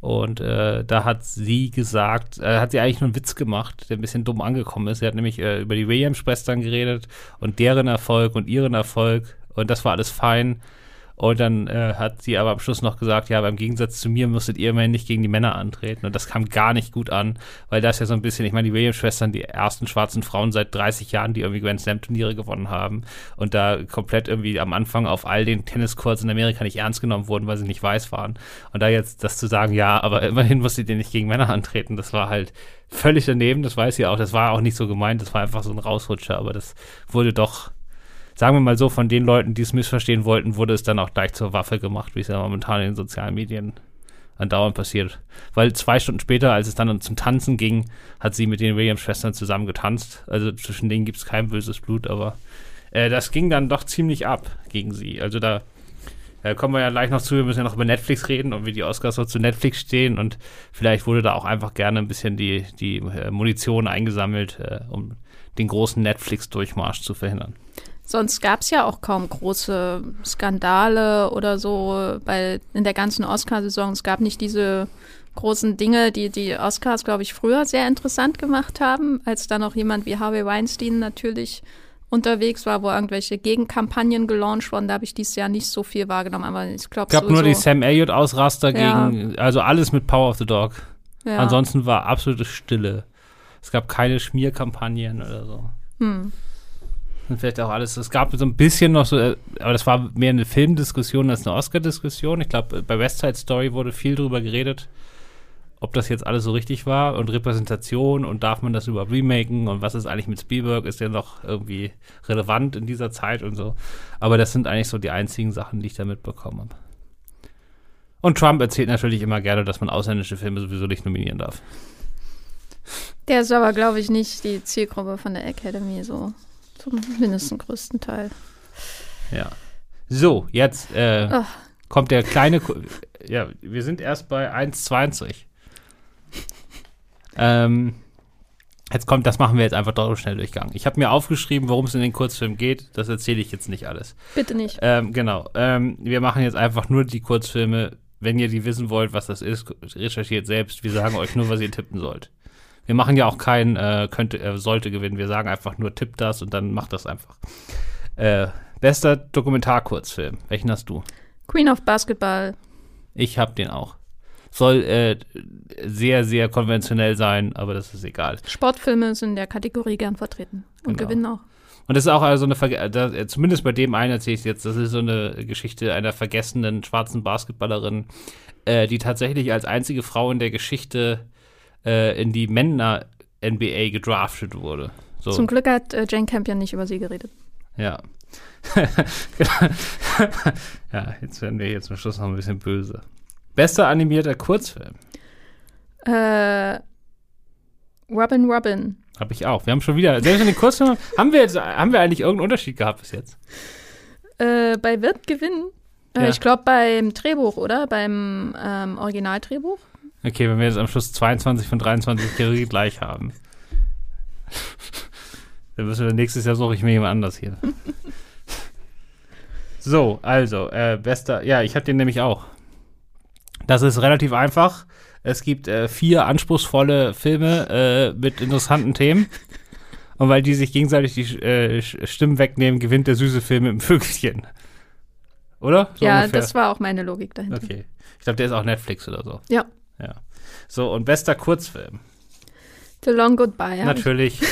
und äh, da hat sie gesagt, äh, hat sie eigentlich nur einen Witz gemacht, der ein bisschen dumm angekommen ist. Sie hat nämlich äh, über die Williams-Schwestern geredet und deren Erfolg und ihren Erfolg und das war alles fein. Und dann äh, hat sie aber am Schluss noch gesagt, ja, aber im Gegensatz zu mir musstet ihr immerhin nicht gegen die Männer antreten. Und das kam gar nicht gut an, weil das ja so ein bisschen, ich meine, die Williams-Schwestern, die ersten schwarzen Frauen seit 30 Jahren, die irgendwie Grand Slam-Turniere gewonnen haben und da komplett irgendwie am Anfang auf all den Tenniscourts in Amerika nicht ernst genommen wurden, weil sie nicht weiß waren. Und da jetzt das zu sagen, ja, aber immerhin musstet ihr nicht gegen Männer antreten, das war halt völlig daneben, das weiß sie auch. Das war auch nicht so gemeint, das war einfach so ein Rausrutscher, aber das wurde doch sagen wir mal so, von den Leuten, die es missverstehen wollten, wurde es dann auch gleich zur Waffe gemacht, wie es ja momentan in den sozialen Medien andauernd passiert. Weil zwei Stunden später, als es dann zum Tanzen ging, hat sie mit den Williams-Schwestern zusammen getanzt. Also zwischen denen gibt es kein böses Blut, aber äh, das ging dann doch ziemlich ab gegen sie. Also da äh, kommen wir ja gleich noch zu. Wir müssen ja noch über Netflix reden und wie die Oscars so zu Netflix stehen. Und vielleicht wurde da auch einfach gerne ein bisschen die, die äh, Munition eingesammelt, äh, um den großen Netflix-Durchmarsch zu verhindern. Sonst gab es ja auch kaum große Skandale oder so bei, in der ganzen Oscarsaison. Es gab nicht diese großen Dinge, die die Oscars, glaube ich, früher sehr interessant gemacht haben, als da noch jemand wie Harvey Weinstein natürlich unterwegs war, wo irgendwelche Gegenkampagnen gelauncht wurden. Da habe ich dieses Jahr nicht so viel wahrgenommen, aber ich glaube, es gab nur die Sam Elliott-Ausraster ja. gegen, also alles mit Power of the Dog. Ja. Ansonsten war absolute Stille. Es gab keine Schmierkampagnen oder so. Hm. Und vielleicht auch alles. Es gab so ein bisschen noch so, äh, aber das war mehr eine Filmdiskussion als eine Oscar-Diskussion. Ich glaube, bei West Side Story wurde viel drüber geredet, ob das jetzt alles so richtig war und Repräsentation und darf man das überhaupt remaken und was ist eigentlich mit Spielberg? Ist der noch irgendwie relevant in dieser Zeit und so? Aber das sind eigentlich so die einzigen Sachen, die ich da mitbekommen habe. Und Trump erzählt natürlich immer gerne, dass man ausländische Filme sowieso nicht nominieren darf. Der ist aber, glaube ich, nicht die Zielgruppe von der Academy so zum mindestens größten Teil. Ja. So, jetzt äh, kommt der kleine. Ko ja, wir sind erst bei 1,20. ähm, jetzt kommt, das machen wir jetzt einfach doch schnell durchgang. Ich habe mir aufgeschrieben, worum es in den Kurzfilm geht. Das erzähle ich jetzt nicht alles. Bitte nicht. Ähm, genau. Ähm, wir machen jetzt einfach nur die Kurzfilme, wenn ihr die wissen wollt, was das ist, recherchiert selbst. Wir sagen euch nur, was ihr tippen sollt. Wir machen ja auch kein äh, könnte, äh, sollte gewinnen. Wir sagen einfach nur, tippt das und dann macht das einfach. Äh, bester Dokumentarkurzfilm. Welchen hast du? Queen of Basketball. Ich hab den auch. Soll äh, sehr, sehr konventionell sein, aber das ist egal. Sportfilme sind in der Kategorie gern vertreten und Genau. gewinnen auch. Und das ist auch also eine, Verge da, äh, zumindest bei dem einen erzähle ich jetzt, das ist so eine Geschichte einer vergessenen schwarzen Basketballerin, äh, die tatsächlich als einzige Frau in der Geschichte äh, in die Männer-NBA gedraftet wurde. So, Zum Glück hat äh, Jane Campion nicht über sie geredet. ja. ja, jetzt werden wir jetzt zum Schluss noch ein bisschen böse. Bester animierter Kurzfilm. Äh, Robin Robin. Habe ich auch. Wir haben schon wieder, selbst in den Kurzfilmen, haben wir jetzt, haben wir eigentlich irgendeinen Unterschied gehabt bis jetzt? Äh, bei Wird gewinnen. Äh, Ja. Ich glaube beim Drehbuch, oder? Beim ähm, Originaldrehbuch. Okay, wenn wir jetzt am Schluss 22 von 23 Theorie gleich haben. Dann müssen wir nächstes Jahr suche ich mir jemand anders hier. so, also, äh, bester, ja, ich habe den nämlich auch. Das ist relativ einfach. Es gibt äh, vier anspruchsvolle Filme äh, mit interessanten Themen. Und weil die sich gegenseitig die äh, Stimmen wegnehmen, gewinnt der süße Film mit dem Vögelchen. Oder? So ja, ungefähr. das war auch meine Logik dahinter. Okay. Ich glaube, der ist auch Netflix oder so. Ja. Ja. So, und bester Kurzfilm. The Long Goodbye. Natürlich.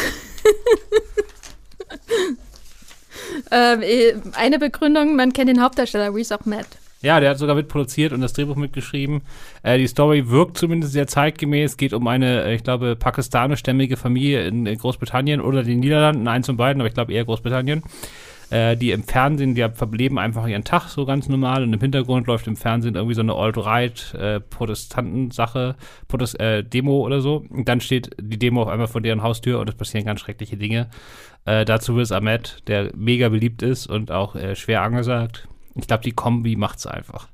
Ähm, äh, eine Begründung, man kennt den Hauptdarsteller, Reese Ahmed. Ja, der hat sogar mitproduziert und das Drehbuch mitgeschrieben. Äh, die Story wirkt zumindest sehr zeitgemäß. Geht um eine, äh, ich glaube, pakistanischstämmige Familie in äh, Großbritannien oder den Niederlanden, eins von beiden, aber ich glaube eher Großbritannien. Äh, die im Fernsehen, die verleben einfach ihren Tag so ganz normal und im Hintergrund läuft im Fernsehen irgendwie so eine Alt-Right-Protestanten-Sache, Protest äh, Demo oder so. Und dann steht die Demo auf einmal vor deren Haustür und es passieren ganz schreckliche Dinge. Äh, dazu ist Ahmed, der mega beliebt ist und auch äh, schwer angesagt. Ich glaube, die Kombi macht's einfach.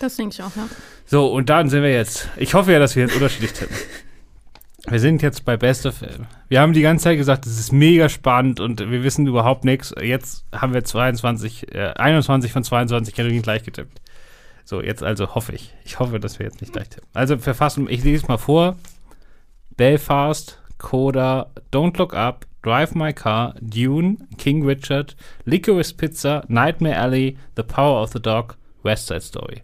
Das denke ich auch, ja. So, und dann sind wir jetzt. Ich hoffe ja, dass wir jetzt unterschiedlich tippen. Wir sind jetzt bei Beste Film. Wir haben die ganze Zeit gesagt, es ist mega spannend und wir wissen überhaupt nichts. Jetzt haben wir 22, äh, 21 von 22 Kategorien gleich getippt. So, jetzt also hoffe ich. Ich hoffe, dass wir jetzt nicht gleich tippen. Also verfassen, ich lese es mal vor. Belfast, Coda, Don't Look Up, Drive My Car, Dune, King Richard, Licorice Pizza, Nightmare Alley, The Power of the Dog, West Side Story.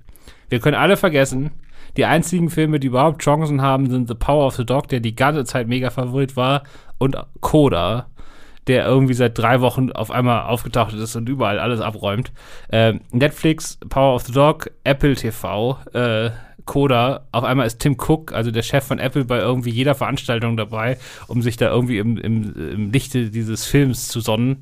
Wir können alle vergessen, die einzigen Filme, die überhaupt Chancen haben, sind The Power of the Dog, der die ganze Zeit mega Favorit war, und Coda, der irgendwie seit drei Wochen auf einmal aufgetaucht ist und überall alles abräumt. Ähm, Netflix, Power of the Dog, Apple TV, äh, Coda, auf einmal ist Tim Cook, also der Chef von Apple, bei irgendwie jeder Veranstaltung dabei, um sich da irgendwie im, im, im Lichte dieses Films zu sonnen.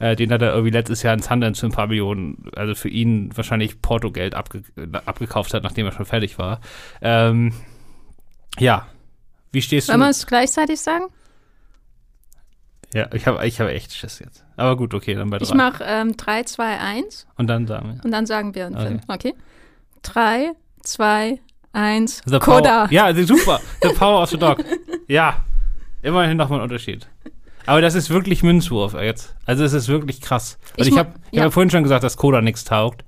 Äh, den hat er irgendwie letztes Jahr in Sundance für ein paar Millionen, also für ihn wahrscheinlich Portogeld abge abgekauft hat, nachdem er schon fertig war. Ähm, ja. Wie stehst Wollen wir du? es gleichzeitig sagen? Ja, ich habe ich hab echt Schiss jetzt. Aber gut, okay, dann bei drei. Ich mache ähm, 3, 2, 1 Und dann sagen wir. und dann sagen wir einen Okay. Film. Okay? 3, 2, 1, The Coda. Power, ja, super. The Power of the Dog. Ja. Immerhin nochmal ein Unterschied. Aber das ist wirklich Münzwurf jetzt. Also es ist wirklich krass. Und Ich ich mu- habe ich ja. hab ja vorhin schon gesagt, dass Coda nichts taugt.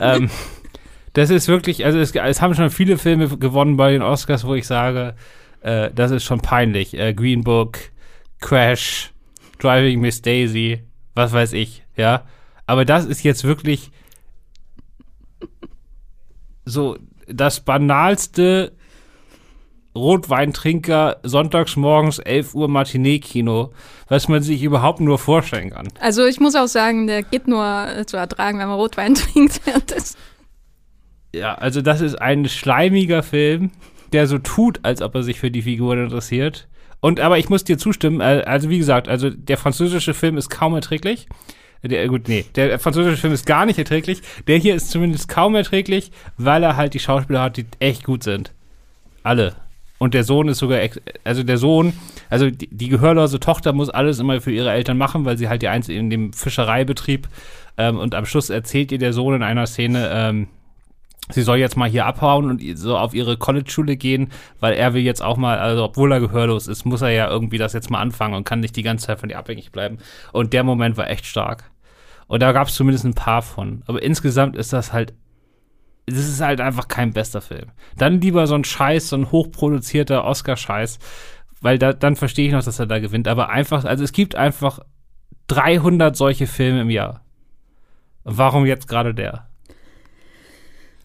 ähm, das ist wirklich, also es, es haben schon viele Filme gewonnen bei den Oscars, wo ich sage, äh, das ist schon peinlich. Äh, Green Book, Crash, Driving Miss Daisy, was weiß ich, ja. Aber das ist jetzt wirklich so das banalste Rotweintrinker sonntags morgens 11 Uhr Matinee-Kino, was man sich überhaupt nur vorstellen kann. Also ich muss auch sagen, der geht nur äh, zu ertragen, wenn man Rotwein trinkt. Ja, also das ist ein schleimiger Film, der so tut, als ob er sich für die Figuren interessiert. Und aber ich muss dir zustimmen, also wie gesagt, also der französische Film ist kaum erträglich. Der, gut, nee, der französische Film ist gar nicht erträglich. Der hier ist zumindest kaum erträglich, weil er halt die Schauspieler hat, die echt gut sind. Alle. Und der Sohn ist sogar, also der Sohn, also die, die gehörlose Tochter muss alles immer für ihre Eltern machen, weil sie halt die einzige in dem Fischereibetrieb ähm, und am Schluss erzählt ihr der Sohn in einer Szene, ähm, sie soll jetzt mal hier abhauen und so auf ihre College-Schule gehen, weil er will jetzt auch mal, also obwohl er gehörlos ist, muss er ja irgendwie das jetzt mal anfangen und kann nicht die ganze Zeit von ihr abhängig bleiben. Und der Moment war echt stark. Und da gab es zumindest ein paar von. Aber insgesamt ist das halt das ist halt einfach kein bester Film. Dann lieber so ein Scheiß, so ein hochproduzierter Oscar-Scheiß, weil da, dann verstehe ich noch, dass er da gewinnt. Aber einfach, also es gibt einfach 300 solche Filme im Jahr. Warum jetzt gerade der?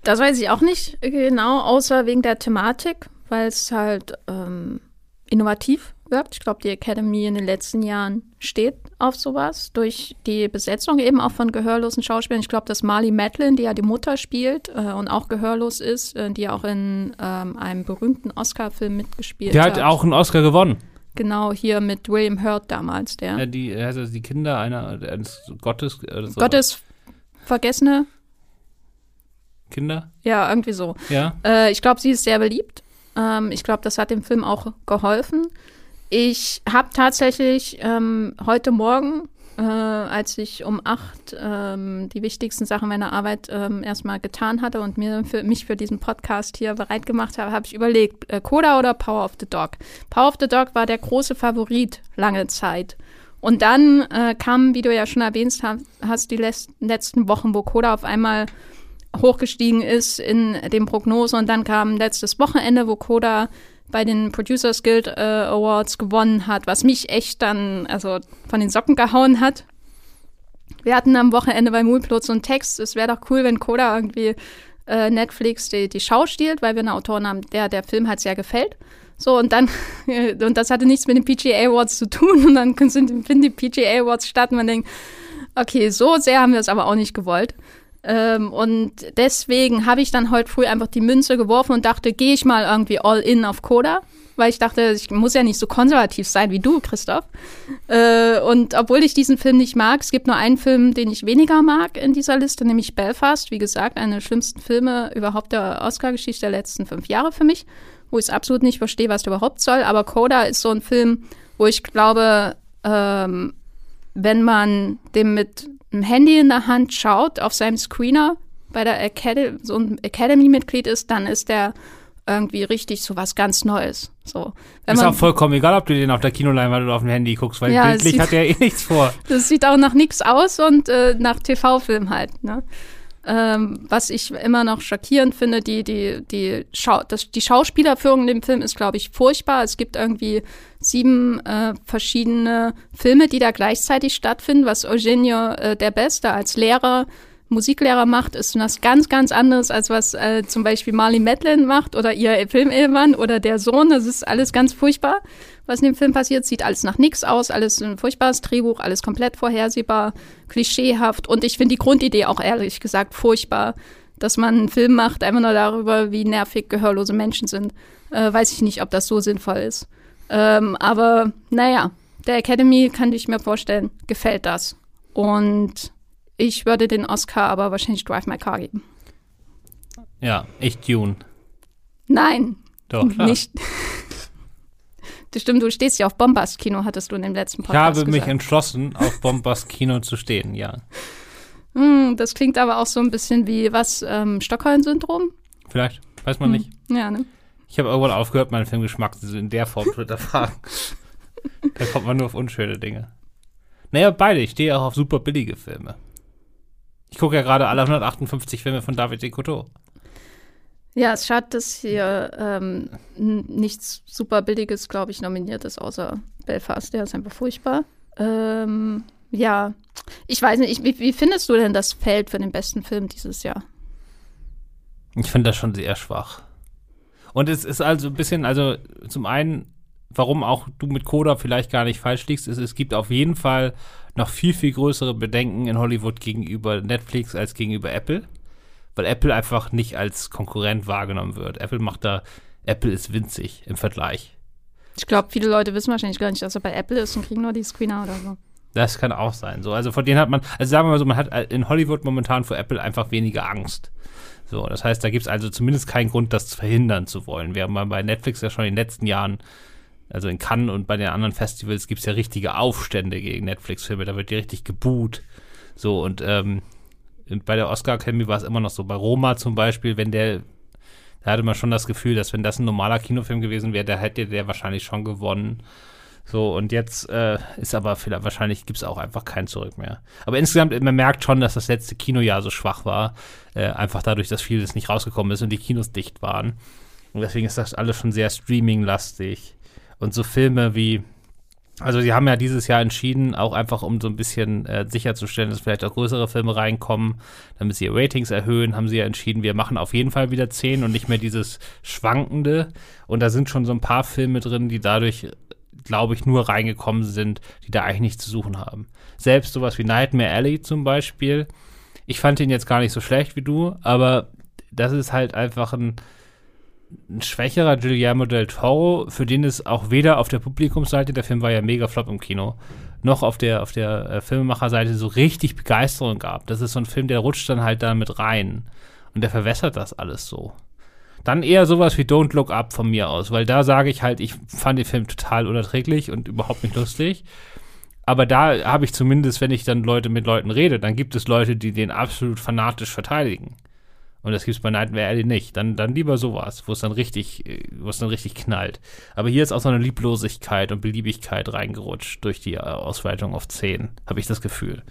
Das weiß ich auch nicht genau, außer wegen der Thematik, weil es halt ähm, innovativ wirkt. Ich glaube, die Academy in den letzten Jahren steht auf sowas durch die Besetzung eben auch von gehörlosen Schauspielern. Ich glaube, dass Marley Madeline, die ja die Mutter spielt äh, und auch gehörlos ist, äh, die auch in ähm, einem berühmten Oscar-Film mitgespielt Die hat. hat auch einen Oscar gewonnen. Genau, hier mit William Hurt damals, der Ja, die, also die Kinder einer eines Gottes, oder so. Gottes Vergessene, Kinder, ja, irgendwie so. ja. Äh, ich glaube, sie ist sehr beliebt. Ähm, ich glaube, das hat dem Film auch geholfen. Ich habe tatsächlich ähm, heute Morgen, äh, als ich um acht ähm, die wichtigsten Sachen meiner Arbeit ähm, erstmal getan hatte und mir für mich für diesen Podcast hier bereit gemacht habe, habe ich überlegt, äh, Coda oder Power of the Dog. Power of the Dog war der große Favorit lange Zeit. Und dann äh, kamen, wie du ja schon erwähnt hast, die letzten Wochen, wo Coda auf einmal hochgestiegen ist in den Prognosen und dann kam letztes Wochenende, wo Coda bei den Producers Guild äh, Awards gewonnen hat, was mich echt dann also von den Socken gehauen hat. Wir hatten am Wochenende bei Moonplot so einen Text, es wäre doch cool, wenn Coda irgendwie äh, Netflix die, die Schau stiehlt, weil wir einen Autoren haben, der der Film halt sehr gefällt. So, und dann, und das hatte nichts mit den PGA Awards zu tun und dann finden die PGA Awards statt und man denkt, okay, so sehr haben wir es aber auch nicht gewollt. Ähm, und deswegen habe ich dann heute früh einfach die Münze geworfen und dachte, gehe ich mal irgendwie all in auf Coda, weil ich dachte, ich muss ja nicht so konservativ sein wie du, Christoph. Äh, und obwohl ich diesen Film nicht mag, es gibt nur einen Film, den ich weniger mag in dieser Liste, nämlich Belfast. Wie gesagt, einer der schlimmsten Filme überhaupt der Oscar-Geschichte der letzten fünf Jahre für mich, wo ich absolut nicht verstehe, was der überhaupt soll. Aber Coda ist so ein Film, wo ich glaube, ähm, wenn man dem mit einem Handy in der Hand schaut, auf seinem Screener bei der Academy, so ein Academy-Mitglied ist, dann ist der irgendwie richtig so was ganz Neues. So, wenn Ist auch vollkommen egal, ob du den auf der Kinoleinwand oder auf dem Handy guckst, weil Ja, bildlich sieht- hat er eh nichts vor. das sieht auch nach nichts aus und äh, nach TV-Film halt. Ne? Ähm, was ich immer noch schockierend finde, die, die, die, Schau das, die Schauspielerführung in dem Film ist, glaube ich, furchtbar. Es gibt irgendwie sieben äh, verschiedene Filme, die da gleichzeitig stattfinden. Was Eugenio äh, der Beste als Lehrer, Musiklehrer macht, ist was ganz, ganz anderes, als was äh, zum Beispiel Marley Madeline macht oder ihr Filmehemann oder der Sohn. Das ist alles ganz furchtbar, was in dem Film passiert. Sieht alles nach nichts aus, alles ein furchtbares Drehbuch, alles komplett vorhersehbar, klischeehaft. Und ich finde die Grundidee auch ehrlich gesagt furchtbar, dass man einen Film macht, einfach nur darüber, wie nervig gehörlose Menschen sind. Äh, weiß ich nicht, ob das so sinnvoll ist. Ähm, aber naja, der Academy kann ich mir vorstellen, gefällt das. Und ich würde den Oscar aber wahrscheinlich Drive My Car geben. Ja, ich Dune. Nein, Doch, klar. nicht. Das stimmt, du stehst ja auf Bombast-Kino, hattest du in dem letzten Ich Podcast habe mich gesagt. entschlossen, auf Bombast Kino zu stehen, ja. Hm, das klingt aber auch so ein bisschen wie was, ähm, Stockholm-Syndrom? Vielleicht, weiß man nicht. Ja, ne? Ich habe irgendwann aufgehört, meinen Filmgeschmack in der Form zu hinterfragen. da kommt man nur auf unschöne Dinge. Naja, beide. Ich stehe auch auf super billige Filme. Ich gucke ja gerade alle 158 Filme von David de Couteau. Ja, es schade, dass hier ähm, nichts super Billiges, glaube ich, nominiert ist, außer Belfast. Der ist einfach furchtbar. Ähm, ja, ich weiß nicht, ich, wie, wie findest du denn das Feld für den besten Film dieses Jahr? Ich finde das schon sehr schwach. Und es ist also ein bisschen, also zum einen, warum auch du mit Coda vielleicht gar nicht falsch liegst, ist, es gibt auf jeden Fall noch viel, viel größere Bedenken in Hollywood gegenüber Netflix als gegenüber Apple. Weil Apple einfach nicht als Konkurrent wahrgenommen wird. Apple macht da, Apple ist winzig im Vergleich. Ich glaube, viele Leute wissen wahrscheinlich gar nicht, dass er bei Apple ist und kriegen nur die Screener oder so. Das kann auch sein. So, also von denen hat man, also sagen wir mal so, man hat in Hollywood momentan vor Apple einfach weniger Angst. So, das heißt, da gibt es also zumindest keinen Grund, das verhindern zu wollen. Während man bei Netflix ja schon in den letzten Jahren, also in Cannes und bei den anderen Festivals, gibt es ja richtige Aufstände gegen Netflix-Filme. Da wird ja richtig geboot. So, und ähm, und bei der Oscar Academy war es immer noch so. Bei Roma zum Beispiel, wenn der, da hatte man schon das Gefühl, dass wenn das ein normaler Kinofilm gewesen wäre, da hätte der wahrscheinlich schon gewonnen. So, und jetzt äh, ist aber vielleicht, wahrscheinlich gibt es auch einfach kein Zurück mehr. Aber insgesamt, man merkt schon, dass das letzte Kinojahr so schwach war. Äh, einfach dadurch, dass vieles nicht rausgekommen ist und die Kinos dicht waren. Und deswegen ist das alles schon sehr streaming-lastig. Und so Filme wie, also sie haben ja dieses Jahr entschieden, auch einfach um so ein bisschen äh, sicherzustellen, dass vielleicht auch größere Filme reinkommen, damit sie ihr Ratings erhöhen, haben sie ja entschieden, wir machen auf jeden Fall wieder 10 und nicht mehr dieses Schwankende. Und da sind schon so ein paar Filme drin, die dadurch glaube ich, nur reingekommen sind, die da eigentlich nichts zu suchen haben. Selbst sowas wie Nightmare Alley zum Beispiel. Ich fand ihn jetzt gar nicht so schlecht wie du, aber das ist halt einfach ein, ein schwächerer Guillermo del Toro, für den es auch weder auf der Publikumsseite, der Film war ja mega flop im Kino, noch auf der, auf der äh, Filmemacherseite so richtig Begeisterung gab. Das ist so ein Film, der rutscht dann halt da mit rein. Und der verwässert das alles so. Dann eher sowas wie Don't Look Up von mir aus, weil da sage ich halt, ich fand den Film total unerträglich und überhaupt nicht lustig. Aber da habe ich zumindest, wenn ich dann Leute mit Leuten rede, dann gibt es Leute, die den absolut fanatisch verteidigen. Und das gibt es bei Nightmare Alley nicht. Dann, dann lieber sowas, wo es dann richtig, wo es dann richtig knallt. Aber hier ist auch so eine Lieblosigkeit und Beliebigkeit reingerutscht durch die Ausweitung auf 10, habe ich das Gefühl.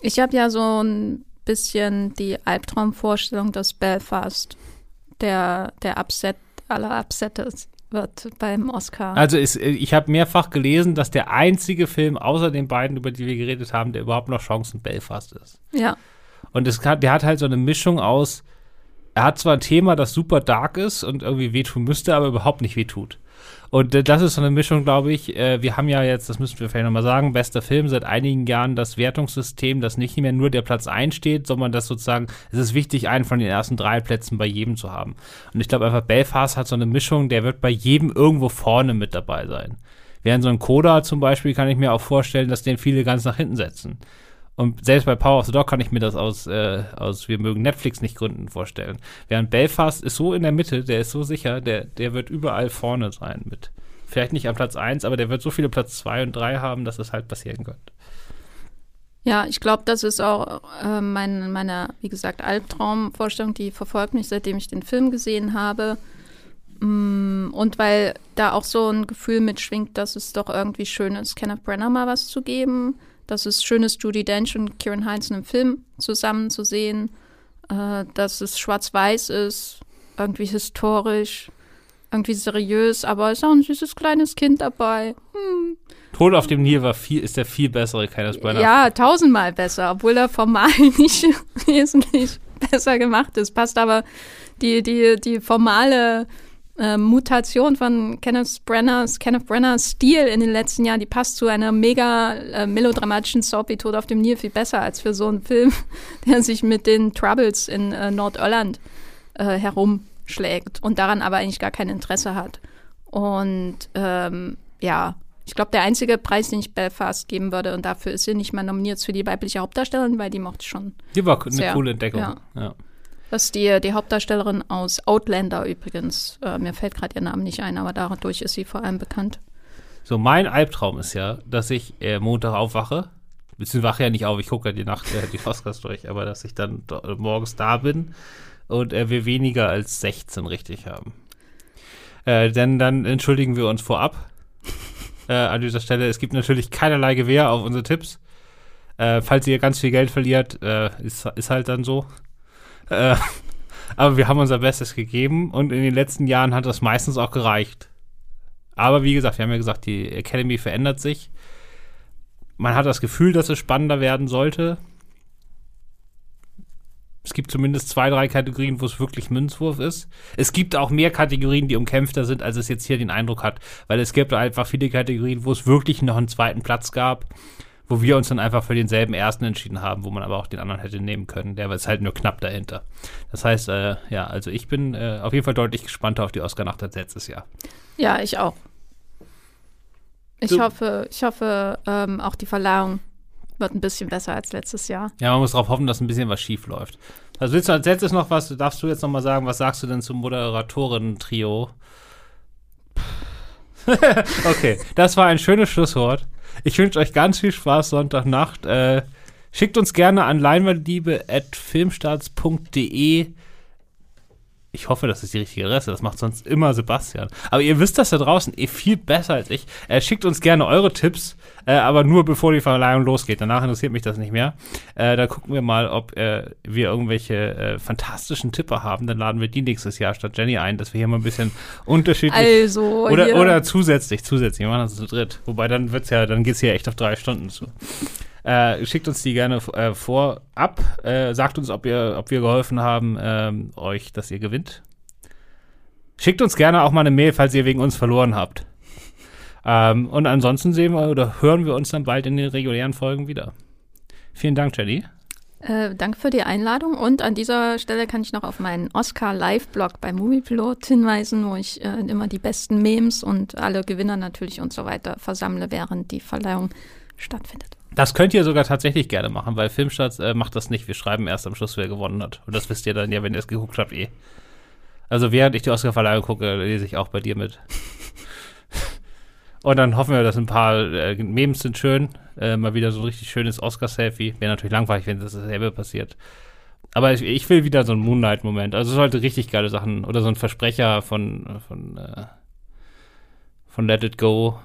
Ich habe ja so ein bisschen die Albtraumvorstellung, dass Belfast der, der Upset aller Upsettes wird beim Oscar. Also ist, ich habe mehrfach gelesen, dass der einzige Film außer den beiden, über die wir geredet haben, der überhaupt noch Chancen Belfast ist. Ja. Und es kann, der hat halt so eine Mischung aus, er hat zwar ein Thema, das super dark ist und irgendwie wehtun müsste, aber überhaupt nicht wehtut. Und das ist so eine Mischung, glaube ich. Äh, wir haben ja jetzt, das müssen wir vielleicht nochmal sagen, bester Film seit einigen Jahren das Wertungssystem, das nicht mehr nur der Platz 1 steht, sondern das sozusagen, es ist wichtig, einen von den ersten drei Plätzen bei jedem zu haben. Und ich glaube einfach, Belfast hat so eine Mischung, der wird bei jedem irgendwo vorne mit dabei sein. Während so ein Coda zum Beispiel kann ich mir auch vorstellen, dass den viele ganz nach hinten setzen. Und selbst bei Power of the Dog kann ich mir das aus, äh, aus Wir mögen Netflix nicht gründen vorstellen. Während Belfast ist so in der Mitte, der ist so sicher, der, der wird überall vorne sein mit. Vielleicht nicht am Platz 1, aber der wird so viele Platz 2 und 3 haben, dass es halt passieren könnte. Ja, ich glaube, das ist auch äh, mein, meine, wie gesagt, Albtraumvorstellung, die verfolgt mich, seitdem ich den Film gesehen habe. Mm, und weil da auch so ein Gefühl mitschwingt, dass es doch irgendwie schön ist, Kenneth Brenner mal was zu geben dass es schön ist, Judy Dench und Kieran Heinz in einem Film zusammen zu sehen, äh, dass es schwarz-weiß ist, irgendwie historisch, irgendwie seriös, aber es ist auch ein süßes kleines Kind dabei. Hm. Tod auf dem Nil war viel, ist der viel bessere Kenneth Branagh. Ja, tausendmal besser, obwohl er formal nicht wesentlich besser gemacht ist. Passt aber die, die, die formale äh, Mutation von Kenneth Brenners, Kenneth Brenners Stil in den letzten Jahren, die passt zu einer mega äh, melodramatischen Soap wie Tod auf dem Nil viel besser als für so einen Film, der sich mit den Troubles in äh, Nordirland äh, herumschlägt und daran aber eigentlich gar kein Interesse hat. Und ähm, ja, ich glaube, der einzige Preis, den ich Belfast geben würde, und dafür ist sie nicht mal nominiert für die weibliche Hauptdarstellerin, weil die mochte schon. Die war eine sehr, coole Entdeckung. Ja. ja. Das ist die, die Hauptdarstellerin aus Outlander übrigens. Äh, mir fällt gerade ihr Name nicht ein, aber dadurch ist sie vor allem bekannt. So, mein Albtraum ist ja, dass ich äh, Montag aufwache. Beziehungsweise wache ja nicht auf, ich gucke ja die Nacht äh, die Oscars durch, aber dass ich dann morgens da bin und äh, wir weniger als 16 richtig haben. Äh, denn dann entschuldigen wir uns vorab äh, an dieser Stelle. Es gibt natürlich keinerlei Gewähr auf unsere Tipps. Äh, falls ihr ganz viel Geld verliert, äh, ist, ist halt dann so. Äh, aber wir haben unser Bestes gegeben und in den letzten Jahren hat das meistens auch gereicht. Aber wie gesagt, wir haben ja gesagt, die Academy verändert sich. Man hat das Gefühl, dass es spannender werden sollte. Es gibt zumindest zwei, drei Kategorien, wo es wirklich Münzwurf ist. Es gibt auch mehr Kategorien, die umkämpfter sind, als es jetzt hier den Eindruck hat. Weil es gibt einfach viele Kategorien, wo es wirklich noch einen zweiten Platz gab wo wir uns dann einfach für denselben ersten entschieden haben, wo man aber auch den anderen hätte nehmen können. Der ist halt nur knapp dahinter. Das heißt, äh, ja, also ich bin äh, auf jeden Fall deutlich gespannter auf die Oscar-Nacht als letztes Jahr. Ja, ich auch. Ich du. hoffe, ich hoffe, ähm, auch die Verleihung wird ein bisschen besser als letztes Jahr. Ja, man muss darauf hoffen, dass ein bisschen was schief läuft. Also willst du als letztes noch was, darfst du jetzt noch mal sagen, was sagst du denn zum Moderatoren-Trio? okay, das war ein schönes Schlusswort. Ich wünsche euch ganz viel Spaß Sonntagnacht. Äh, schickt uns gerne an leinwandliebe.filmstarts.de Ich hoffe, das ist die richtige Adresse. Das macht sonst immer Sebastian. Aber ihr wisst das da draußen eh viel besser als ich. Äh, schickt uns gerne eure Tipps, äh, aber nur bevor die Verleihung losgeht. Danach interessiert mich das nicht mehr. Äh, da gucken wir mal, ob äh, wir irgendwelche äh, fantastischen Tipper haben. Dann laden wir die nächstes Jahr statt Jenny ein, dass wir hier mal ein bisschen unterschiedlich. Also, oder, hier. oder zusätzlich, zusätzlich. Wir machen das zu dritt. Wobei dann wird's ja, dann geht's hier echt auf drei Stunden zu. Äh, schickt uns die gerne äh, vorab. Äh, sagt uns, ob, ihr, ob wir geholfen haben, ähm, euch, dass ihr gewinnt. Schickt uns gerne auch mal eine Mail, falls ihr wegen uns verloren habt. Ähm, und ansonsten sehen wir oder hören wir uns dann bald in den regulären Folgen wieder. Vielen Dank, Jenny. Äh, danke für die Einladung und an dieser Stelle kann ich noch auf meinen Oscar Live-Blog bei Moviepilot hinweisen, wo ich äh, immer die besten Memes und alle Gewinner natürlich und so weiter versammle, während die Verleihung stattfindet. Das könnt ihr sogar tatsächlich gerne machen, weil Filmstarts äh, macht das nicht. Wir schreiben erst am Schluss, wer gewonnen hat. Und das wisst ihr dann ja, wenn ihr es geguckt habt, eh. Also während ich die Oscar-Verleihung gucke, lese ich auch bei dir mit. Und dann hoffen wir, dass ein paar äh, Memes sind schön. Äh, mal wieder so ein richtig schönes Oscar-Selfie. Wäre natürlich langweilig, wenn das dasselbe passiert. Aber ich, ich will wieder so einen Moonlight-Moment. Also es sollte richtig geile Sachen. Oder so ein Versprecher von, von, äh, von Let It Go.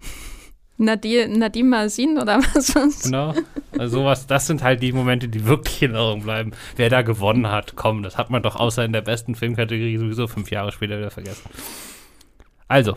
Nadir, Nadim Mazin oder was sonst? Genau. Also sowas, das sind halt die Momente, die wirklich in Erinnerung bleiben. Wer da gewonnen hat, komm, das hat man doch außer in der besten Filmkategorie sowieso fünf Jahre später wieder vergessen. Also,